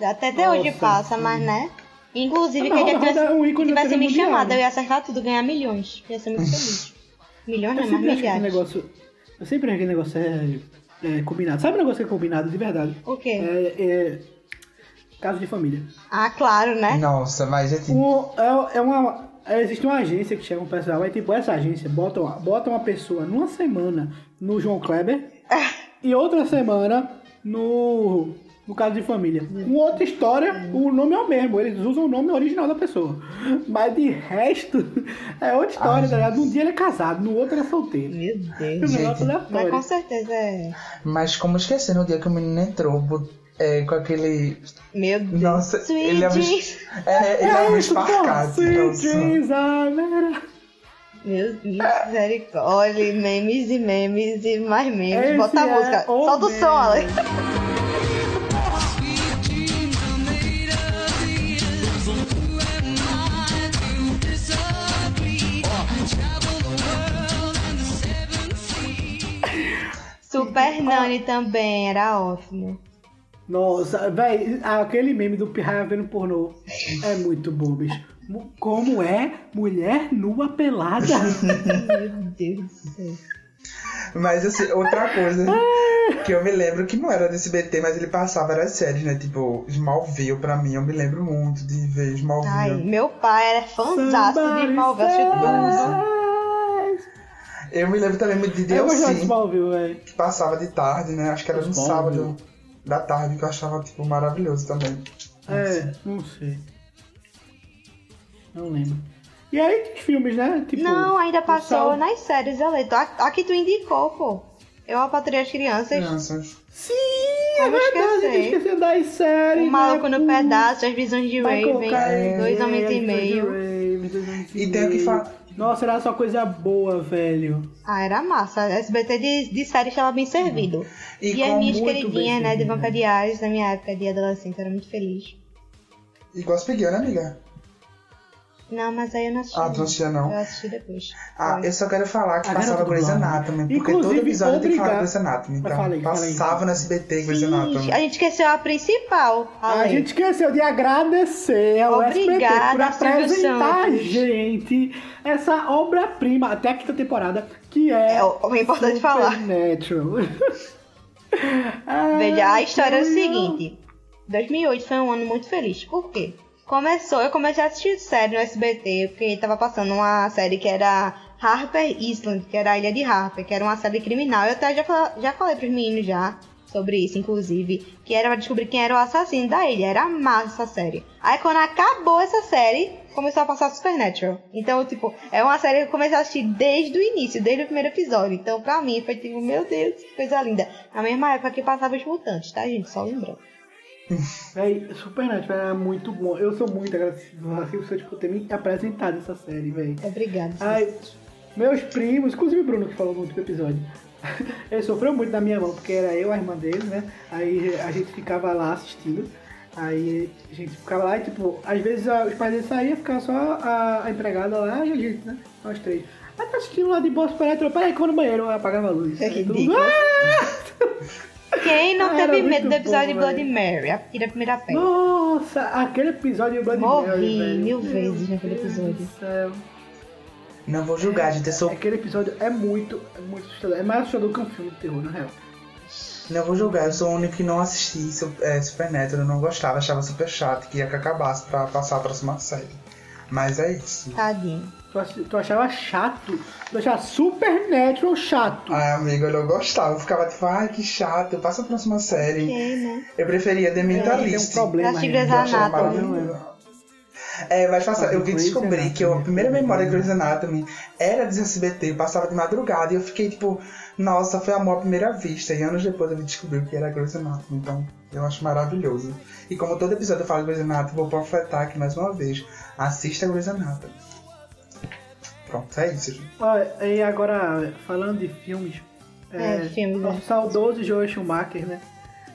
Até até Nossa, hoje passa, mas né? Inclusive, Ah, queria Roda que a Roda é um tivesse, ícone da tivesse me mundial, chamado, né? eu ia acertar tudo, ganhar milhões. Ia ser muito feliz. Milhões, não, mas milhares. negócio. Eu sempre acho que esse negócio é, é combinado. Sabe o negócio que é combinado de verdade? O quê? É, é caso de família. Ah, claro, né? Nossa, mas gente. Um, é, é uma. é, existe uma agência que chega um pessoal, aí tipo, essa agência bota, uma- bota uma pessoa numa semana no João Kleber <laughs> e outra semana no. No caso de família. Com outra história, o nome é o mesmo. Eles usam o nome original da pessoa. Mas de resto, <laughs> é outra história, Ai, tá ligado? Num dia ele é casado, no outro ele é solteiro. Meu O Deus. <laughs> negócio Gente, aleatório. Mas com certeza é. Mas como esquecer no dia que o menino entrou é, com aquele. Meu Deus. Nossa, Sweet ele é um, jeans. é, ele é um esparcado. Sweet nossa. dreams are made of- Meu Deus, misericórdia. Memes e memes e mais memes. Esse Bota a é música. Solta o som, Alex. Super Nani também, era ótimo. Nossa, velho, aquele meme do Pirraia vendo pornô é muito bom, bicho. Como é mulher nua pelada? <laughs> Meu Deus do céu. Mas assim, outra coisa que eu me lembro que não era desse BT, mas ele passava várias séries, né? Tipo, Smallville pra mim, eu me lembro muito de ver Ai, Smallville. meu pai era fãzaço de Smallville, tudo. Eu me lembro também de Eu gostava de Smallville, velho. que passava de tarde, né? Acho que era no sábado da tarde, que eu achava, tipo, maravilhoso também. É, não sei. Não lembro. E aí tem filmes, né? Tipo, Não, ainda passou Sal- nas séries, Eleito. A, a que tu indicou, pô. Eu apatrei as crianças. Crianças. Sim, é Como verdade, esquecer? a gente esqueceu das séries. O Maluco né? no Pedaço, As Visões de Michael Raven, Caine, Dois Homens e Meio. Raven, Dois Homens E tem o que Meio. Nossa, era só coisa boa, velho. Ah, era massa. A SBT de, de série estava bem servido. E E, as minhas queridinhas, né, de Diários, na minha época de adolescente, eu era muito feliz. E Gospel Girl, né, amiga? Não, mas aí eu não assisti. Ah, tu não assistia, não? Eu assisti depois. Ah, Foi. eu só quero falar que A passava garota Grey's do Blonde. Anatomy, porque Inclusive, todo episódio tem que falar obrigado- Grey's Anatomy. Então, fala aí. passava no SBT Grey's Sim, Anatomy. a gente esqueceu a principal. A Ale. gente esqueceu de agradecer ao SBT por Obrigada, apresentar a Santos. gente essa obra-prima até a quinta temporada, que é, É o- é importante falar. Supernatural. Ai, Veja, a história é o que seguinte. 2008 foi um ano muito feliz. Por quê? Começou, eu comecei a assistir série no SBT, porque tava passando uma série que era Harper Island, que era a Ilha de Harper, que era uma série criminal. Eu até já, já falei pros meninos já sobre isso, inclusive, que era pra descobrir quem era o assassino da ilha. Era massa essa série. Aí quando acabou essa série, começou a passar Supernatural. Então, tipo, é uma série que eu comecei a assistir desde o início, desde o primeiro episódio. Então, pra mim, foi tipo, meu Deus, que coisa linda. Na mesma época que passava os mutantes, tá, gente? Só lembrando. <laughs> Véi, Supernatural é muito bom. Eu sou muito agradecido a Silvio Santos por ter me apresentado essa série, velho. Obrigada. Ai, meus primos, inclusive o Bruno que falou no último episódio, <laughs> ele sofreu muito na minha mão, porque era eu, a irmã dele, né? Aí a gente ficava lá assistindo. Aí a gente ficava lá e, tipo, às vezes os pais dele saíam, ficava só a, a empregada lá e a gente, né? Nós três. Aí tá assistindo lá de boa Supernatural, peraí que eu vou no banheiro, eu apagava a luz. É ridículo. mundo, "Ah!" <laughs> Quem não Ah, teve medo do episódio bom, de Bloody. Mary? Atira a primeira pedra. Nossa, aquele episódio de Bloody Morri Mary, velho. mil vezes naquele Deus episódio. do céu. Não vou julgar, gente. Eu sou... Aquele episódio é muito, é muito assustador. É mais assustador que um filme de terror, na real. Não vou julgar, eu sou o único que não assisti é, Supernatural, eu não gostava, achava super chato, queria que acabasse pra passar a próxima série. Mas é isso. Tadinho. Tu, ach- tu achava chato. Tu achava Supernatural chato. Ai, amiga, eu não gostava, eu ficava tipo, ai que chato, passa a próxima série. Ok, né? Eu preferia The tem um Mentalist. problema. Assisti aí. Grey's Eu achava maravilhoso. É, mas passa, eu Grey's descobrir que a Anatomy. primeira memória de Grey's Anatomy era de SBT, eu passava de madrugada e eu fiquei tipo, nossa, foi amor à primeira vista. E anos depois eu o que era Grey's Anatomy, então eu acho maravilhoso. E como todo episódio eu falo de Grey's Anatomy, vou panfletar aqui mais uma vez. Assista Grey's Anatomy. Pronto, é isso. Olha, e agora, falando de filmes. É, filmes, O né? saudoso Joel Schumacher, né?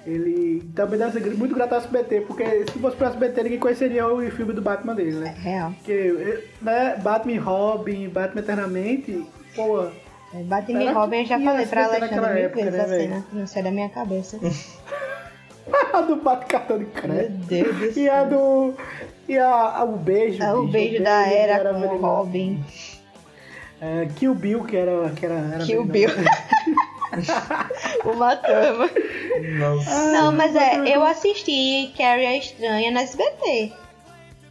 Ele também deve ser muito grato ao SBT, porque se fosse pro SBT ninguém conheceria o filme do Batman dele, né? Real. Porque, né, Batman e Robin, Batman Eternamente, pô, É, Batman e Robin eu já falei pra Alexandre mil vezes né, a velho? cena. Não sai da minha cabeça. <laughs> a do Batman cartão de Meu crédito. Deus do E céu. a do. E a, a- o beijo. É o bicho, beijo da Era com o venenoso. Robin. É, Kill Bill, que era. Que era, era Kill. Bill. <laughs> o Matama. Nossa. Não, mas é, eu assisti Carrie a Estranha na SBT.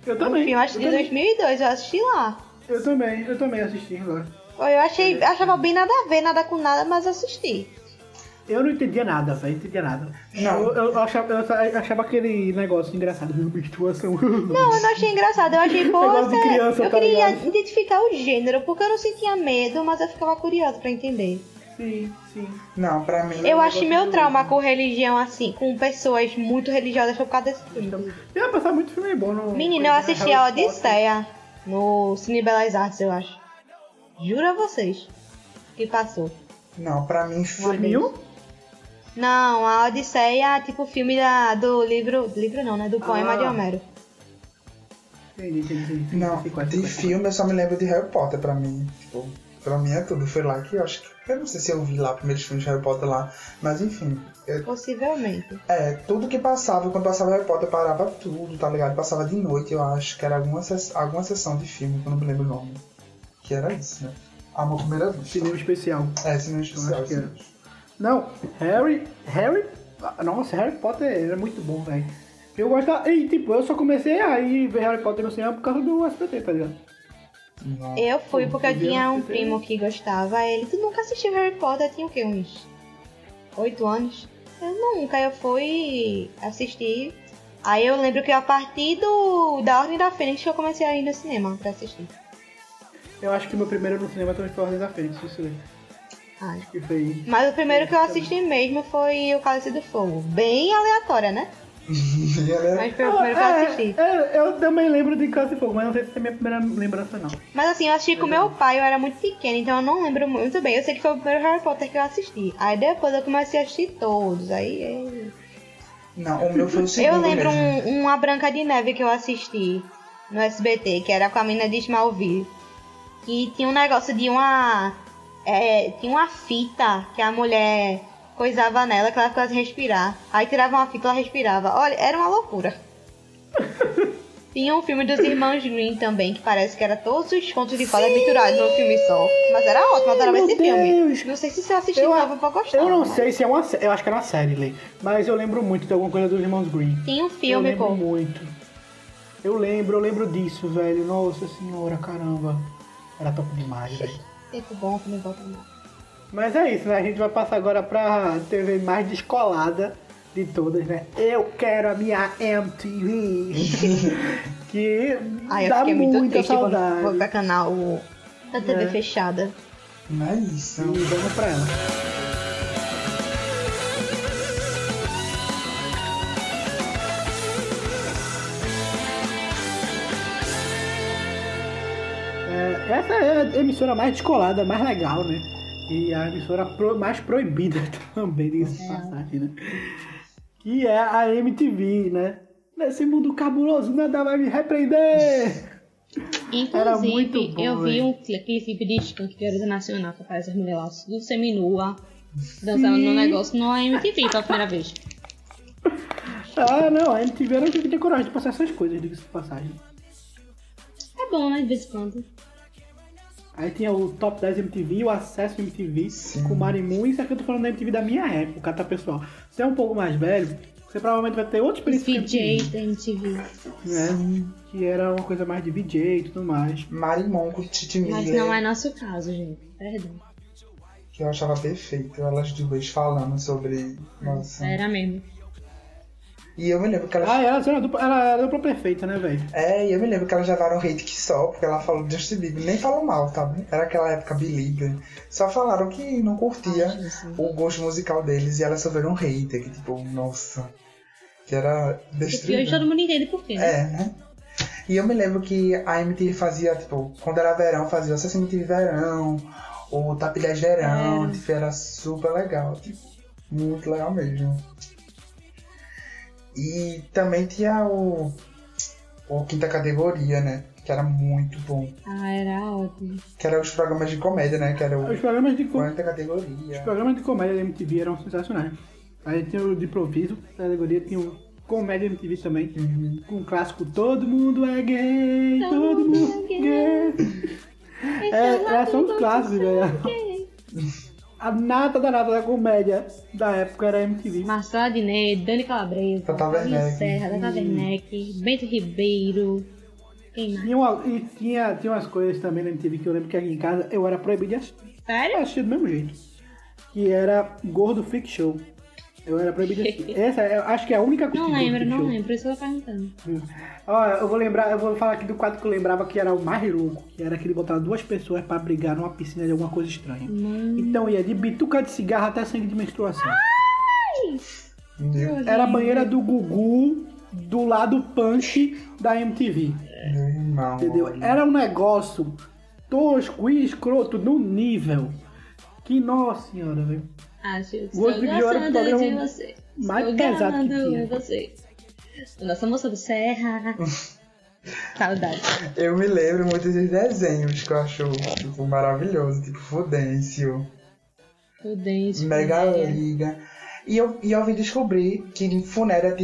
Eu Um também. filme, acho eu, de também 2002, eu assisti lá. eu também, eu também assisti agora. Eu achei, achava bem nada a ver, nada com nada, mas assisti. Eu não entendia nada, velho, não entendia nada. Não. Eu, eu achava, eu achava aquele negócio engraçado, <laughs> uma menstruação. Não, eu não achei engraçado, eu achei, <laughs> criança, eu tá queria ligado? identificar o gênero, porque eu não sentia medo, mas eu ficava curiosa pra entender. sim, sim. Não, pra mim. Eu acho meu trauma com religião, assim, com pessoas muito religiosas foi por causa desse filme. Então, ia passar muito filme bom no. Menina, eu assisti a. Odisseia no Cine Belas Artes, eu acho. Juro a vocês que passou. Não, pra mim. Foi mil? Não, a Odisseia, tipo, filme da, do livro. Livro não, né? Do poema Ah. de Homero. Entendi, entendi, entendi. Não, é, de é. filme eu só me lembro de Harry Potter pra mim. Tipo, pra mim é tudo. Foi lá que eu acho que Eu não sei se eu vi lá primeiros filmes de Harry Potter lá, mas enfim. eu- Possivelmente. é, tudo que passava, quando passava Harry Potter, eu parava tudo, tá ligado? Passava de noite, eu acho, que era alguma, ses- alguma sessão de filme, que eu não me lembro o nome. Que era isso, né? Amor primeira vista. Cinema especial. É, cinema especial. acho que era. Não, Harry. Harry. Nossa, Harry Potter era muito bom, velho. Eu gostava. E tipo, eu só comecei a ir ver Harry Potter no cinema por causa do SBT, tá ligado? Eu fui porque eu tinha um primo que gostava. Ele, tu nunca assistiu Harry Potter? Tinha o quê? Uns oito anos? Eu nunca, eu fui assistir. Aí eu lembro que a partir do, da Ordem da Fênix que eu comecei a ir no cinema pra assistir. Eu acho que meu primeiro no cinema também foi Ordem da Fênix, isso aí. Ai. Foi. Mas o primeiro que eu assisti mesmo foi o Cálice do Fogo. Bem aleatória, né? <laughs> E é- Mas foi o primeiro que eu É, assisti. é, eu também lembro de Casa de Fogo, mas não sei se é minha primeira lembrança, não. Mas assim, eu assisti com meu pai, eu era muito pequena, então eu não lembro muito bem. Eu sei que foi o primeiro Harry Potter que eu assisti. Aí depois eu comecei a assistir todos. Aí. aí- Não, o meu foi o segundo Eu lembro mesmo. um, uma Branca de Neve que eu assisti no SBT, que era com a mina de Smallville. Que tinha um negócio de uma. É, tinha uma fita que a mulher coisava nela, que ela ficava sem respirar. Aí tirava uma fita e ela respirava. Olha, era uma loucura. <laughs> Tinha um filme dos Irmãos Green também, que parece que era todos os contos de fada misturados num filme só. Mas era ótimo, eu adorava Meu esse filme. Deus. Não sei se você assistiu Eu, novo pra gostar. eu não sei se é uma série. Eu acho que era uma série, Lei. Mas eu lembro muito de alguma coisa dos Irmãos Green. Tinha um eu filme, lembro pô. muito. Eu lembro, eu lembro disso, velho. Nossa senhora, caramba. Era top demais, velho. Tempo bom, filme bom também. Mas é isso, né? A gente vai passar agora pra TV mais descolada de todas, né? Eu quero a minha MTV. <laughs> que Ai, dá muita saudade. foi pra canal da TV É. fechada. Não é isso. E vamos pra ela. Essa é a emissora mais descolada, mais legal, né? E a emissora pro- mais proibida <laughs> também, diga-se de passagem, né? Que é a MTV, né? Nesse mundo cabuloso, nada vai me repreender! Era muito Inclusive, bom, eu vi um clipe de Skunk era do Nacional, que aparece as mulheres lá, tudo seminua, dançando no negócio no MTV pela primeira vez. Ah, não, a MTV era que ter coragem de passar essas coisas, diga-se de passagem. É bom, né, de vez em quando. Aí tinha o Top 10 MTV, o Acesso MTV, com o Marimun. Isso aqui eu tô falando da MTV da minha época, tá, pessoal? Você é um pouco mais velho, você provavelmente vai ter outra Os experiência VJs da MTV. né? Que era uma coisa mais de VJ e tudo mais. Marimon com Titi Mas Miller, não é nosso caso, gente. Perdão. que eu achava perfeito. Elas duas falando sobre. Nossa. Era mesmo. E eu me lembro que elas. Ah, ela era dupla, ela era dupla perfeita, né, velho? É, e eu me lembro que elas levaram hate que só, porque ela falou de Justin Bieber, nem falou mal, sabe? Era aquela época Belieber. Só falaram que não curtia Ai, Jesus. o gosto musical deles e elas sofreram um hater, que tipo, nossa. Que era E hoje destruído. todo mundo entende por quê, né? É, né? E eu me lembro que a MTV fazia, tipo, quando era verão, fazia o Acesso MTV Verão, o Top 10 Verão, É. tipo, era super legal, tipo, muito legal mesmo. E também tinha o, o Quinta Categoria, né? Que era muito bom. Ah, era ótimo. Que era os programas de comédia, né? Que era o Os programas de, co- Quinta os Categoria. programas de comédia da MTV eram sensacionais. Aí tinha o de improviso, categoria tinha o comédia MTV também. Com o clássico Todo Mundo é gay, todo, mundo é gay. É, é só uns clássicos, velho. <laughs> A nata da nata da comédia da época era a MTV. Marcelo Adnet, Dani Calabresa, Tata Fabinho Werneck. Serra, Tata Werneck, Bento Ribeiro. Quem mais? Tinha uma- e tinha, tinha umas coisas também na MTV que eu lembro que aqui em casa eu era proibido de assistir. Eu Sério? assistia do mesmo jeito. Que era Gordo Freak Show. Eu era proibido de assistir. <laughs> Essa eu acho que é a única coisa Não lembro, não Freak lembro, isso eu tô perguntando. Show. Ó, eu vou lembrar, eu vou falar aqui do quadro que eu lembrava que era o mais louco, que era aquele botar duas pessoas pra brigar numa piscina de alguma coisa estranha. Então ia de bituca de cigarro até sangue de menstruação. Meu, Era a banheira do Gugu do lado punk da MTV. irmão. Entendeu? Era um negócio tosco e escroto no nível que, nossa senhora, velho. Acho que estou de Ouro é o programa você. mais Estou pesado que tinha. você. Nossa moça do Serra. <laughs> Saudade. Eu me lembro muito dos desenhos que eu acho tipo, maravilhoso, tipo Fudêncio. O dente. Mega né? Liga. E eu, e eu vim descobrir que em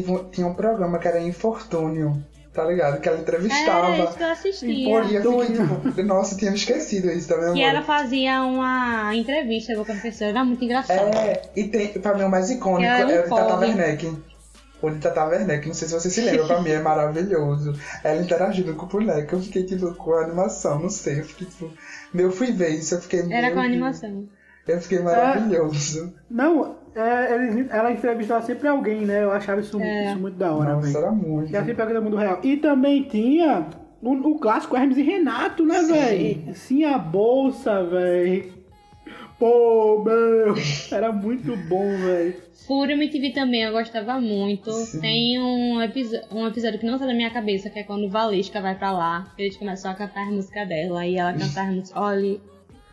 um- tinha um programa que era Infortúnio, tá ligado? Que ela entrevistava. Era isso que eu assistia. E eu fiquei tipo, nossa, tinha esquecido isso minha Que memória. ela fazia uma entrevista com a professora, era muito engraçado. É, e tem, pra mim o mais icônico É é o de Tata. Werneck. O de Tata Werneck, não sei se você se lembra, pra mim é maravilhoso. Ela interagindo com o boneco, eu fiquei tipo com a animação, não sei, eu fiquei tipo. Meu, eu fui ver isso, eu fiquei. Era com a animação. Eu fiquei maravilhoso. Não, é, eles- ela entrevistava sempre alguém, né? Eu achava isso, É. isso muito da hora, velho. era muito. Que era sempre alguém do mundo real. E também tinha o, o clássico Hermes e Renato, né, velho? Sim, a bolsa, velho. Pô, meu. Era muito bom, velho. Fúria MTV também eu gostava muito. Sim. Tem um, um episódio que não tá na minha cabeça, que é quando Valesca vai pra lá. Eles começam a cantar a música dela. E ela cantar a música. Olha,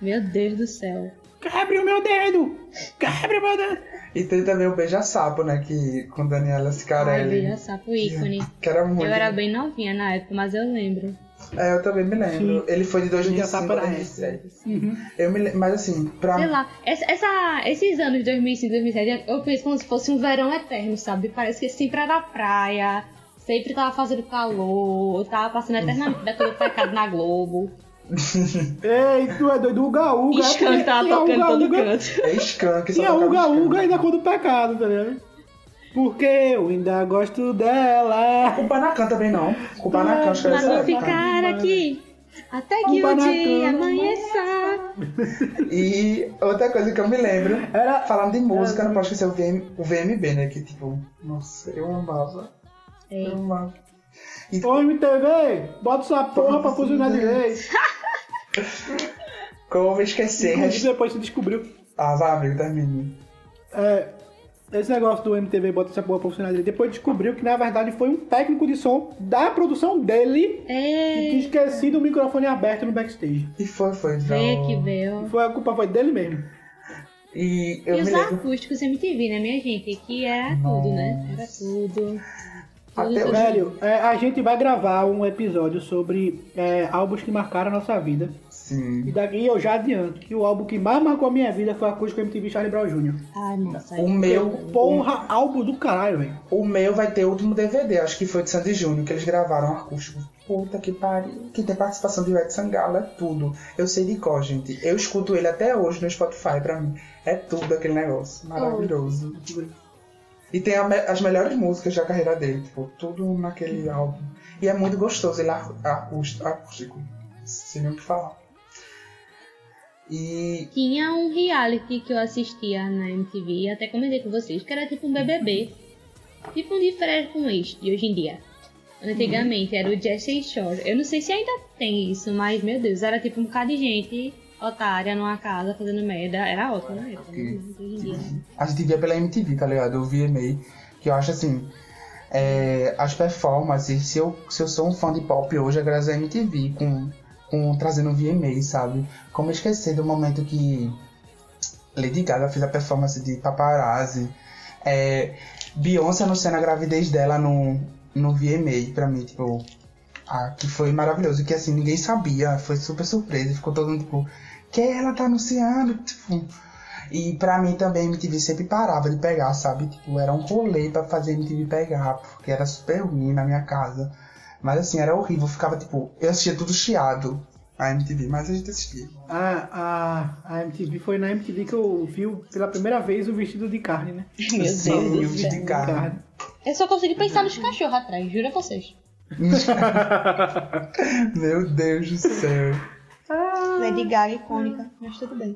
meu Deus do céu. Quebre o meu dedo! Quebre o meu dedo! E tem também o Beija-Sapo, né? Que, com Daniela Scarelli. veja sapo ícone. Que era muito. Eu era bem novinha na época, mas eu lembro. É, eu também me lembro. Sim. Ele foi de 2005 Beija-Sapo a era 2007. Uhum. Eu me lembro, mas assim, pra Sei lá, essa, essa- esses anos de 2005, 2007, eu penso como se fosse um verão eterno, sabe? Parece que sempre era praia, sempre tava fazendo calor, tava passando eternamente <laughs> daquele pecado na Globo. <laughs> Ei, tu é doido, Uga Uga. Skank tava Tinha tocando Uga todo Uga, canto. É Skank, só Tinha Uga. Uga ainda cor do pecado, tá ligado? Porque eu ainda gosto dela. Kubanacan também não. Kubanacan, acho que era Mas essa vou ficar aqui até que o Kubanacan. dia amanheça. E outra coisa que eu me lembro, Era. falando de música, não posso esquecer o, VM, o VMB, né? Que tipo, nossa, eu amava. É. Eu amava. Ô MTV, bota essa porra pra funcionar direito. <laughs> Como eu vou esquecer? Inclusive depois se descobriu. Ah, vai, amigo, termine. É, esse negócio do MTV bota essa porra pra funcionar direito. Depois descobriu que na verdade foi um técnico de som da produção dele que É, tinha esquecido o microfone aberto no backstage. E foi, foi. vê Não. que veio. Foi a culpa foi dele mesmo. E eu E os lembro. acústicos MTV, né, minha gente? Que era tudo, né? Era tudo. Até. Velho, é, a gente vai gravar um episódio sobre é, álbuns que marcaram a nossa vida. Sim. E daqui eu já adianto que o álbum que mais marcou a minha vida foi Acústico MTV Charlie Brown Jr. Ai, nossa. O meu. Porra, álbum do caralho, velho. O meu vai ter o último DVD, acho que foi de Sandy Júnior, que eles gravaram acústico. Puta que pariu. Que tem participação de Red Sangalo, é tudo. Eu sei de cor, gente. Eu escuto ele até hoje no Spotify, pra mim. É tudo aquele negócio. Maravilhoso. E tem as melhores músicas da carreira dele, tipo, tudo naquele álbum. E é muito gostoso ele ac- acústico. Sem nem o que falar. E Tinha um reality que eu assistia na MTV, até comentei com vocês, que era tipo um BBB. Tipo um férias com ex, de hoje em dia. Antigamente era o Jesse Shore. Eu não sei se ainda tem isso, mas meu Deus, era tipo um bocado de gente otária numa casa fazendo merda. Era ótimo né? Dia. a gente via pela MTV, tá ligado? Eu via meio que eu acho assim. é, as performances, se eu, se eu sou um fã de pop hoje, é graças à MTV, com, com trazendo o VMA, sabe? Como esquecer do momento que Lady Gaga fez a performance de Paparazzi, é, Beyoncé anunciando a gravidez dela no, no VMA, pra mim, tipo, ah, que foi maravilhoso, que assim, ninguém sabia, foi super surpresa, ficou todo mundo tipo, que ela tá anunciando, tipo, e pra mim também a MTV sempre parava de pegar, sabe? Tipo, era um rolê pra fazer a MTV pegar, porque era super ruim na minha casa. Mas assim, era horrível, ficava tipo, eu assistia tudo chiado a MTV, mas a gente assistia. A, a, a MTV foi na MTV que eu vi pela primeira vez o vestido de carne, né? <laughs> Meu Sim, Deus o do vídeo de céu. carne. Eu só consegui pensar nos cachorros atrás, juro a vocês. <laughs> Meu Deus do céu. Lady Gaga icônica, mas tudo bem.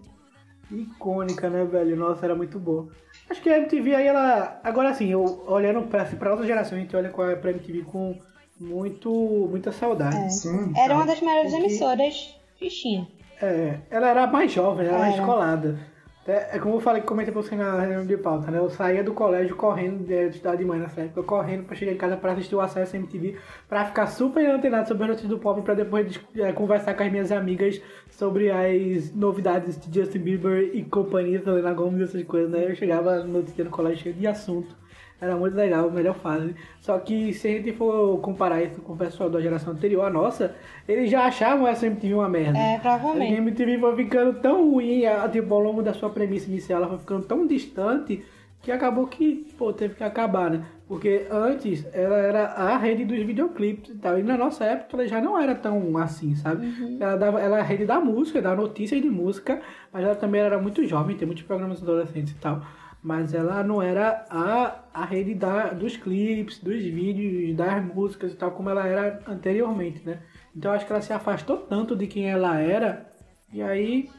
Icônica, né, velho? Nossa, era muito boa. Acho que a MTV aí, ela. Agora assim, eu olhando pra, assim, pra outra geração, a gente olha pra MTV com muito, muita saudade. Sim. Era uma das melhores Porque- emissoras que tinha. É, ela era mais jovem, ela era mais Era. descolada. É, é como eu falei, comentei pra você na reunião de pauta, né? Eu saía do colégio correndo, de estudar de manhã nessa época, correndo pra chegar em casa pra assistir o Acesso MTV, pra ficar super antenado sobre as notícias do pop, pra depois é, conversar com as minhas amigas sobre as novidades de Justin Bieber e companhia, Selena Gomez e essas coisas, né? Eu chegava no no colégio cheio de assunto. Era muito legal, a melhor fase. Só que se a gente for comparar isso com o pessoal da geração anterior, a nossa, eles já achavam essa MTV uma merda. É, A provavelmente. MTV foi ficando tão ruim, a- tipo, ao longo da sua premissa inicial, ela foi ficando tão distante que acabou que, pô, teve que acabar, né? Porque antes ela era a rede dos videoclipes e tal. E na nossa época ela já não era tão assim, sabe? Ela, dava, ela era a rede da música, da notícia de música, mas ela também era muito jovem, tem muitos programas adolescentes e tal. Mas ela não era a, a rede da, dos clipes, dos vídeos, das músicas e tal, como ela era anteriormente, né? Então acho que ela se afastou tanto de quem ela era, e aí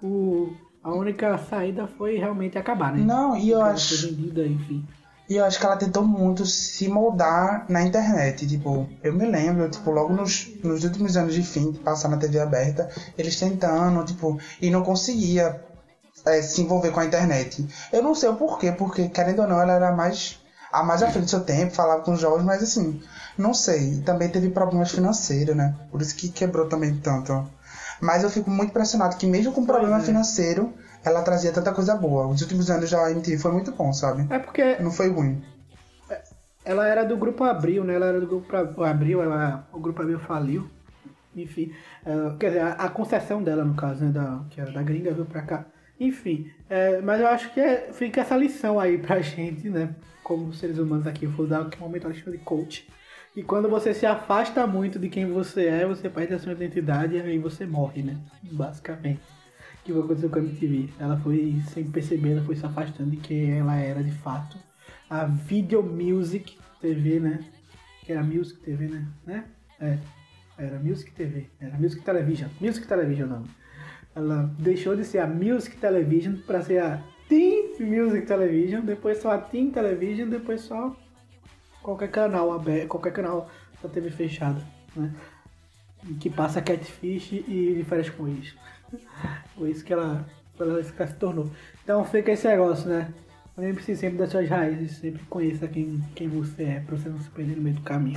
o, a única saída foi realmente acabar, né? Não, e eu Ela acho. vendida, enfim. E eu acho que ela tentou muito se moldar na internet. Tipo, eu me lembro, tipo, logo nos, nos últimos anos de fim, de passar na TV aberta, eles tentando, tipo, e não conseguia é, se envolver com a internet. Eu não sei o porquê, porque, querendo ou não, ela era mais a mais à frente do seu tempo, falava com os jovens, mas assim, não sei. Também teve problemas financeiros, né? Por isso que quebrou também tanto. Mas eu fico muito impressionado que mesmo com problema é. financeiro, ela trazia tanta coisa boa. Os últimos anos da MTV foi muito bom, sabe? É porque Não foi ruim. ela era do grupo Abril, né? Ela era do grupo Abril, ela, o grupo Abril faliu. Enfim, é, quer dizer, a, a concessão dela, no caso, né? Da, que era da gringa, veio pra cá. Enfim, é, mas eu acho que é- fica essa lição aí pra <laughs> gente, né? Como seres humanos aqui, eu vou dar aqui um momento de coach. E quando você se afasta muito de quem você é, você perde a sua identidade e aí você morre, né? Basicamente. O que foi acontecer com a MTV? Ela foi, sem perceber, ela foi se afastando de quem ela era de fato. A Video Music TV, né? Que era Music TV, né? né? É. Era Music TV. Era Music Television. Music Television não. Ela deixou de ser a Music Television para ser a Teen Music Television, depois só a Teen Television, depois só qualquer canal aberto, qualquer canal da TV fechada, né? Que passa Catfish e de férias com isso. <laughs> Foi isso que ela, ela se tornou. Então fica esse negócio, né? Lembre-se sempre das suas raízes, sempre conheça quem, quem você é, pra você não se perder no meio do caminho.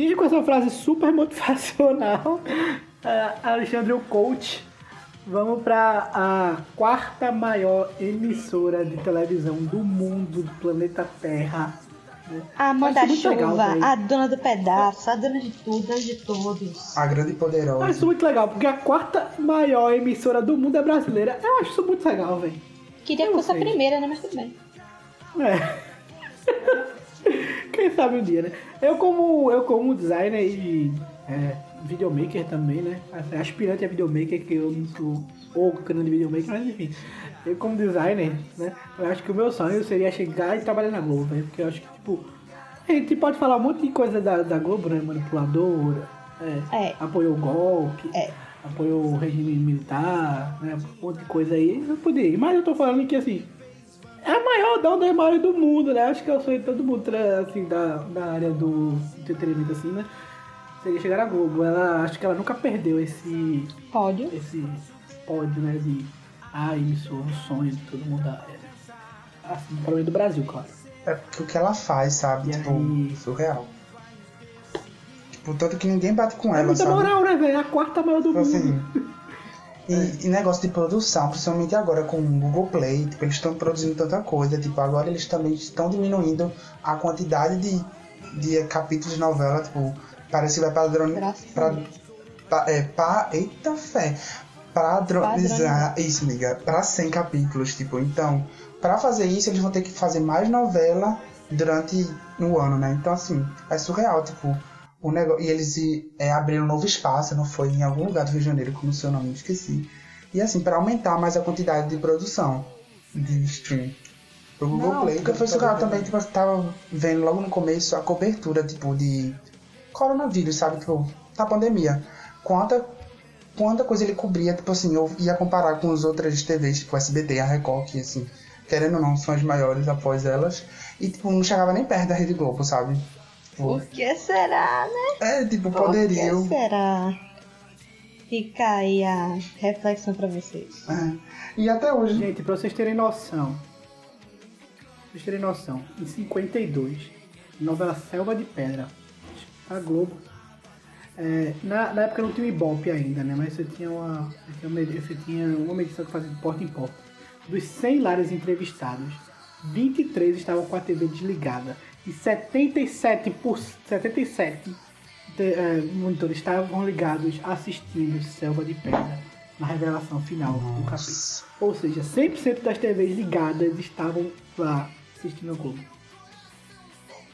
E com essa frase super motivacional, eh, <laughs> Alexandre o Coach, vamos para a quarta maior emissora de televisão do mundo, do planeta Terra. né? A mãe da Acho muito legal chuva, a dona do pedaço, a dona de tudo, a de todos. A grande e Eu acho poderosa. isso muito legal, porque a quarta maior emissora do mundo é brasileira. Eu acho isso muito legal, velho. Queria que fosse a primeira, né? Mas tudo bem. É. <laughs> <laughs> Quem sabe um dia, né? Eu como, eu como designer e é, videomaker também, né? Assim, Aspirante a videomaker, que eu não sou o grande videomaker, mas enfim. Eu como designer, né? Eu acho que o meu sonho seria chegar e trabalhar na Globo, né? Porque eu acho que, tipo, a gente pode falar um monte de coisa da, da Globo, né? Manipuladora, é, É. apoiou o golpe, É. apoiou o regime militar, né? Um monte de coisa aí. Eu poderia. Mas eu tô falando que, assim, é a maior da das maiores do mundo, né? Acho que eu sou de todo mundo, assim, da, da área do entretenimento, assim, né? Seria chegar à Globo. Ela, acho que ela nunca perdeu esse, Pódio. esse pódio, né? De, ah, isso, um sonho de todo mundo. É, assim, pelo menos do Brasil, claro. É porque o que ela faz, sabe? E tipo, aí? surreal. Tipo, tanto que ninguém bate com É ela, muita sabe? moral, né, velho? A quarta maior do Tipo mundo. assim. E, e negócio de produção, principalmente agora com o Google Play, tipo, eles estão produzindo tanta coisa, tipo, agora eles também estão diminuindo a quantidade de, de capítulos de novela, tipo, parece que vai padron... Pra, pa- é, pa, eita fé, padronizar, isso, amiga, pra 100 capítulos, tipo, então, pra fazer isso, eles vão ter que fazer mais novela durante o ano, né, então, assim, é surreal, tipo, o negócio, e eles é, abriram um novo espaço, não foi em algum lugar do Rio de Janeiro, como o seu nome, esqueci. E assim, para aumentar mais a quantidade de produção de stream. O Google Não, Play, que foi tá surreal bem. também, tipo, eu tava vendo logo no começo a cobertura, tipo, de coronavírus, sabe? Tipo, da pandemia. Quanta, quanta coisa ele cobria, tipo assim, eu ia comparar com as outras TVs, tipo SBT, a Record, que assim, querendo ou não, são as maiores após elas. E tipo, não chegava nem perto da Rede Globo, sabe? Por que será, né? é, tipo, Por que poderiam. será? Fica aí a reflexão pra vocês. É. E até hoje. Gente, pra vocês terem noção, pra vocês terem noção, em 52, novela Selva de Pedra. A Globo. É, na, na época não tinha o Ibope ainda, né? Mas você tinha uma, você tinha uma, você tinha uma medição que fazia de porta em porta. Dos 100 lares entrevistados, 23 estavam com a TV desligada. E 77, por, 77 te- é, monitores estavam ligados assistindo Selva de Pedra na revelação final do capítulo. Ou seja, 100% das TVs ligadas estavam lá assistindo o Globo.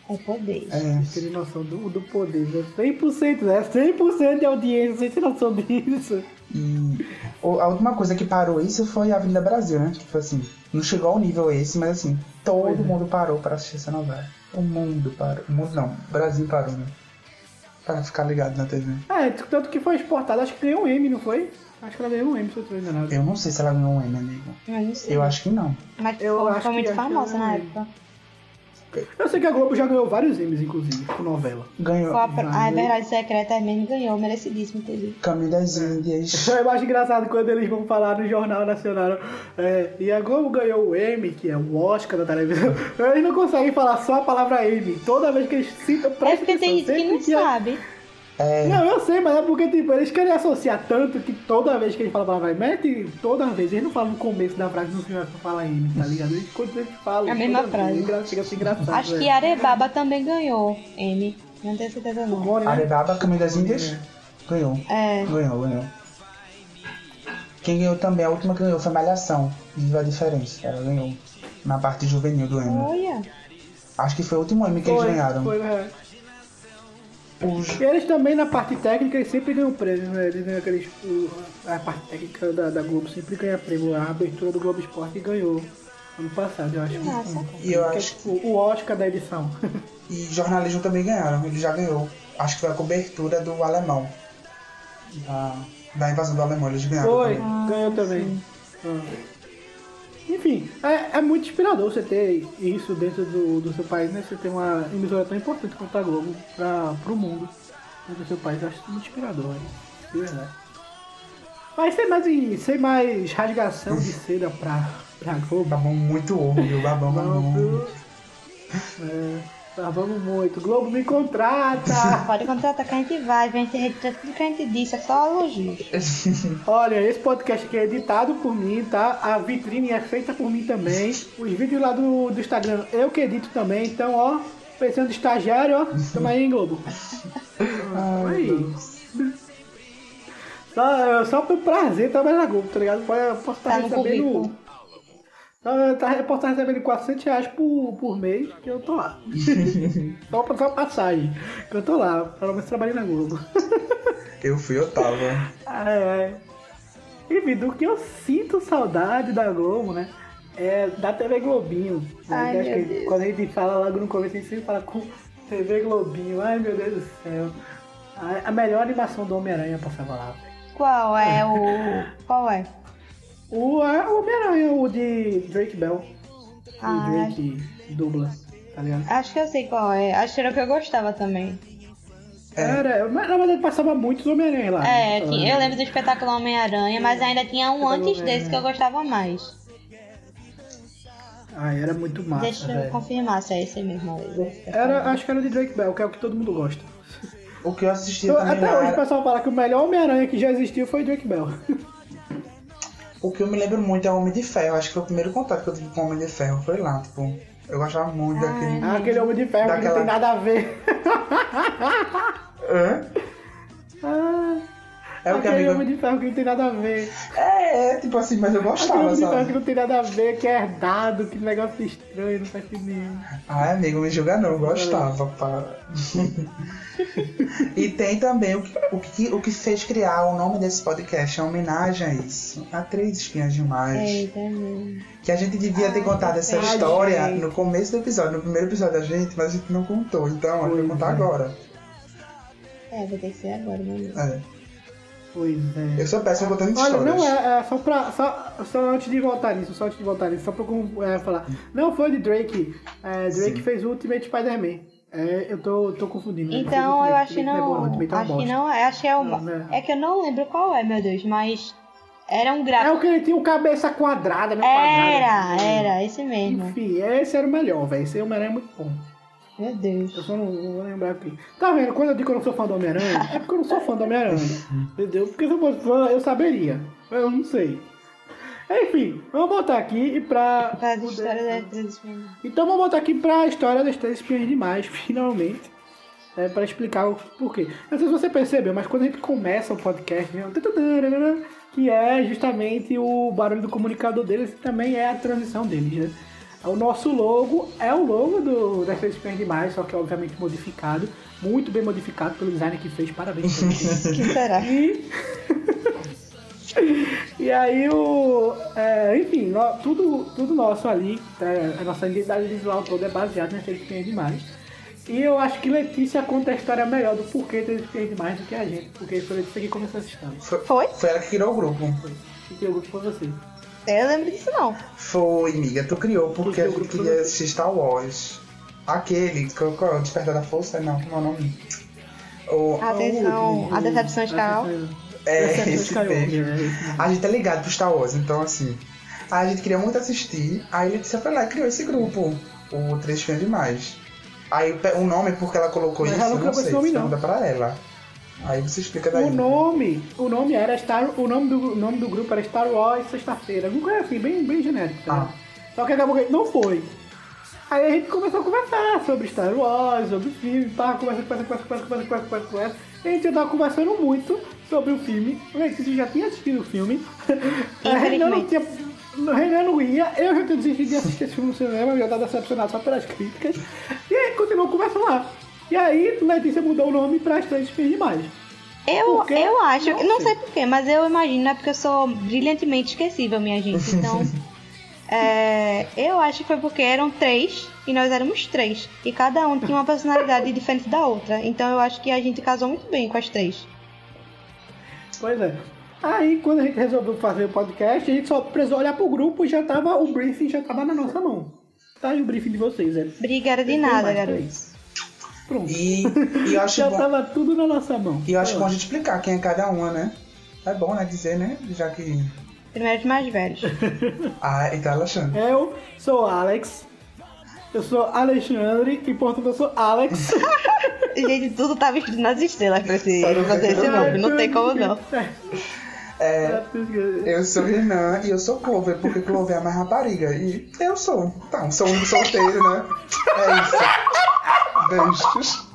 É poder. É. Tem noção do, do poder, né? 100%, né? 100% de audiência, você tem noção disso. O- a última coisa que parou isso foi a Avenida Brasil, né? Tipo assim, não chegou ao nível esse, mas assim, todo Pois é. mundo parou para assistir essa novela. O mundo parou. O mundo não, o Brasil parou, né? Para ficar ligado na TV. É, tanto que foi exportado, acho que ganhou um M, não foi? Acho que ela ganhou um M, se eu tô enganado. Eu não sei se ela ganhou um M, amigo. Não sei. Eu acho que não. Mas Eu foi, acho foi que muito famosa eu na época. Eu sei que a Globo já ganhou vários M's, inclusive, com novela. Ganhou Foi a, vai, a eu- Verdade Secreta mesmo ganhou, merecidíssimo, inclusive. Caminho das Índias. <laughs> Eu acho engraçado quando eles vão falar no Jornal Nacional. é, e a Globo ganhou o M, que é o Oscar da televisão. Eles não conseguem falar só a palavra M. Toda vez que eles citam, É presta porque tem atenção, que não é- sabe. É, Não, eu sei, mas é porque tipo, eles querem associar tanto que toda vez que eles falam a palavra mete toda vez. Eles não falam no começo da frase, no final pra falar M, tá ligado? Eles, quando eles falam. A mesma frase. vez, engra- Chega a ser engraçado. Acho velho. que Arebaba também ganhou M. Não tenho certeza não. Bom, né? Arebaba, Caminho das Índias. Ganhou. É. Ganhou, ganhou. Quem ganhou também, a última que ganhou foi Malhação. Viva a diferença. Ela ganhou. Na parte juvenil do M. Olha. Acho que foi o último M que eles Foi, ganharam. foi, é. Os- E eles também, na parte técnica, eles sempre ganham prêmio, né? Eles ganham aqueles. o- a parte técnica da, da Globo sempre ganha prêmio. A abertura do Globo Esporte ganhou ano passado, eu acho. Nossa. E eu Que acho tipo, o Oscar da edição. <laughs> E jornalismo também ganharam, ele já ganhou. Acho que foi a cobertura do alemão. Da, da invasão do alemão, eles ganharam. Foi, também. ganhou também. Ah. Enfim, é, é muito inspirador você ter isso dentro do, do seu país, né? Você ter uma emissora tão importante quanto a Globo para pro mundo dentro do seu país. Eu acho muito inspirador, né? De verdade. Mas sem mais, sem mais rasgação de seda pra, pra Globo. Babão muito ovo, viu? Babão, babão. Vamos, é, tá, vamos muito. Globo me contrata! Pode contratar que a gente vai, a gente retira tudo que a gente disse, é só elogios. <laughs> Olha, esse podcast aqui é editado por mim, tá? A vitrine é feita por mim também. Os vídeos lá do, do Instagram eu que edito também. Então, ó, pensando estagiário, ó, tamo aí, hein, Globo. Tamo aí. Só, só pelo prazer trabalhar na Globo, tá ligado? Posso estar Tá no recebendo. Tá, eu posso estar recebendo 400 reais por, por mês que eu tô lá. <laughs> só pra só passagem. Que eu tô lá. Pelo menos trabalhei na Globo. Eu fui, eu tava. É. Enfim, do que eu sinto saudade da Globo, né? É da TV Globinho. Né? Ai, Que acho meu que Deus. quando a gente fala logo no começo, a gente sempre fala com TV Globinho. Ai meu Deus do céu. A, a melhor animação do Homem-Aranha passava lá. Qual é o. <laughs> Qual é? O, é o Homem-Aranha, o de Drake Bell. Ah, o Drake Douglas, tá ligado? Acho que eu sei qual é. Acho que era o que eu gostava também. Era, mas na verdade passava muitos Homem-Aranha lá. É, né? tinha- eu lembro do espetáculo Homem-Aranha, mas ainda tinha um antes desse que eu gostava mais. Ah, era muito massa, Deixa eu velho. confirmar se é esse mesmo. Era, acho que era o de Drake Bell, que é o que todo mundo gosta. O que eu assisti Eu- também até hoje o pessoal fala que o melhor Homem-Aranha que já existiu foi Drake Bell. <laughs> O que eu me lembro muito é o Homem de Ferro. Acho que foi o primeiro contato que eu tive com o Homem de Ferro. Foi lá, tipo. Eu gostava muito daquele. Ah, aquele Homem de Ferro que não Daquela- tem nada a ver. Hã? Ah, É o que, aquele amigo? Homem de Ferro que não tem nada a ver. É, é, tipo assim, mas eu Aquele gostava, Homem de Ferro que não tem nada a ver, que é herdado, que negócio estranho, não faz sentido nenhum. Ai, amigo, me julga não, eu gostava, pá. <laughs> e tem também o que, o, que, o que fez criar o nome desse podcast, é uma homenagem a isso. A Três Espinhas Demais. Eita, meu. Que a gente devia ter contado essa Ai, história gente. no começo do episódio, no primeiro episódio da gente, mas a gente não contou. Então, eu vou contar é. agora. É, vai ter que ser agora, meu Deus. É. Pois é. Eu sou péssimo contando Olha, histórias. não é, é só pra. Só, só antes de voltar nisso, só antes de voltar nisso, só pra eu, é, falar. Não foi de Drake. É, Drake Sim. fez o Ultimate Spider-Man. É, eu tô, tô confundindo. né? Fez o Então, Ultimate, eu acho que é bom, não. É uma Acho que não é. Acho que é o. Não, né? É que eu não lembro qual é, meu Deus, mas. Era um É gráfico. o que ele tinha o cabeça quadrada, né? Era, Quadrada. era, esse mesmo. Enfim, esse era o melhor, velho. Esse Homem-Aranha é muito bom. Meu Deus. Eu só não, não vou lembrar aqui. Tá vendo? Quando eu digo que eu não sou fã do Homem-Aranha, é porque eu não sou fã do Homem-Aranha. <laughs> Entendeu? Porque se eu fosse fã, eu saberia. Eu não sei. Enfim, vamos botar aqui pra. Faz a poder- história das três espiãs. Então vamos botar aqui pra história das três espiãs demais, <laughs> finalmente. É, pra explicar o porquê. Não sei se você percebeu, mas quando a gente começa o podcast, né, que é justamente o barulho do comunicador deles e também é a transição deles, né? O nosso logo é o logo do, das três demais, só que obviamente modificado, muito bem modificado pelo designer que fez, parabéns. <laughs> Que será? E, <laughs> e aí o. é, enfim, nó- tudo, tudo nosso ali, é, a nossa identidade visual toda é baseada nas três espiãs demais. E eu acho que Letícia conta a história melhor do porquê três espiãs demais do que a gente, porque foi Letícia que começou essa história. Foi? Foi ela que criou o grupo. E que o grupo foi você. Eu lembro disso não. Foi, amiga. Tu criou porque a gente grupo queria assistir Star Wars. Aquele, qual, qual é o Despertar da Força? Não, como é o nome? O, Atenção, a decepção de Carol. é, Decepção de esse Skywalker, mesmo. A gente é ligado pro Star Wars, então assim. A gente queria muito assistir, aí Letícia foi lá e criou esse grupo, o Três Fãs Demais. Aí o nome, porque ela colocou Mas isso, ela eu não sei, nome, não. manda pra ela. Aí você explica daí. O nome, o nome era Star, o nome do o nome do grupo era Star Wars sexta-feira, alguma coisa assim, bem bem genérico, tá? Ah. Só que acabou que não foi. Aí a gente começou a conversar sobre Star Wars, sobre o filme, pá, conversa, conversa, conversa, conversa, conversa, conversa, conversa. essa a gente tava conversando muito sobre o filme. A gente já tinha assistido o filme. <laughs> A Renan não tinha. O Renan não ia, eu já tinha desistido de assistir esse filme no cinema, eu já tava decepcionado só pelas críticas. E aí continuou conversando lá. E aí Letícia mudou o nome pra As Três Espiãs Demais. Eu, eu acho, Não não sei. sei porquê, mas eu imagino, é porque eu sou brilhantemente esquecível, minha gente. Então, <laughs> é, eu acho que foi porque eram três e nós éramos três. E cada um tinha uma personalidade diferente da outra. Então eu acho que a gente casou muito bem com as três. Pois é. Aí, quando a gente resolveu fazer o podcast, a gente só precisou olhar pro grupo e já tava, o briefing já tava na nossa mão. Tá aí o briefing de vocês, é. Obrigada de nada, garoto. Pronto. E, e eu acho já bom. tava tudo na nossa mão. E eu acho bom a gente explicar quem é cada uma, né? É bom, né? Dizer, né? Já que. Primeiro os mais velhos. <laughs> Ah, então Alexandre. Eu sou Alex. Eu sou Alexandre e portanto eu sou Alex. <laughs> gente, tudo tá vestido nas estrelas pra esse, não pra tem esse como nome. Não tem como não. <laughs> É, eu sou Renan e eu sou Clover, porque Clover é mais rapariga. E eu sou. Tá, sou um solteiro, né? É isso. Beijos.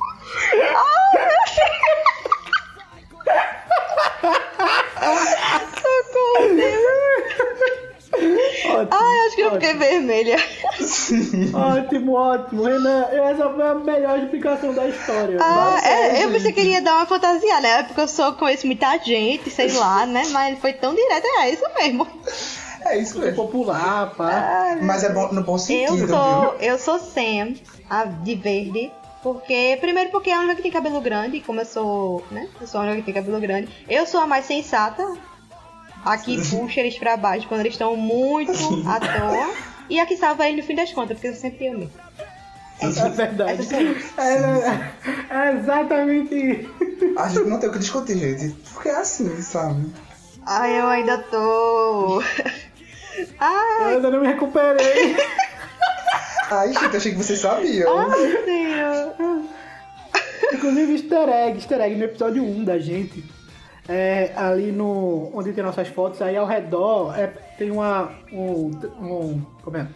Ótimo, Ai, acho que eu fiquei vermelha. ótimo, ótimo. Renan, essa foi a melhor explicação da história. Ah, é, eu pensei que ele ia dar uma fantasia, né? Porque eu sou, conheço muita gente, sei lá, né? Mas ele foi tão direto, é isso mesmo. É isso Sou mesmo. popular, pá. Mas é bom, no bom Eu sentido, sou, viu? eu sou Sam, a de verde. Porque, primeiro porque é a única que tem cabelo grande, como eu sou, né? Eu sou a única que tem cabelo grande. Eu sou a mais sensata. A que puxa eles pra baixo quando eles estão muito <laughs> à toa. E a que salva eles no fim das contas, porque eu sempre eu mesmo. É verdade. Essa sou eu. É, é exatamente isso. A gente não tem o que discutir, gente. Porque é assim, sabe? Ai, eu ainda tô. Eu Ai, ainda não me recuperei. <laughs> Ai, gente, achei que vocês sabiam. meu Deus. Inclusive, easter egg, easter egg no episódio 1 da gente. É, ali no. onde tem nossas fotos, aí ao redor é, tem uma. Um, um. Como é?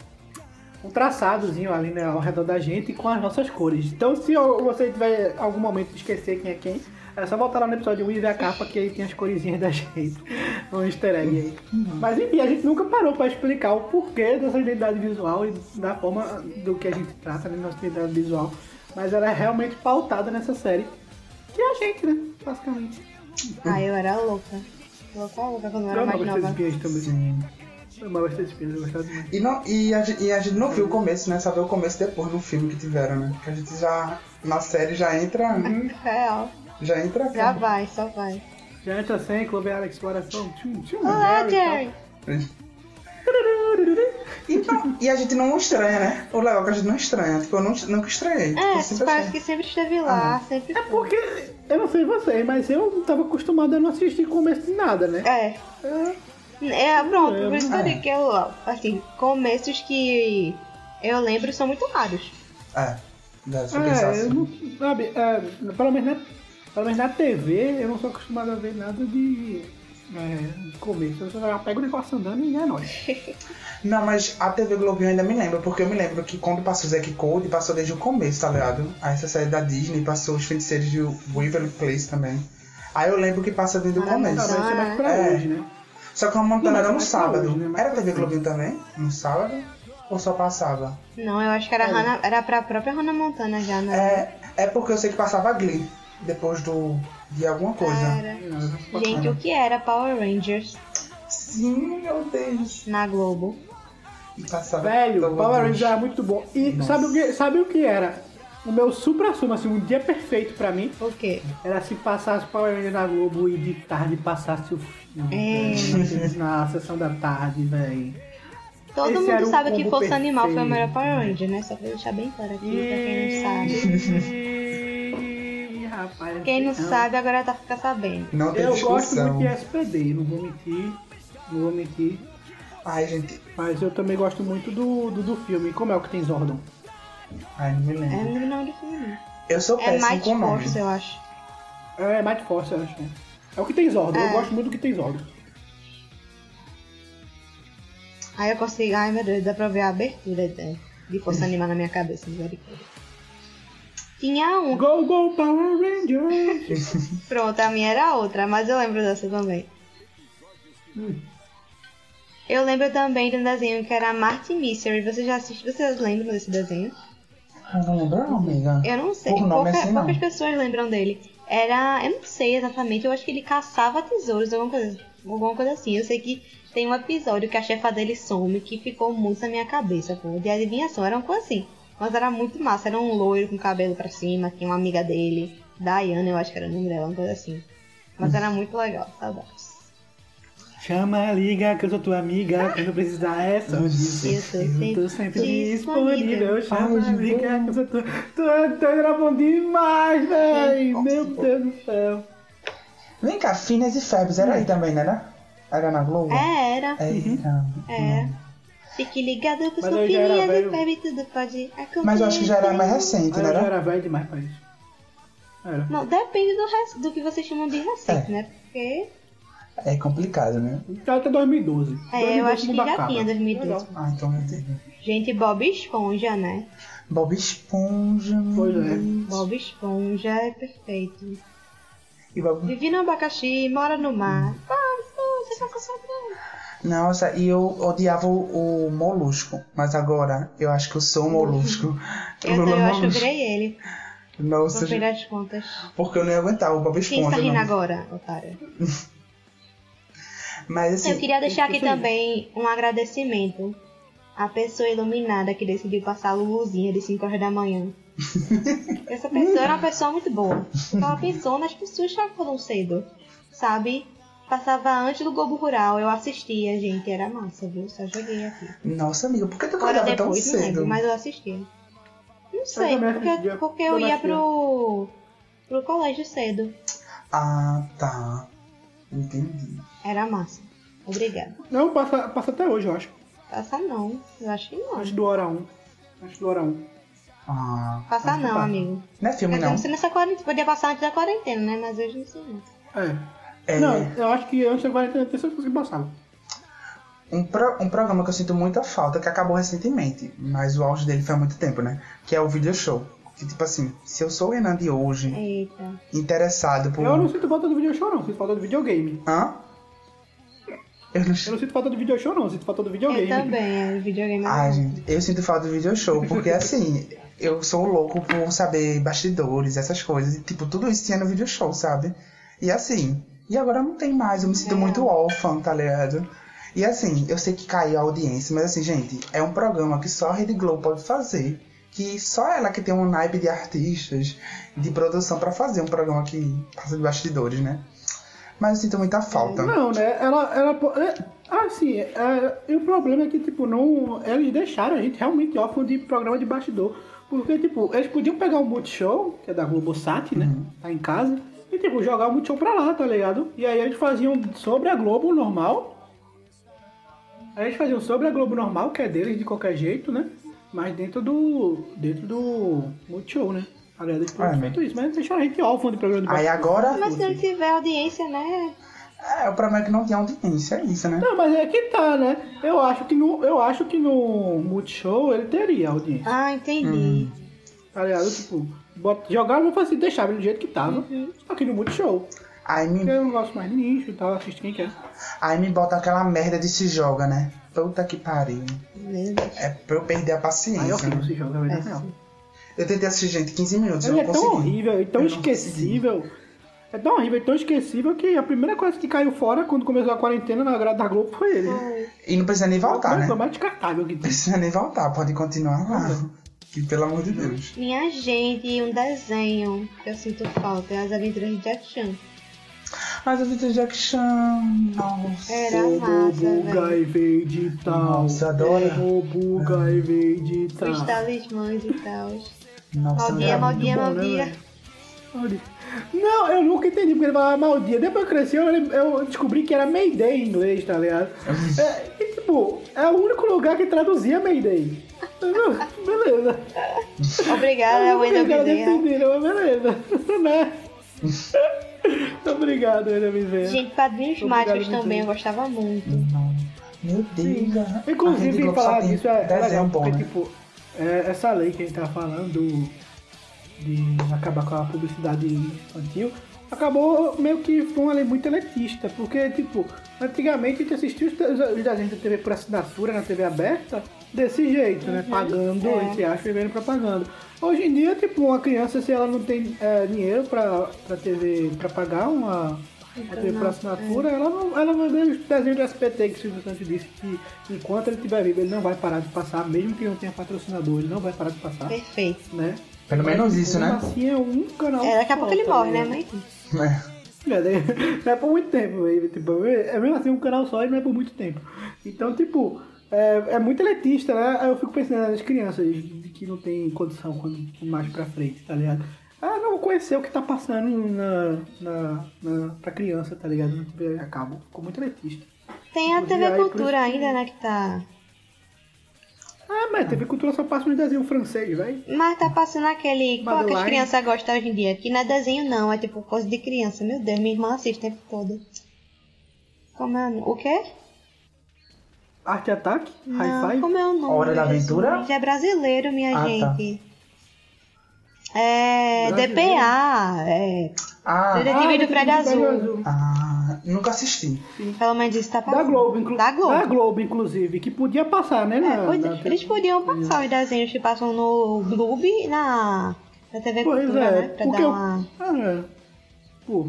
Um traçadozinho ali né, ao redor da gente com as nossas cores. Então, se eu- você tiver algum momento de esquecer quem é quem, é só voltar lá no episódio 1 e ver a capa que aí tem as coresinhas da gente. Um easter egg aí. Mas enfim, a gente nunca parou pra explicar o porquê dessa identidade visual e da forma do que a gente trata na nossa identidade visual. Mas ela é realmente pautada nessa série. Que é a gente, né? Basicamente. Ai, eu era louca. Louca, louca quando eu Eu era mais nova. também. Sim. Eu amava esses espias, eu gostava demais. E, não, e, a, gente- e a gente não viu o começo, né? Só viu o começo depois no filme que tiveram, né? Que a gente já, na série, já entra. Real. <laughs> Já entra. Já vai, só vai. Já entra sem, Clover Alex, coração. Tchum, tchum, Olá, Jerry e Jerry. E, não- e a gente não estranha, né? O legal é que a gente não estranha. Tipo, eu não, nunca estranhei. Tipo, É, eu sempre parece que sempre esteve lá, Ah. sempre. É porque, eu não sei vocês, mas eu não tava acostumado a não assistir começo de nada, né? É. É, pronto, É, por isso que eu digo que eu, assim, começos que eu lembro são muito raros. É. Pensar É, eu assim. não, sabe, é, pelo, menos na, pelo menos na TV eu não sou acostumado a ver nada de é, começo. Eu só pego o negócio andando e é nóis. <laughs> Não, mas a TV Globo eu ainda me lembro, porque eu me lembro que quando passou o Zack Code, passou desde o começo, tá ligado? Aí essa série da Disney passou os feiticeiros de Waverly Place também. Aí eu lembro que passa desde o Tá, começo. mas isso é mais pra É. hoje, né? Só que a Montana Não, era no mas pra sábado. hoje, né? Era TV. Globinho também? No sábado? Ou só passava? Não, eu acho que era, Hannah, era pra própria Hannah Montana já, né? É, é porque eu sei que passava Glee depois do de alguma coisa. Era. Gente, o que era Power Rangers Sim, meu Deus. na Globo? E passava Velho. Power Rangers era muito bom. E Nossa. sabe o, que, sabe o que era? O meu supra-sumo, assim, um dia perfeito pra mim O quê? era se passasse Power Rangers na Globo e de tarde passasse o filme. É. Na sessão da tarde, velho. Todo Esse mundo sabe que Força Animal foi o melhor perfeito. Power Ranger, né? Só pra deixar bem claro aqui, pra quem não sabe. <laughs> Rapaz, Quem não sabe agora tá ficando sabendo. Não tem Eu gosto discussão. muito de SPD, não vou mentir. Não vou mentir. Ai, gente. Mas eu também gosto muito do, do, do filme. Como é o que tem Zordon? Ai, não me É lembro. no nome do filme. não. Eu sou É péssimo Might com nome. Force, eu acho. É Might Force, eu acho. né? É o que tem Zordon. Eu É. gosto muito do que tem Zordon. Aí eu consigo. Ai meu Deus, dá pra ver a abertura de, de Força Animal na minha cabeça, misericórdia. Tinha um. Go, go, Power Rangers! <laughs> Pronto, a minha era outra, mas eu lembro dessa também. Eu lembro também de um desenho que era Martin Mystery. Você já assistiu? Vocês lembram desse desenho? Eu não lembro, não, amiga. Eu não sei. Pouca- assim, não. poucas pessoas lembram dele. Era. Eu não sei exatamente. Eu acho que ele caçava tesouros, alguma coisa, alguma coisa assim. Eu sei que tem um episódio que a chefa dele some que ficou muito na minha cabeça, pô. De adivinhação. Era uma coisa assim. Mas era muito massa. Era um loiro com cabelo pra cima. Tinha uma amiga dele. Diana, eu acho que era o nome dela, uma coisa assim. Mas era muito legal. Saudades. Chama, liga, que eu sou tua amiga. Quando precisar é só dizer. Eu tô sempre sempre disponível. disponível. Chama, Ai, liga, que eu sou tua. Tu tu era bom demais, véi. Meu Deus do céu. Vem cá, Finas e Febres, era aí também, né? Era, era na Globo? É, era. Era. É. Fique ligado era filhinha de velho. febre tudo pode acontecer. Mas eu acho que já era mais recente, né? já Era? velho demais pra isso. Era. Não, depende do, res- do que vocês chamam de recente, É. né? Porque. É complicado, né? Então até 2012. É, eu acho que já acaba. tinha 2012. Legal. Ah, então eu entendi. Gente, Bob Esponja, né? Bob Esponja. Pois é. Bob Esponja é perfeito. E Bob... Vive no abacaxi, mora no mar. Bob Esponja, tá concentrando. Nossa, e eu odiava o, o Molusco. Mas agora eu acho que eu sou o Molusco. <laughs> Eu, Lula eu acho que eu Molusco. virei ele, Nossa, no fim gente, das contas. porque eu não ia aguentar o Bob Quem Esponja. está rindo não. agora, otário? <laughs> Mas assim, Eu queria deixar aqui também um agradecimento à pessoa iluminada que decidiu passar a Luluzinha de 5 horas da manhã. <laughs> Essa pessoa era uma pessoa muito boa. Ela pensou nas pessoas que acordam cedo, sabe? Passava antes do Globo Rural, eu assistia, gente, era massa, viu? Só joguei aqui. Nossa, amiga, por que tu acordava tão depois, não lembro, cedo? mas eu assistia. Não sei, também porque, porque eu ia pro, pro colégio cedo. Ah, tá. Entendi. Era massa. Obrigada. Não, passa, passa até hoje, eu acho. Passa não, eu acho que não. Antes do hora 1. Antes do hora 1. Ah. Passa acho que não, passa. amigo. Não é filme, Mas não. não sei nessa quarentena. Podia passar antes da quarentena, né? Mas hoje não sei não. É. É Não, eu acho que antes da quarentena tem certeza que passava. um, pro- um programa que eu sinto muita falta, que acabou recentemente, mas o auge dele foi há muito tempo, né? Que é o video show. Que tipo assim, se eu sou o Renan de hoje, Eita. interessado por. Eu não sinto falta do video show, não. Sinto falta do videogame. Hã? Eu não Eu não sinto falta do video show, não. Sinto falta do videogame. Eu também, é videogame. É gente, eu sinto falta do video show, porque <laughs> assim, eu sou louco por saber bastidores, essas coisas. E, tipo, tudo isso tinha no video show, sabe? E assim, e agora não tem mais, eu me sinto É. muito órfã, tá ligado? E assim, eu sei que caiu a audiência, mas assim, gente, é um programa que só a Rede Globo pode fazer. Que só ela que tem um naipe de artistas, de produção pra fazer um programa que passa de bastidores, né? Mas eu sinto muita falta. Não, né? Ela. ela é, assim, é, e o problema é que, tipo, não. Eles deixaram a gente realmente órfão de programa de bastidor. Porque, tipo, eles podiam pegar o Multishow, que é da Globosat, né? Tá em casa. E, tipo, jogar o Multishow pra lá, tá ligado? E aí eles faziam sobre a Globo normal. Aí eles faziam sobre a Globo normal, que é deles de qualquer jeito, né? Mas dentro do. dentro do Multishow, né? Aliás, eles Ah, feito isso, mas deixaram a gente órfão de programa de Aí agora. Mas se não tiver audiência, né? É, o problema é que não tem audiência, é isso, né? Não, mas é que tá, né? Eu acho que no, eu acho que no Multishow ele teria audiência. Ah, entendi. Tá ligado? Tipo, bota, jogaram, vou fazer, deixava ele do jeito que tava. Só que no Multishow. Aí Porque me, eu não gosto mais de nicho e tal, assisto quem quer. aí me bota aquela merda de se joga, né? Puta que pariu. É pra eu perder a Aí é paciência. horrível Né? se joga, vida real. Eu tentei assistir, gente, 15 minutos, eu Ele é tão consegui. horrível e tão Eu esquecível. É tão horrível e tão esquecível que a primeira coisa que caiu fora quando começou a quarentena na grade da Globo foi ele. E não precisa nem voltar, né? o mais descartável que tem. Precisa nem voltar, pode continuar lá. Que pelo amor de Deus. Minha gente, um desenho que eu sinto falta é as aventuras de Jack Chan. Mas a vida Jack Chan. Nossa. Era O massa, velho. e veio de tal. Nossa, Buga e veio de tal. Os talismãs e tal. Nossa, Maldia, maldia, bom, maldia. Não, eu nunca entendi porque ele falava maldia. Depois que eu cresci, eu, eu descobri que era Mayday em inglês, tá ligado? É, e, tipo, é o único lugar que traduzia Mayday. Beleza. Obrigada, ela Bezerra. mas beleza. <laughs> Né? Obrigado, Ana Bezerra. Gente, Padrinhos Obrigado, Mágicos também eu gostava muito. Meu Deus. a- Inclusive, falar disso é, é legal, bom, porque, né? tipo, é, essa lei que a gente tá falando do- de acabar com a publicidade infantil, acabou meio que foi uma lei muito elitista, porque, tipo, antigamente a gente assistia os, os desenhos da TV por assinatura na TV aberta desse jeito, né? Pagando, é. entre aspas, e vendo propaganda. Hoje em dia, tipo, uma criança, se ela não tem é, dinheiro pra, pra TV, pra pagar uma... A TV por assinatura, ela não, ela vai ver os desenhos do SPT que o Silvio Santos disse que enquanto ele estiver vivo, ele não vai parar de passar, mesmo que não tenha patrocinador, ele não vai parar de passar, Perfeito. né? Pelo menos isso, né? Assim é um canal. É, daqui a pouco ele morre, né, ligado? É. É, daí- não é por muito tempo, velho. Tipo, é mesmo assim um canal só e não é por muito tempo. Então, tipo, é, é muito elitista, né? Aí eu fico pensando nas crianças de que não tem condição quando mais pra frente, tá ligado? Ah, não vou conhecer o que tá passando na, na, na, pra criança, tá ligado? Na TV a cabo. Ficou muito elitista. Tem a TV Cultura ainda, né, que tá... Ah, mas TV Cultura só passa um desenho francês, velho. Mas tá passando aquele... Qual que as crianças gostam hoje em dia? Que não é desenho não, é tipo coisa de criança. Meu Deus, minha irmã assiste o tempo todo. Como é o nome? O quê? Arte Ataque? Five? como é o nome? Hora da? Aventura? É brasileiro, minha Ah, tá. gente. É... Brasileiro? DPA, é... Ah, Detetive do Detetive Prédio Azul. ah, nunca assisti. Pelo menos isso tá Da passando. Globo, inclu Da Globo. Da Globo, inclusive, que podia passar, né? É, na- pois na é, eles podiam passar os desenhos que passam no Globo e na, na TV Pois Cultura, é, né? Pra dar eu... uma... Ah, é. Pô.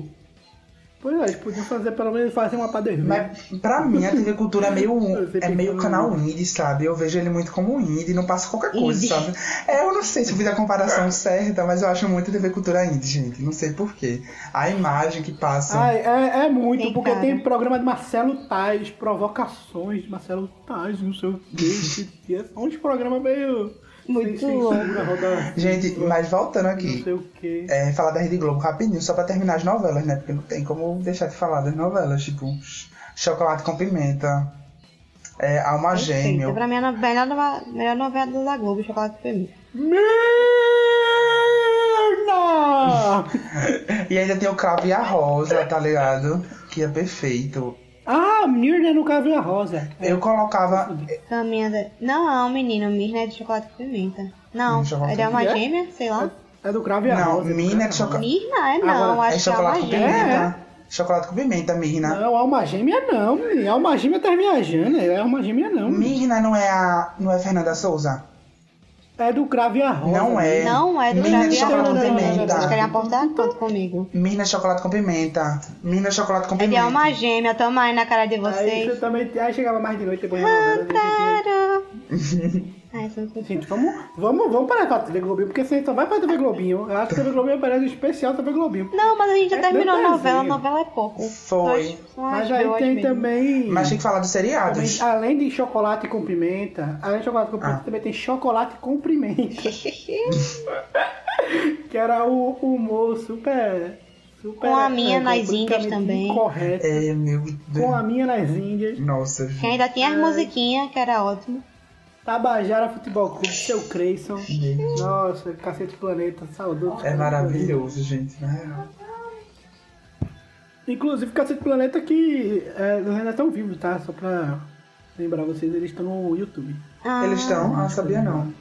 Pois é, eles podiam fazer, pelo menos fazer uma padeira. Mas pra mim a TV Cultura é meio, é meio canal indie, sabe? Eu vejo ele muito como indie, não passa qualquer coisa, Indie. sabe? É, eu não sei se eu fiz a comparação certa, mas eu acho muito TV Cultura indie, gente. Não sei porquê. A imagem que passa. Ah, é, é muito, Tem porque cara. tem programa de Marcelo Tais, provocações de Marcelo Tais, não sei o quê. que é só uns programas meio. Muito sem censura, roda- Gente, mas voltando Não aqui. sei o quê. É, falar da Rede Globo rapidinho, só pra terminar as novelas, né? Porque não tem como deixar de falar das novelas, tipo Ch- Chocolate com Pimenta, é, Alma Perfeita. Gêmea. Pra mim, é a melhor, nova- melhor novela da Globo, Chocolate Feliz. Merda! <laughs> E ainda tem o Cravo e a Rosa, tá ligado? Que é perfeito. Ah, Mirna no Cavalo e a Rosa. Eu colocava. Caminha da... Não, menino, Mirna é de Chocolate com Pimenta. Não, chocolate é de Alma com- Gêmea, sei lá. É do Cravo e a Não, Rosa. é do é de chocolate. Mirna é não, Agora, É acho que é chocolate com Gêmea. pimenta. Chocolate com pimenta, Mirna. Não, Alma Gêmea não, menino. Alma Gêmea tá viajando. É Alma Gêmea não. Mirna não é a. não é Fernanda Souza? É do Cravo e a Rosa. Não é. Não, é do Mirna Xavier de chocolate com pimenta. Vocês querem aportar quanto comigo? Mirna é chocolate com pimenta. Mirna é chocolate com É de pimenta. Alma Gêmea, toma aí na cara de Aí você vocês. também. Aí chegava mais de noite depois da <laughs> novela. a gente. Ai, vamos, vamos, vamos parar pra TV Globinho, porque você só vai pra TV Globinho. Eu acho que TV Globinho parece um especial TV Globinho. Não, mas a gente já É terminou a novela, a novela é pouco. Foi. Mas aí tem mesmo. também. Mas tem que falar dos também, seriados. além de chocolate com pimenta, além de chocolate com pimenta, Ah. também tem chocolate com pimenta. <laughs> que era o humor super. super Com a minha é, nas Índias também. Correto. É, meu Com Deus. a minha nas Índias. Nossa, Que ainda tinha as musiquinhas, que era ótimo. Tabajara Futebol Clube, seu Creyson. Nossa, Cacete Planeta, saudoso. É maravilhoso, gente, na real. Inclusive, Cacete Planeta que é, eles ainda estão vivos, tá? Só pra lembrar vocês, eles estão no YouTube. Eles estão? Ah, sabia não.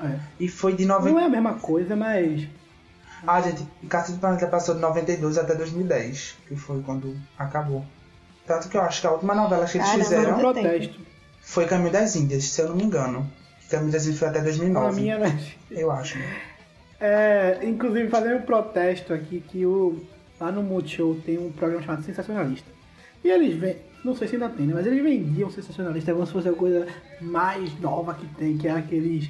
É. E foi de Não 90. é a mesma coisa, mas. Ah, gente, Cacete do Planeta passou de 92 até 2010, que foi quando acabou. Tanto que eu acho que a última novela que eles Caramba, Foi um fizeram não- protesto. Foi Caminho das Índias, se eu não me engano. Caminho das Índias foi até 2009. A minha, né? Eu acho. É, inclusive, fazendo um protesto aqui que o, lá no Multishow tem um programa chamado Sensacionalista. E eles vêm, não sei se ainda tem, né? Mas eles vendiam Sensacionalista como se fosse a coisa mais nova que tem, que é aqueles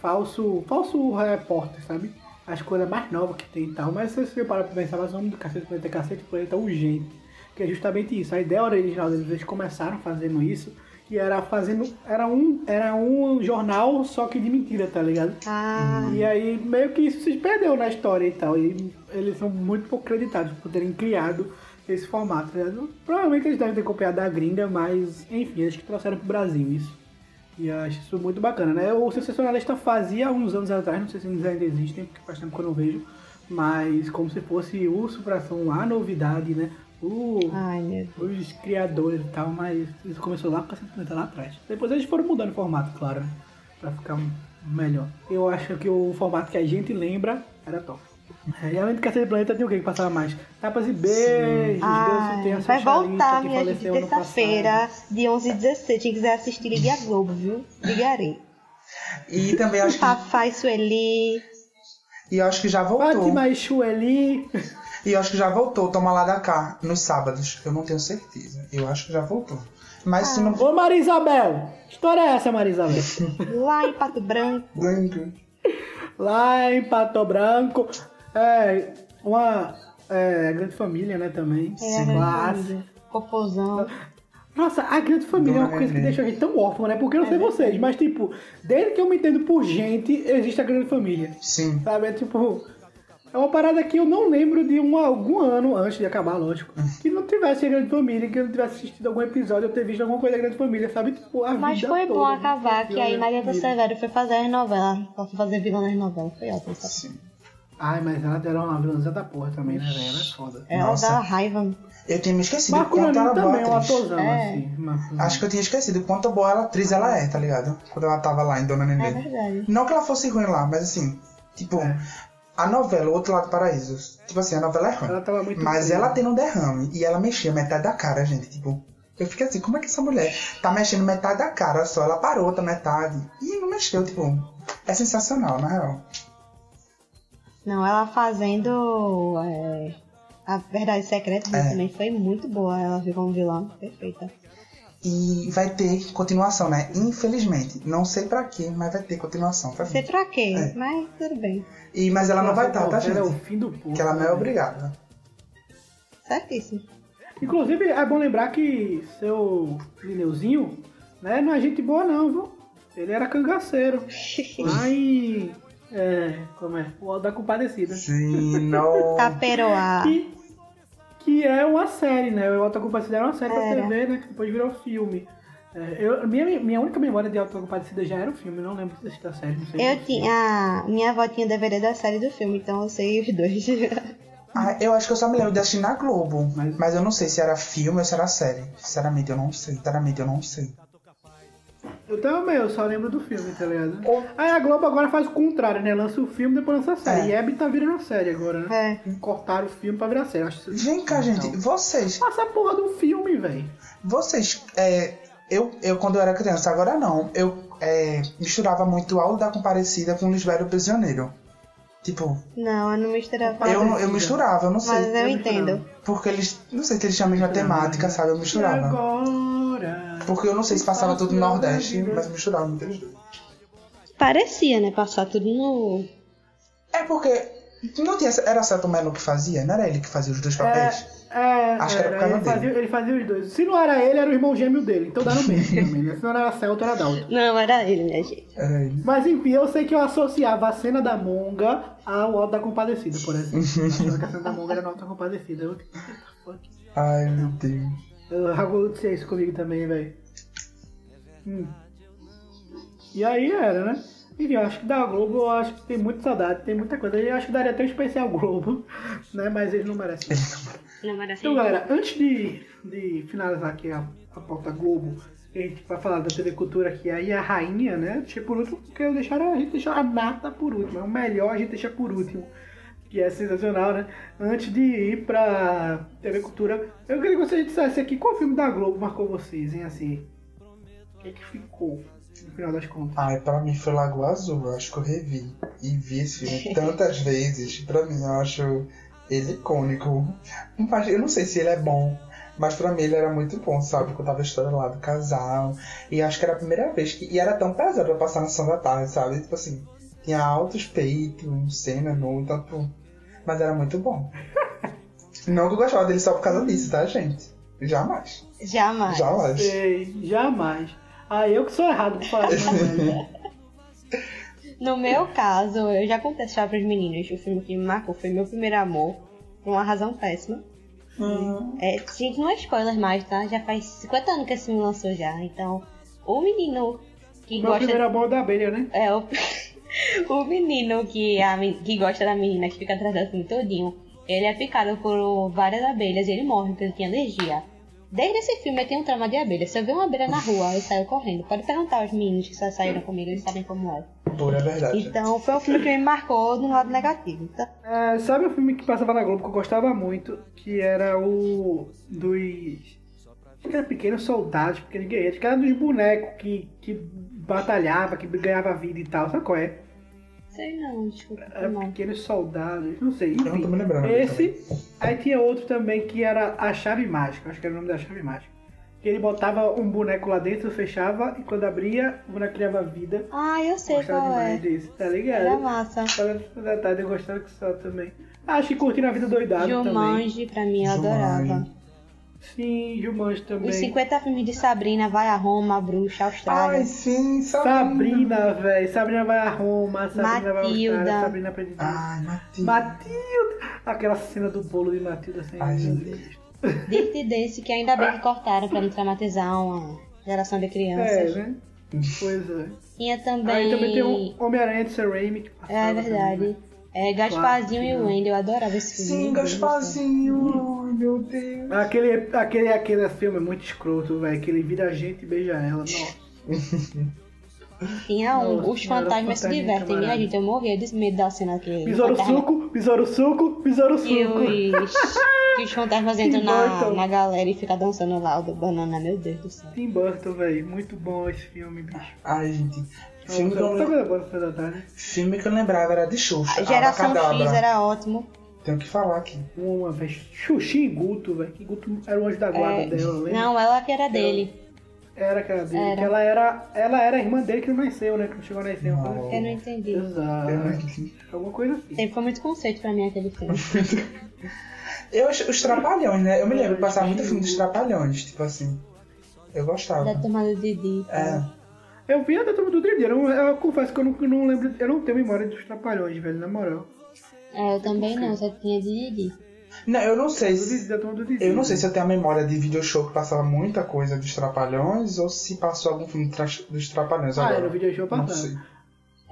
falso, falso repórter, sabe? As coisas mais novas que tem e tal. Mas se você parar pra pensar, mas o nome do Cacete Planeta é Cacete Planeta Urgente. Que é justamente isso. A ideia original deles, eles começaram fazendo isso. E era fazendo. Era um, era um jornal, só que de mentira, tá ligado? Ah, E aí meio que isso se perdeu na história e tal. E eles são muito pouco creditados por terem criado esse formato. né? Provavelmente eles devem ter copiado da gringa, mas enfim, eles que trouxeram pro Brasil isso. E eu acho isso muito bacana, né? O Sensacionalista fazia uns anos atrás, não sei se eles ainda existem, porque faz tempo que eu não vejo, mas como se fosse o Supração, a novidade, né? O, ai meu Deus. os criadores e tal, mas isso começou lá com a Planeta lá atrás. Depois eles foram mudando o formato, claro, né? Pra ficar melhor. Eu acho que o formato que a gente lembra era top. É, e além do Cacete Planeta tem o que que passava mais? Tapas e beijos, Deus Ai, tem a vai voltar, minha gente, faleceu ano terça-feira, de 11 e 16. Quem quiser assistir, ligue a Globo, viu? Ligarei. E também acho que, e Sueli. e eu acho que já voltou. Fátima e Chueli. E eu acho que já voltou Toma lá da cá nos sábados. Eu não tenho certeza. Eu acho que já voltou. Mas se não Ô Maria Isabel! Que história é essa, Maria Isabel? <laughs> Lá em Pato Branco. Lá em Pato Branco. É, uma é, grande família, né, também. É, Classe. Popozão. Nossa, a grande família é uma Dona coisa que deixa a gente tão órfão, né? Porque eu não sei vocês, mas tipo, desde que eu me entendo por gente, existe a grande família. Sim. Sabe? É tipo. É uma parada que eu não lembro de um, algum ano antes de acabar, lógico. Que não tivesse a grande família, que eu não tivesse assistido algum episódio ou ter visto alguma coisa da grande família, sabe? Tipo, a Mas vida foi toda, bom né? acabar, que aí Eu- Marieta Severo foi fazer as novelas. Ela foi fazer vilã nas novelas. Foi ótimo, sabe? Sim. Ai, mas ela era uma vilãzinha da porra também, né, velho? Ela é foda. Ela Nossa. dá raiva. Eu tinha me esquecido Marco quanto ela boa também é um atorzão, É. assim. Marco Acho que eu tinha esquecido quanto boa ela, atriz ela é, tá ligado? Quando ela tava lá em Dona Nenê. É verdade. Não que ela fosse ruim lá, mas assim, tipo, É. a novela, O Outro Lado do Paraíso, tipo assim, a novela é ruim. Ela tava muito mas fria. ela tendo um derrame e ela mexia metade da cara, gente, tipo. Eu fiquei assim, como é que essa mulher tá mexendo metade da cara só? Ela parou outra metade e não mexeu, tipo. É sensacional, na real. Não, ela fazendo é, a Verdade Secreta É. também foi muito boa. Ela ficou um vilão perfeita. E vai ter continuação, né? Infelizmente. Não sei pra quê, mas vai ter continuação. Tá? Sei pra quê, É. mas tudo bem. E, mas ela não vai estar, tá, o gente? fim do povo. Que ela não é obrigada. Certíssimo. Inclusive, é bom lembrar que seu Lineuzinho, né, não é gente boa não, viu? Ele era cangaceiro. <laughs> Lá em... É, como é? O Alto da Compadecida. Sim, não. <laughs> Taperoá. Que, que é uma série, né? O Alto da Compadecida era uma série pra Era. TV, né? Que depois virou filme. É, eu, minha, minha única memória de Alto da Compadecida já era o filme, não lembro de assistir a série. Não sei Eu se- tinha. Minha avó tinha DVD da série do filme, então eu sei os dois. <laughs> Ah, eu acho que eu só me lembro de assistir na Globo. Mas- Mas, eu não sei se era filme ou se era série. Sinceramente, eu não sei. Sinceramente, eu não sei. Eu também, eu só lembro do filme, tá ligado? Ou- Aí a Globo agora faz o contrário, né? Lança o filme e depois lança a série. É. E Hebe tá virando a série agora, né? É. Cortaram o filme pra virar série. Acho Vem cá, gente. Não. Vocês. Passa a porra do filme, velho. Vocês. É, eu, eu, quando eu era criança, agora não. Eu é, misturava muito Aula da Comparecida com Lisbelo Prisioneiro. Tipo, Não, eu não misturava. eu, não- eu misturava, eu não sei. Mas eu eu entendo. Porque eles. Não sei se eles tinham a mesma temática, sabe? Eu E misturava. agora? Porque eu não sei se passava tudo no Nordeste, mas misturava muito eles dois. Parecia, né? Passar tudo no. É porque. Não tinha, era Celto Melo que fazia? Não era ele que fazia os dois papéis? É, Acho que era por era, causa ele, dele. fazia, ele fazia os dois. Se não era ele, era o irmão gêmeo dele. Então dá no mesmo também, né? Se não era Celto, era Dalton. Não, era ele, minha gente. Era ele. Mas enfim, eu sei que eu associava a cena da Monga ao Alto da Compadecida, por exemplo. Achava que a cena da Monga era no Alto da Compadecida. Eu. Ai, meu Deus. Eu aconteceu isso comigo também, velho. Hum. E aí era, né? Enfim, eu acho que da Globo, eu acho que tem muita saudade, tem muita coisa. Eu acho que daria até um especial Globo, <laughs> né? Mas eles não merecem. Não merece. Então, galera, antes de, de finalizar aqui a, a pauta Globo, a gente vai falar da TV Cultura, que aí é a rainha, né? Deixei por último, porque eu deixar, a gente deixou a nata por último. É o melhor a gente deixa por último. Que é sensacional, né? Antes de ir pra TV Cultura, eu queria que você dissesse aqui qual filme da Globo marcou vocês, hein? Assim, o que, que ficou no final das contas? Ai, pra mim foi Lagoa Azul, eu acho que eu revi. E vi esse filme <laughs> tantas vezes. Pra mim, eu acho ele icônico. Mas Eu não sei se ele é bom, mas pra mim ele era muito bom, sabe? Contava a história lá do casal. E acho que era a primeira vez que. E era tão pesado pra passar na sessão da tarde, sabe? Tipo assim, tinha altos peitos, cena nu, tanto. Mas era muito bom. <laughs> Não que eu gostava dele só por causa disso, tá, gente? Jamais. Jamais. Jamais. Sei, jamais. Ah, eu que sou errado por falar isso. <laughs> No meu caso, eu já contei essa história pros meninos. O filme que me marcou foi Meu Primeiro Amor, por uma razão péssima. É, gente, não é spoiler mais, tá? Já faz 50 anos que esse filme lançou já. Então, o menino que Meu gosta. primeiro amor da abelha, né? É, o, <laughs> o menino que, a, que gosta da menina que fica atrás do filme todinho, ele é picado por várias abelhas e ele morre porque ele tinha alergia. Desde esse filme eu tenho um trauma de abelha. Se eu ver uma abelha na rua, eu saio correndo. Pode perguntar aos meninos que só saíram comigo, eles sabem como é. Pura verdade. Então foi um filme que me marcou no lado negativo. Então, É, sabe o filme que passava na Globo que eu gostava muito? Que era o dos. Acho que era Pequenos Soldados, Pequenos Guerreiros, que era dos bonecos que, que batalhava, que ganhava vida e tal, sabe qual é? Sei não, desculpa. Era Não. Pequenos Soldados, não sei. Eu não tô me lembrando Esse. Aí tinha outro também que era a Chave Mágica, acho que era o nome da Chave Mágica. Que ele botava um boneco lá dentro, fechava, e quando abria, o boneco criava vida. Ah, eu sei Gostava qual demais é. desse, tá ligado? Era massa. Tarde, eu gostava que só também. Acho que curtindo a vida doidado também. Jumanji, pra mim, eu adorava. Sim, Jumanji também. Os 50 filmes de Sabrina, Vai a Roma, a Bruxa, a Austrália. Ai, sim, Sabrina. Sabrina, velho. Sabrina vai a Roma, Sabrina vai a Matilda. Austrália, Sabrina aprende. Ai, Matilda. Matilda! Aquela cena do bolo de Matilda assim. Ai, gente. Dirty Dance, que ainda bem que cortaram pra não traumatizar uma geração de É, crianças. né? Pois é. Tinha também. Aí também tem o Homem-Aranha de passava É verdade. também, né? É, Gasparzinho e o. Wendy, eu adorava esse filme. Sim. Gasparzinho. Ai, meu Deus. Aquele, aquele, aquele filme é muito escroto, velho. Que ele vira a gente e beija ela. Nossa. <laughs> Tinha um, Nossa, os fantasmas se divertem, minha camarada. gente. Eu morria de medo da cena. Besouro fantasma- suco, besouro suco, besouro suco. os, <laughs> que os fantasmas entram na, na galera e ficam dançando lá o do banana, meu Deus do céu. Tim Burton, velho. Muito bom esse filme, bicho. Ai, gente. Filme que, eu, da Tarde. filme que eu lembrava era de Xuxa. A geração Abacadabra. X era ótimo. Tenho que falar aqui. Uma vez. Xuxi e Guto, velho. Que Guto era o anjo da guarda É, dela, lembra? não, ela que era dele. Era aquela dele. Era. Que ela era, ela era a irmã dele que não nasceu, né? Que não chegou a nascer. coisa Eu não entendi. Exato. Alguma coisa assim. Sempre foi muito conceito pra mim aquele filme. <laughs> Eu, os os Trapalhões, né? Eu me lembro de passar muito filme dos Trapalhões, tipo assim. Eu gostava. da turma do Didi. É. Eu vi a da turma do Didi. Eu, eu confesso que eu não, eu não lembro. Eu não tenho memória dos trapalhões, velho, na moral. É, eu também não, só tinha de Didi. Não, eu não sei. Do Didi, Se, da turma do Didi. eu não sei se eu tenho a memória de video show que passava muita coisa dos Trapalhões ou se passou algum filme tra- dos Trapalhões Ah, agora. era o video show Não passado. sei.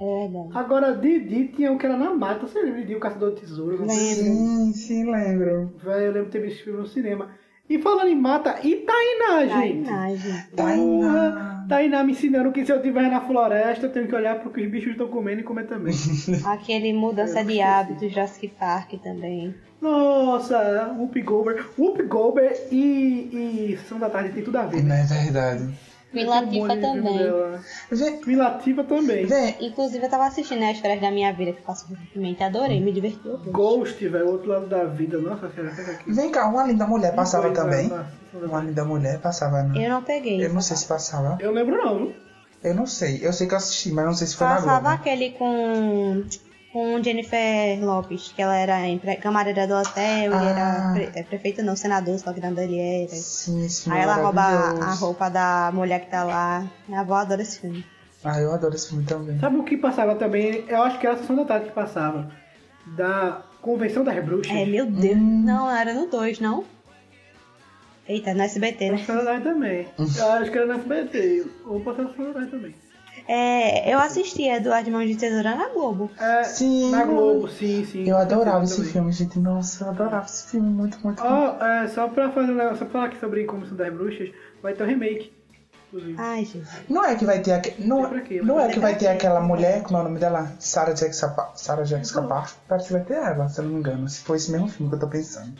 É. Agora, Didi tinha um que era na mata. Você lembra de Didi, o Caçador de Tesouro? Lembro. Sim, sim, lembro. Velho, eu lembro de ter visto esse filme no cinema. E falando em mata, e Tainá, gente? Tainá, gente. Tainá. Tainá me ensinando que se eu estiver na floresta, eu tenho que olhar pro que os bichos estão comendo e comer também. <laughs> Aquele mudança de hábitos, Jurassic Park também. Nossa, Whoop Goldberg. Whoop Goldberg e, e Sessão da Tarde tem tudo a ver. Não Né? é verdade. Filme também. dela. Latifah também. vem. Inclusive, eu tava assistindo né, as histórias da minha vida que passou recentemente. Adorei, me diverti. horrores. Ghost, velho, o outro lado da vida. Nossa senhora, pega aqui. Vem cá, uma linda mulher passava Coisa, também. nossa, Uma linda mulher passava. no- Eu não peguei. Eu não sei se passava. Eu lembro não, viu? Eu não sei. Eu sei que eu assisti, mas não sei se foi na Passava aquele com, com Jennifer Lopes, que ela era empre- camareira do hotel e Ah. era pre, é, prefeito não, senador, só que não ele era. Sim, filme Aí ela rouba a roupa da mulher que tá lá. Minha avó adora esse filme. Ah, eu adoro esse filme também. Sabe o que passava também? Eu acho que era a Sessão da Tarde que passava. Da Convenção das Bruxas. É, meu Deus. Não, era no 2, não? Eita, no SBT, né? Tarde também. <laughs> Eu acho que era na SBT. Ou passava da Tarde também. É, eu assisti Eduardo Mãos de Tesoura na Globo. É, Sim. Na Globo, sim, sim. Eu adorava esse também. filme, gente. Nossa, eu adorava esse filme muito, muito. Ó, é, só pra fazer um negócio, só pra falar aqui sobre Como São das Bruxas, vai ter um remake. Ai, gente. Não é que vai ter aque... não, não é que vai ter aquela mulher, como é o nome dela? Sarah Jessica Sarah Jessica Parker. Parece que vai ter ela, se eu não me engano. Se for esse mesmo filme que eu tô pensando.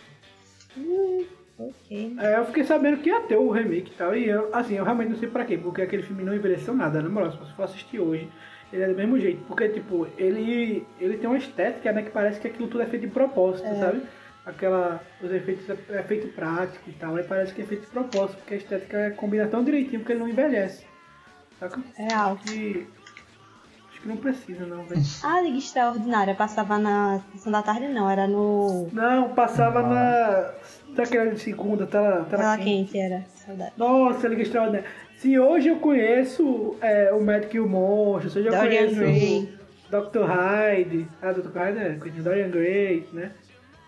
Ok. É, eu fiquei sabendo que ia ter o remake e tal, e eu, assim, eu realmente não sei pra quê, porque aquele filme não envelheceu nada, na moral, se você for assistir hoje, ele é do mesmo jeito, porque, tipo, ele, ele tem uma estética, né, que parece que aquilo tudo é feito de propósito, sabe? Aquela, os efeitos, é feito prático e tal, aí parece que é feito de propósito, porque a estética combina tão direitinho que ele não envelhece, saca? Real. Que, acho que não precisa, não, velho. <laughs> A Liga Extraordinária passava na sessão da tarde, não, era no. Não, passava na, daquela de segunda, tela, tela Tela quente. quente, era. Saudade. Nossa, Liga Extraordinária. Se hoje eu conheço é, o Médico e o Monstro, se hoje eu Dorian conheço Gray. o Dr. Hyde, ah, Dr. Hyde é, Dorian Gray, né?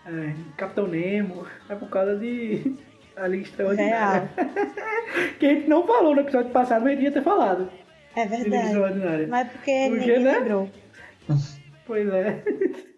É, Capitão Nemo, é por causa de <laughs> a Liga Extraordinária. <laughs> que a gente não falou no episódio passado, mas devia ter falado. É de Liga verdade. Extraordinária. Mas porque Porque, ninguém né? lembrou. Pois é. <laughs>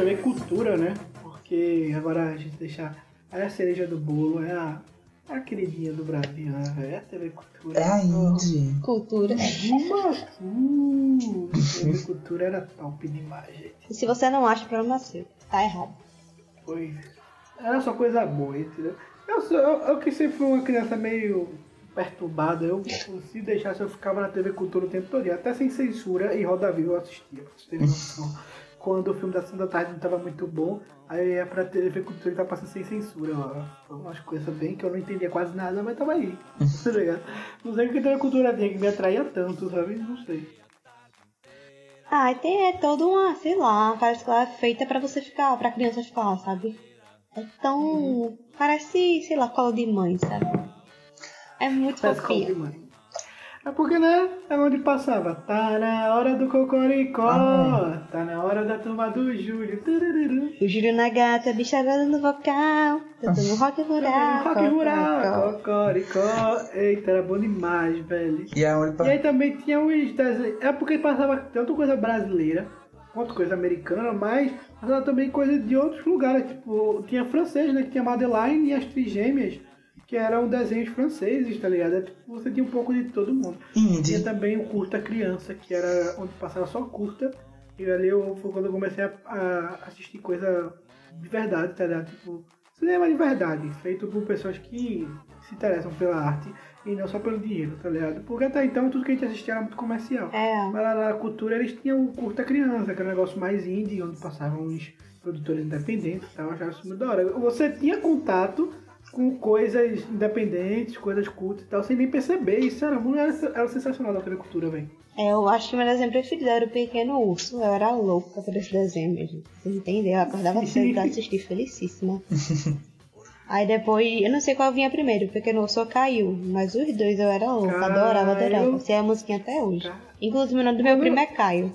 Também cultura, né? Porque agora a gente deixa a cereja do bolo, é a, a queridinha do Brasil, né? É a TV Cultura. É a Indy. Cultura. Mas, uh, TV Cultura era top demais, gente. E se você não acha, o problema é seu. Tá errado. Foi. Era só coisa boa, entendeu? Eu, sou, eu, eu que sempre fui uma criança meio perturbada, eu se deixasse eu ficava na TV Cultura o tempo todo, até sem censura e Roda Viva eu assistia, pra vocês terem noção. Quando o filme da Sessão da Tarde não estava muito bom, aí eu ia pra TV Cultura e tava passando sem censura, ó. Foi umas coisas bem que eu não entendia quase nada, mas tava aí. <laughs> tá ligado? Não sei o que a TV Cultura tinha que me atraía tanto, sabe? Não sei. Ah, tem é toda uma, sei lá, parece que ela é feita pra você ficar, pra criança ficar, sabe? É tão. Parece, sei lá, colo de mãe, sabe? É muito Parece fofinha. É porque, né? É onde passava. Tá na hora do cocoricó. Ah. Tá na hora da turma do Júlio. Turururu. O Júlio na gata, bicharada no vocal, cantando no rock rural. Rock cocoricó. rural, cocoricó. Eita, era bom demais, velho. E E aí também tinha uns desenhos. É porque passava tanto coisa brasileira quanto coisa americana, mas passava também coisa de outros lugares. Tipo, tinha francês, né? Que tinha Madeline e as Trigêmeas, que eram desenhos franceses, tá ligado? É, tipo, você tinha um pouco de todo mundo. Tinha Indy. também o Curta Criança, que era onde passava só curta. E ali eu, foi quando eu comecei a, a assistir coisa de verdade, tá ligado? Tipo, cinema de verdade, feito por pessoas que se interessam pela arte e não só pelo dinheiro, tá ligado? Porque até então tudo que a gente assistia era muito comercial. É, Mas lá na cultura eles tinham o Curta Criança, que era um negócio mais indie, onde passavam uns produtores independentes e tal. Eu achava isso muito da hora. Você tinha contato com coisas independentes, coisas cultas e tal, sem nem perceber. Isso era, era, era sensacional da cultura, velho. é, eu acho que meu desenho preferido era o Pequeno Urso. Eu era louca por esse desenho mesmo. Você entendeu? Eu acordava <laughs> cedo pra assistir, felicíssima. Aí depois, eu não sei qual vinha primeiro, o Pequeno Urso Caiu, mas os dois eu era louca, adorava, Caio. adorava. Sei a musiquinha até hoje. Ca- Inclusive o nome do meu primo é Caio.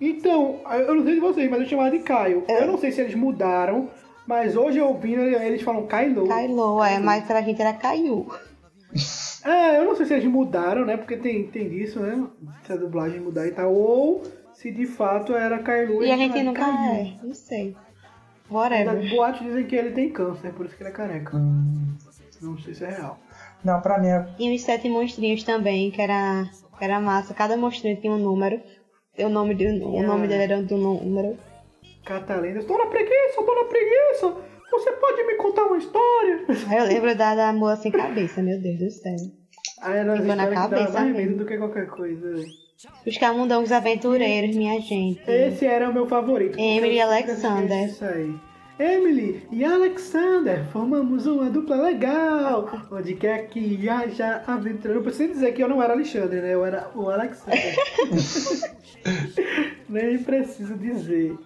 Então, eu não sei de vocês, mas eu chamava de Caio. É. Eu não sei se eles mudaram, mas hoje eu ouvindo eles falam Kylo. Kylo, é, mas pra gente era Caiu. <laughs> É, eu não sei se eles mudaram, né? Porque tem, tem disso, né? Se a dublagem mudar e tal. Ou se de fato era Kylo E a gente nunca Caio. é, não sei. Os Whatever. boatos dizem que ele tem câncer, por isso que ele é careca. Hum. Não sei se é real. Não, pra mim é. E os sete monstrinhos também, que era, que era massa. Cada monstrinho tinha um número. O nome, de, o nome dele era do número. Catalina, estou na preguiça, estou na preguiça. Você pode me contar uma história? <laughs> Eu lembro da, da moça sem cabeça, meu Deus do céu. Aí era Ficou na cabeça mais mesmo. medo do que qualquer coisa. Os camundongos aventureiros, minha gente. Esse era o meu favorito. Emily e eu Alexander. Isso aí. Emily e Alexander formamos uma dupla legal. Onde quer que haja aventura. Não preciso dizer que eu não era Alexandre, né? Eu era o Alexander. <laughs> Nem preciso dizer.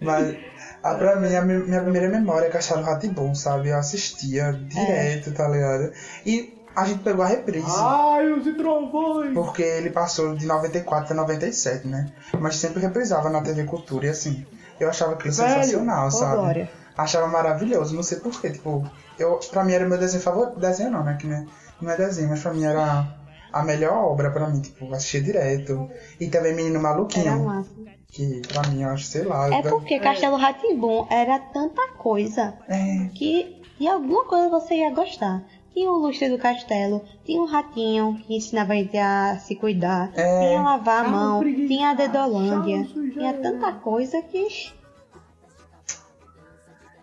Mas ah, pra mim, a mi- minha primeira memória é Castelo Ratibum, sabe? Eu assistia direto, tá ligado? E a gente pegou a reprise. Raios e trovões! Porque ele passou de 94 a 97, né? Mas sempre reprisava na TV Cultura e assim. Eu achava aquilo Velho, sensacional, sabe? Glória. Achava maravilhoso, não sei porquê. Tipo, eu, pra mim era meu desenho favorito. Desenho não, né? Que não é, não é desenho, mas pra mim era a melhor obra pra mim. Tipo, assistia direto. E também Menino Era Maluquinho. massa. Que pra mim, eu acho, sei lá. É porque Castelo Ratimbum era tanta coisa É, que de alguma coisa você ia gostar. Tinha o lustre do castelo, tinha um ratinho que ensinava a gente a se cuidar, É. tinha lavar a mão, preguiça. tinha a dedolândia, tinha tanta coisa que.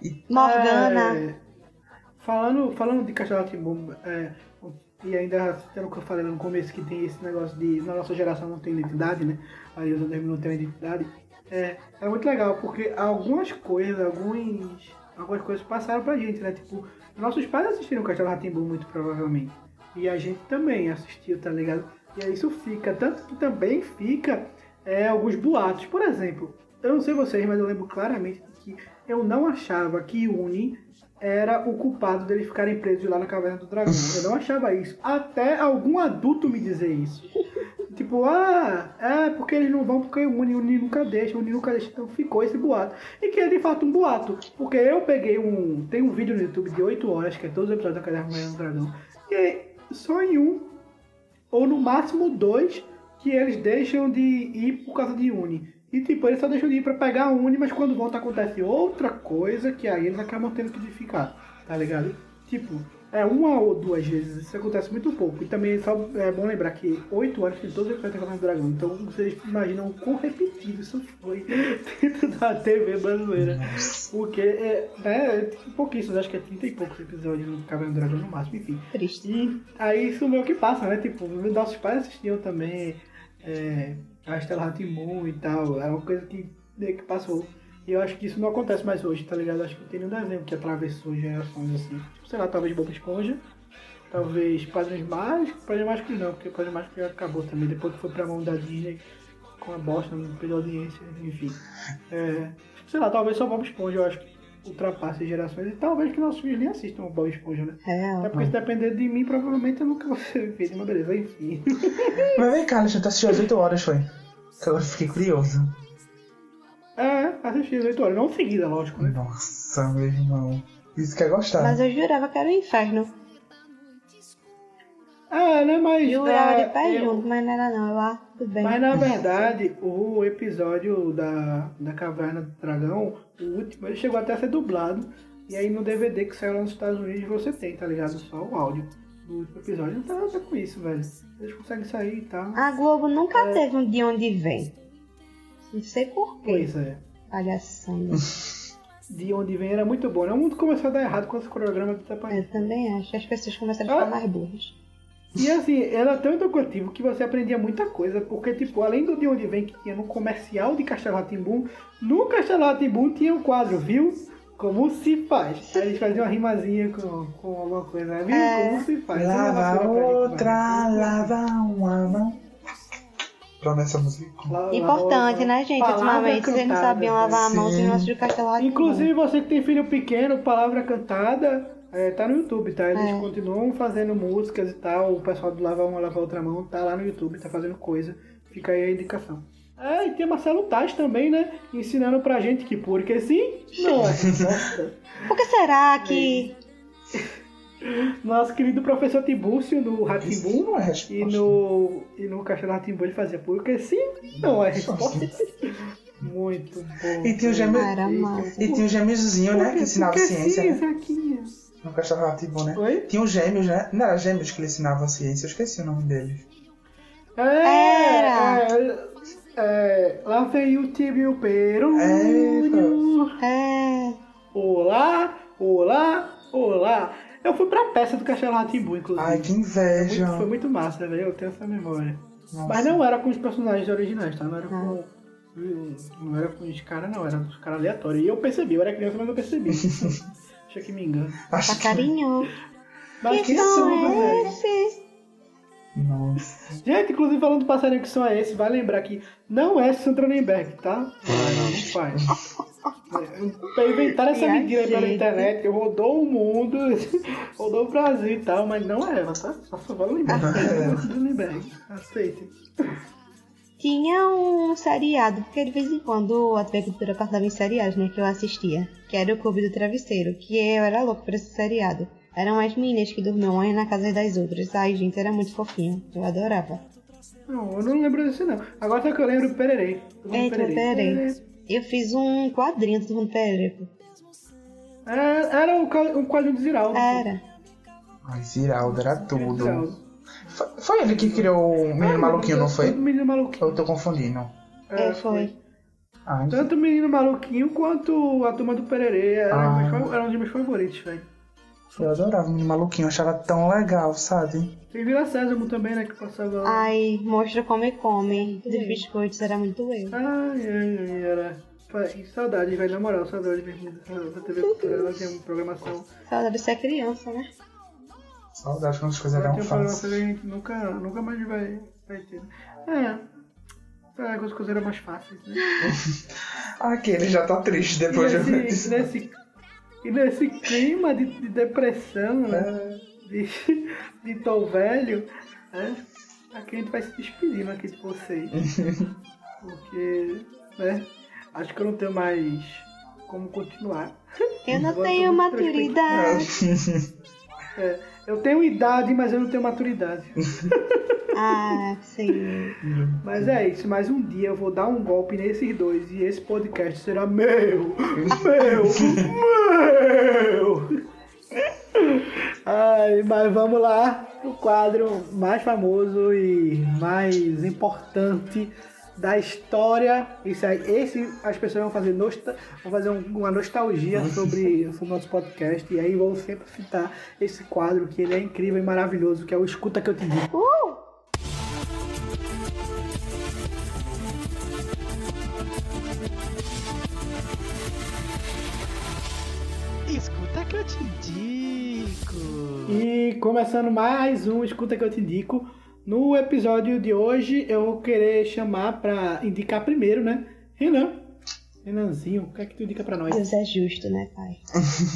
E- Morgana. É, falando, falando de Castelo Rá-Tim-Bum, é, e ainda citando o que eu falei no começo, que tem esse negócio de na nossa geração não tem identidade, né? Aí os outros não têm identidade. É, é muito legal, porque algumas coisas, alguns, algumas coisas passaram pra gente, né? Tipo, nossos pais assistiram Castelo Rá-Tim-Bum muito provavelmente. E a gente também assistiu, tá ligado? E aí isso fica, tanto que também fica é, alguns boatos. Por exemplo, eu não sei vocês, mas eu lembro claramente que eu não achava que Uni era o culpado deles ficarem presos lá na Caverna do Dragão. Eu não achava isso. Até algum adulto me dizer isso. Tipo, ah, é porque eles não vão porque o Uni, nunca deixa, o Uni nunca deixa. Então ficou esse boato. E que é de fato um boato. Porque eu peguei um. Tem um vídeo no YouTube de 8 horas, que é todos os episódios da Caverna do Dragão. E aí, só em um, ou no máximo dois, que eles deixam de ir por causa de Uni. E tipo, eles só deixam de ir pra pegar a Uni, mas quando volta acontece outra coisa que aí eles acabam tendo que ficar, tá ligado? Tipo, é uma ou duas vezes, isso acontece muito pouco. E também só é bom lembrar que oito horas tem todos os episódios da Caverna do Dragão. Então vocês imaginam o quão repetido isso foi <laughs> dentro da TV brasileira. Porque é, né, pouquíssimos, acho que é 30 e poucos episódios no Caverna do Dragão no máximo, enfim. Triste. E aí isso meio que passa, né? Tipo, nossos pais assistiam também é, a Estela Ratimun e tal. É uma coisa que meio que passou. E eu acho que isso não acontece mais hoje, tá ligado? Acho que tem um desenho que atravessou gerações assim. Tipo, sei lá, talvez Bob Esponja. Talvez Padres Mágicos. Padres Mágicos não, porque Padres Mágicos já acabou também. Depois que foi pra mão da Disney com a bosta, não perdeu audiência, enfim. É, sei lá, talvez só Bob Esponja eu acho que ultrapasse gerações. E talvez que nossos filhos nem assistam o Bob Esponja, né? É, Até porque se depender de mim, provavelmente eu nunca vou ser feito, mas beleza, enfim. Mas vem cá, Alexandre, tu assistiu às 8 horas, foi? Eu fiquei curioso. É, assisti as 8 horas, não seguida, lógico, né? Nossa, meu irmão. Isso que é gostar. mas eu jurava que era o inferno. É, né, mas... Jurava é, de pé eu- junto, mas não era não. Eu, ah, tudo bem. Mas na verdade, o episódio da, da Caverna do Dragão, o último, ele chegou até a ser dublado. E aí no DVD que saiu lá nos Estados Unidos você tem, tá ligado? Só o áudio do último episódio. Não tá nada com isso, velho. Eles conseguem sair e tal. A Globo nunca teve um de onde vem. Não sei porquê. Pois é. Palhaçada. <laughs> De onde vem era muito bom. né? O mundo começou a dar errado com esse cronograma do Tapanho. Eu também acho. As pessoas começaram a Ah. ficar mais burras. E assim, era tão educativo que você aprendia muita coisa, porque, tipo, além do de onde vem que tinha no comercial de Castelo Ratimbum, no Castelo Ratimbum tinha um quadro, viu? Como se faz. Aí eles faziam uma rimazinha com, com alguma coisa, viu? É. Como se faz. Lava é gente, outra, lava uma mão. Pronto, essa música. Lava Importante, outra. né, gente? Ultimamente, vocês não sabiam lavar a mão, Sim. Castelo Rá-Tim-Bum. Inclusive, você que tem filho pequeno, Palavra Cantada, é, tá no YouTube, tá? Eles É. continuam fazendo músicas e tal. O pessoal do Lava Uma, Lava Outra Mão tá lá no YouTube, tá fazendo coisa. Fica aí a indicação. É, e tem Marcelo Taz também, né? Ensinando pra gente que porque sim, não é. <laughs> Por que será que. Nosso querido professor Tibúrcio no não é resposta. e no, e no Castelo Ratimbum ele fazia porque sim, não é resposta. Muito bom. E tinha o gêmeo- Era. E tinha o gêmeozinho, né? Que ensinava ciência, sim, né? Zequinha. No Castelo Rá-Tim-Bum, né? Oi? Tinha os gêmeos, né? Não era gêmeos que ele ensinava ciência, eu esqueci o nome deles. É, Era. é, é, lá veio o tibio perunho. É. Olá, olá, olá. Eu fui pra peça do Castelo Ratimbu, inclusive. Ai, que Foi inveja. muito, foi muito massa, velho. Eu tenho essa memória. Nossa. Mas não era com os personagens originais, tá? Não era com. Não era com os caras, não. Era com os caras aleatórios. E eu percebi, eu era criança, mas eu percebi. <laughs> Deixa que me engano. Acho Tá carinho. Mas Que que som é velho. esse? que... Nossa. Gente, inclusive falando do passarinho que som é esse, vai lembrar que não é Sandra Nemberg, tá? Vai, não faz. Pra inventar essa mentira pela internet, que rodou o mundo, <laughs> rodou o Brasil e tal, mas não é ela, tá? Só vale lembrar. É Lindbergh. Aceite. Tinha um seriado, porque de vez em quando a TV Cultura passava em seriados, né, que eu assistia. Que era o Clube do Travesseiro, que eu era louco por esse seriado. Eram as meninas que dormiam uma na casa das outras. Ai, gente, era muito fofinho. Eu adorava. Não, eu não lembro desse não. Agora só que eu lembro do Pererê. Eita, Pererê. Eu fiz um quadrinho do Pererê. É, era um, um quadro de Ziraldo. Era. Ai, Ziraldo era tudo. Ziraldo. Foi, foi ele que criou o Menino Maluquinho, não foi? Tanto menino maluquinho. Eu tô confundindo. É, foi. Ai, Tanto o menino maluquinho quanto a turma do Pererê. Era, Ah. era um dos meus favoritos, velho. eu adorava o Menino Maluquinho, eu achava tão legal, sabe? Tem Vila Sésamo também, né? Que passava. Ai, mostra como e come. Dos biscoitos era muito eu. Ai, ai, ai, era. E Saudade, velho, na moral, saudade mesmo dessa TV Cultura. Ela tinha uma programação. Saudade de ser criança, né? Saudade quando as coisas eram tinha uma programação fáceis. que a gente nunca, nunca mais vai, vai ter. né? É. É, as coisas eram mais fáceis, né? <laughs> Aquele já tá triste E depois de ver nesse, isso. nesse, e nesse clima de, de depressão, né? De, de velho, né? Aqui a gente vai se despedindo aqui de vocês. <laughs> Porque, né? Acho que eu não tenho mais como continuar. Eu não tenho maturidade. É, eu tenho idade, mas eu não tenho maturidade. <laughs> Ah, sim. Mas é isso, mais um dia eu vou dar um golpe nesses dois e esse podcast será meu, <laughs> meu, meu. Ai, mas vamos lá, o quadro mais famoso e mais importante da história. Isso aí, esse as pessoas vão fazer nosta, vão fazer um- uma nostalgia sobre, sobre o nosso podcast e aí vão sempre citar esse quadro que ele é incrível e maravilhoso, que é o escuta que eu te digo. Escuta começando mais um Escuta que eu te indico. No episódio de hoje eu vou querer chamar pra indicar primeiro, né? Renan. Renanzinho, o que é que tu indica pra nós? Deus é justo, né, pai?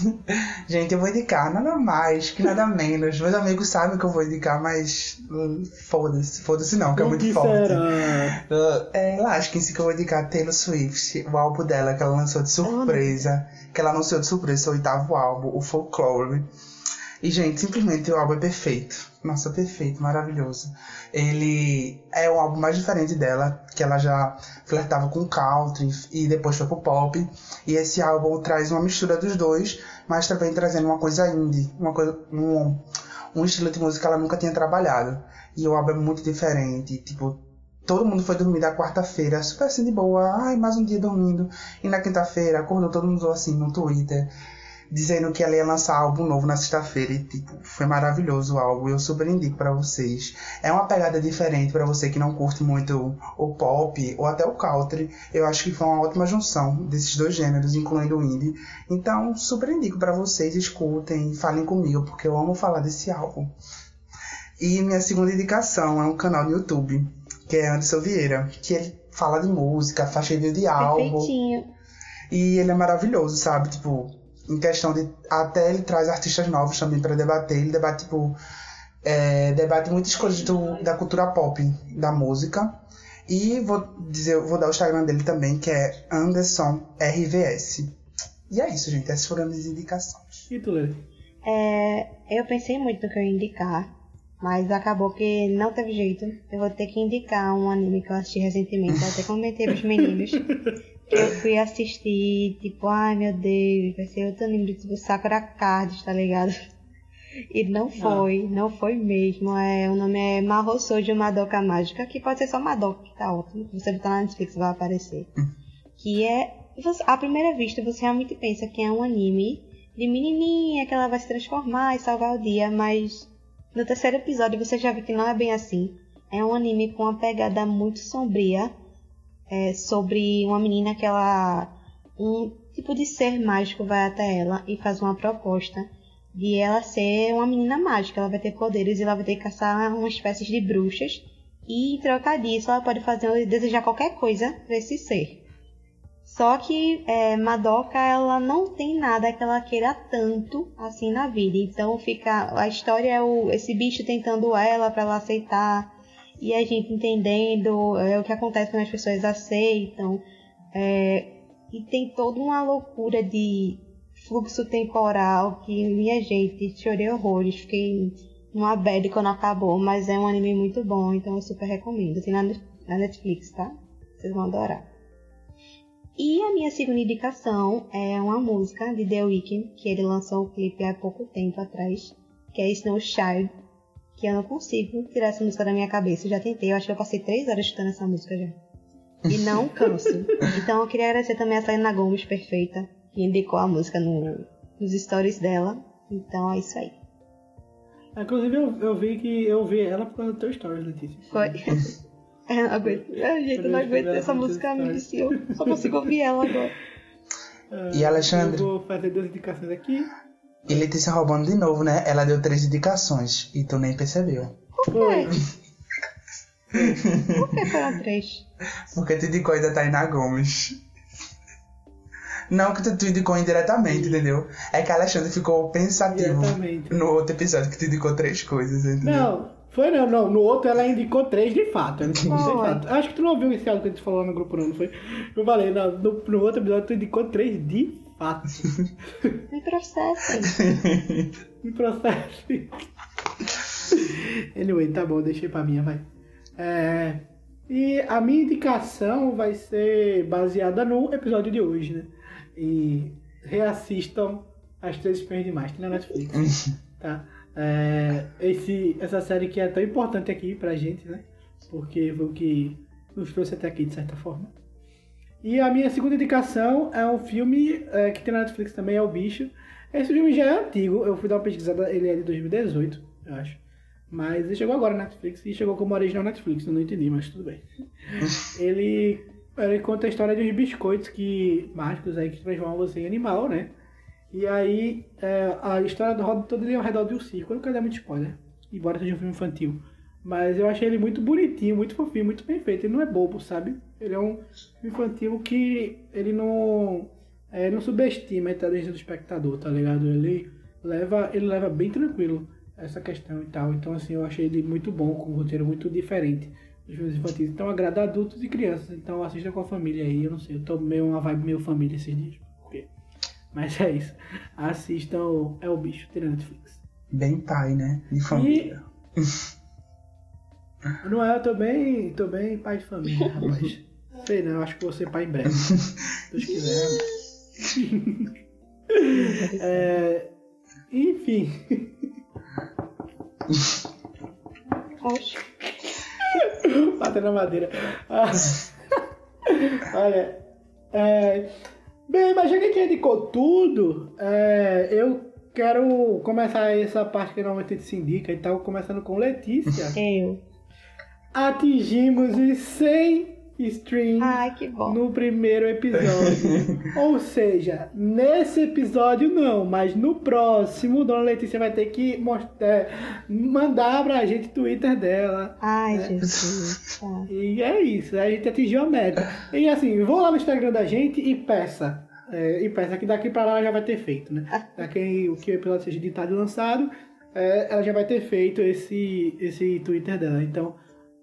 <laughs> Gente, eu vou indicar nada mais que nada menos. Meus amigos sabem que eu vou indicar, mas hum, foda-se. Foda-se não, que é O muito que forte. será? <laughs> Uh, é, lasquem-se que eu vou indicar Taylor Swift, o álbum dela que ela lançou de surpresa. Que ela anunciou de surpresa, seu oitavo álbum, o Folklore. E, gente, simplesmente o álbum é perfeito. Nossa, perfeito, maravilhoso. Ele é o álbum mais diferente dela, que ela já flertava com country e depois foi pro pop. E esse álbum traz uma mistura dos dois, mas também trazendo uma coisa indie, uma coisa, um, um estilo de música que ela nunca tinha trabalhado. E o álbum é muito diferente, tipo, todo mundo foi dormir da quarta-feira, super assim de boa, ai, mais um dia dormindo. E na quinta-feira acordou todo mundo assim no Twitter, dizendo que ela ia lançar álbum novo na sexta-feira. E, tipo, foi maravilhoso o álbum, eu super indico pra vocês. É uma pegada diferente pra você que não curte muito o pop ou até o country. Eu acho que foi uma ótima junção desses dois gêneros, incluindo o indie. Então, super indico pra vocês, escutem, falem comigo, porque eu amo falar desse álbum. E minha segunda indicação é um canal no YouTube, que é Anderson Vieira, que ele fala de música, faz review de álbum. Perfeitinho. E ele é maravilhoso, sabe? Tipo, em questão de. Até ele traz artistas novos também pra debater. Ele debate, tipo. é, debate muitas coisas do, da cultura pop, da música. E vou dizer, vou dar o Instagram dele também, que é Anderson RVS. E é isso, gente. Essas foram as minhas indicações. E tu, Lê? É, eu pensei muito no que eu ia indicar, mas acabou que não teve jeito. Eu vou ter que indicar um anime que eu assisti recentemente. Eu até comentei pros meninos. <laughs> Eu fui assistir, tipo, ai meu Deus, vai ser outro anime tipo Sakura Cards, tá ligado? E não foi, não foi mesmo. É, o nome é Mahou de Madoka Mágica, que pode ser só Madoka, que tá ótimo. Você botar na Netflix vai aparecer. Que é, você- à primeira vista, você realmente pensa que é um anime de menininha, que ela vai se transformar e salvar o dia, mas no terceiro episódio você já vê que não é bem assim. É um anime com uma pegada muito sombria é, sobre uma menina que ela. Um tipo de ser mágico vai até ela e faz uma proposta de ela ser uma menina mágica. Ela vai ter poderes e ela vai ter que caçar uma espécie de bruxas. E em troca disso, ela pode fazer desejar qualquer coisa pra esse ser. Só que é, Madoka, ela não tem nada que ela queira tanto assim na vida. Então fica. A história é o, esse bicho tentando ela pra ela aceitar. E a gente entendendo é, o que acontece quando as pessoas aceitam. É, e tem toda uma loucura de fluxo temporal que, minha gente, chorei horrores. Fiquei numa bad quando acabou, mas é um anime muito bom, então eu super recomendo. Tem na, Netflix, tá? Vocês vão adorar. E a minha segunda indicação é uma música de The Weeknd, que ele lançou o clipe há pouco tempo atrás, que é Snow Child, que eu não consigo tirar essa música da minha cabeça. Eu já tentei, eu acho que eu passei três horas escutando essa música já. E não <laughs> canso. Então eu queria agradecer também a Selena Gomes, perfeita, que indicou a música no, nos stories dela. Então é isso aí. Inclusive, eu, eu vi que eu vi ela por causa do teu stories, Letícia. Foi. <laughs> Eu não aguento. Ai, gente, eu não aguento essa música, me viciou. Só consigo ouvir ela agora. <laughs> E Alexandre? Eu vou fazer duas indicações aqui. E Letícia roubando de novo, né? Ela deu três indicações e tu nem percebeu. Por quê? Por que foram três? <laughs> Porque tu indicou ainda Tainá Gomes. Não que tu, tu indicou indiretamente, entendeu? É que a Alexandre ficou pensativo no outro episódio que tu indicou três coisas, entendeu? Não, foi não, não. No outro ela indicou três de fato. Ela indicou três de Foi. fato. Acho que tu não ouviu esse áudio que a gente falou lá no grupo, não, não foi? Eu falei, não, no, no outro episódio tu indicou três de fato. <laughs> Me processem. <laughs> Me processe. <laughs> anyway, tá bom, deixei pra minha, vai. É, e a minha indicação vai ser baseada no episódio de hoje, né? E reassistam As Três Espiãs Demais, tem na Netflix, tá? É, esse, essa série que é tão importante aqui pra gente, né? Porque foi o que nos trouxe até aqui, de certa forma. E a minha segunda indicação é um filme é, que tem na Netflix também, é O Bicho. Esse filme já é antigo, eu fui dar uma pesquisada, ele é de 2018, eu acho. Mas ele chegou agora na Netflix e chegou como original Netflix, eu não entendi, mas tudo bem. <laughs> ele, ele conta a história de uns biscoitos que, mágicos aí que transformam você em animal, né? E aí é, a história do roda toda ele é ao redor de um circo. Eu não quero dar muito spoiler, embora seja um filme infantil. Mas eu achei ele muito bonitinho, muito fofinho, muito bem feito. Ele não é bobo, sabe? Ele é um infantil que ele não, é, não subestima a inteligência do espectador, tá ligado? Ele leva, ele leva bem tranquilo essa questão e tal. Então, assim, eu achei ele muito bom, com um roteiro muito diferente dos filmes infantis. Então, agrada adultos e crianças. Então, assista com a família aí. Eu não sei, eu tô meio uma vibe meio família esses dias. Mas é isso. Assistam É o Bicho, tem na Netflix. Bem pai, né? De família. <laughs> Não é, eu tô bem, tô bem pai de família, rapaz. <laughs> Sei não, acho que vou ser pai em breve. Se <laughs> Deus quiser. <laughs> É, enfim. Batendo na madeira. Ah, Olha. é, bem, mas já que a gente indicou tudo, é, eu quero começar essa parte que normalmente a gente se indica e tal, começando com Letícia. Eu. Atingimos os 100 streams Ai, que bom. no primeiro episódio. <laughs> Ou seja, nesse episódio não, mas no próximo, Dona Letícia vai ter que mostrar, mandar pra gente o Twitter dela. Ai, É. Jesus. Tá. <laughs> E é isso, a gente atingiu a meta. E assim, vou lá no Instagram da gente e peça. É, e peça que daqui pra lá ela já vai ter feito, né? <laughs> Daqui o que o episódio seja editado e lançado, é, ela já vai ter feito esse, esse Twitter dela. Então,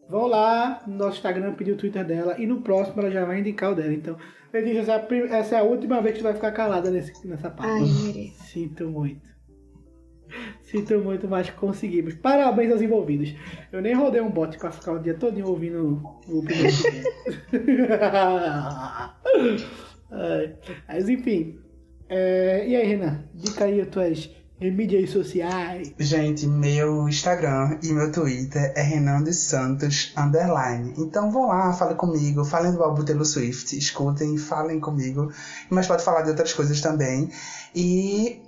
vão lá no nosso Instagram, pedir o Twitter dela e no próximo ela já vai indicar o dela. Então, Letícia, essa é essa é a última vez que tu vai ficar calada nesse, nessa parte. Ai, mereço. Sinto muito. Sinto muito, mas conseguimos. Parabéns aos envolvidos. Eu nem rodei um bot pra ficar o dia todo ouvindo o <laughs> Mas enfim. É, e aí, Renan? Dica aí as tuas mídias sociais. Gente, meu Instagram e meu Twitter é Renan de Santos Underline. Então vão lá, falem comigo, falem do álbum Taylor Swift, escutem, falem comigo. Mas pode falar de outras coisas também. E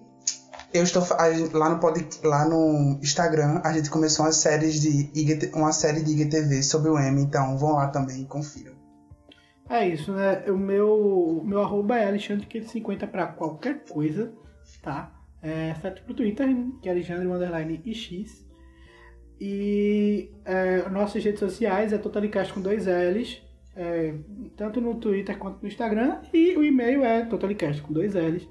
eu estou lá no pod, lá no Instagram a gente começou uma série de uma série de IGTV sobre o M, então vão lá também e confiram. É isso, né? O meu, meu arroba é Alexandre550 pra qualquer coisa, tá? É, certo pro Twitter, que é Alexandre Underline IX. E é, nossas redes sociais é Totalicast com dois L's. é, tanto no Twitter quanto no Instagram. E o e-mail é totalicast com dois L's,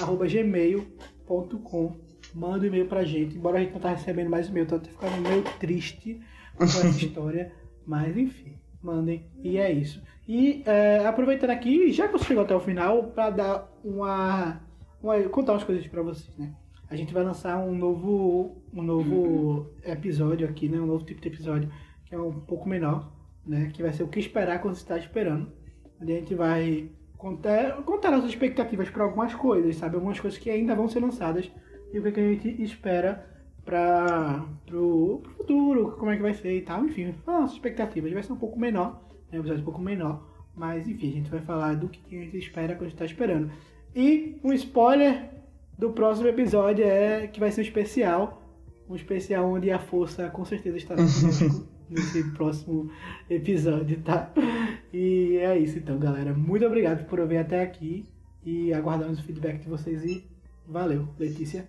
arroba gmail.com. Manda um e-mail pra gente. Embora a gente não tá recebendo mais e-mail, tá ficando meio triste com essa <laughs> história. Mas enfim, mandem. E é isso. E é, aproveitando aqui, já que você chegou até o final, pra dar uma. Uma contar umas coisas pra vocês, né? A gente vai lançar um novo, um novo episódio aqui, né? Um novo tipo de episódio que é um pouco menor, né? Que vai ser o que esperar quando você está esperando. A gente vai contar, contar nossas expectativas para algumas coisas, sabe? Algumas coisas que ainda vão ser lançadas e o que, que a gente espera para o futuro, como é que vai ser e tal. Enfim, as nossas expectativas. Vai ser um pouco menor, né? Um episódio um pouco menor. Mas enfim, a gente vai falar do que a gente espera quando a gente está esperando. E um spoiler do próximo episódio é que vai ser um especial. Um especial onde a força com certeza estará <laughs> conosco nesse próximo episódio, tá? E é isso então, galera. Muito obrigado por ouvir até aqui. E aguardamos o feedback de vocês e valeu, Letícia.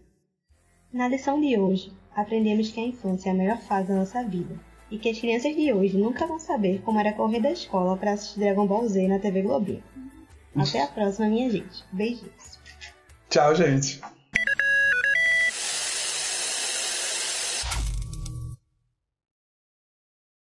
Na lição de hoje, aprendemos que a infância é a melhor fase da nossa vida e que as crianças de hoje nunca vão saber como era correr da escola para assistir Dragon Ball Z na TV Globinho. Até a próxima, minha gente. Beijinhos. Tchau, gente.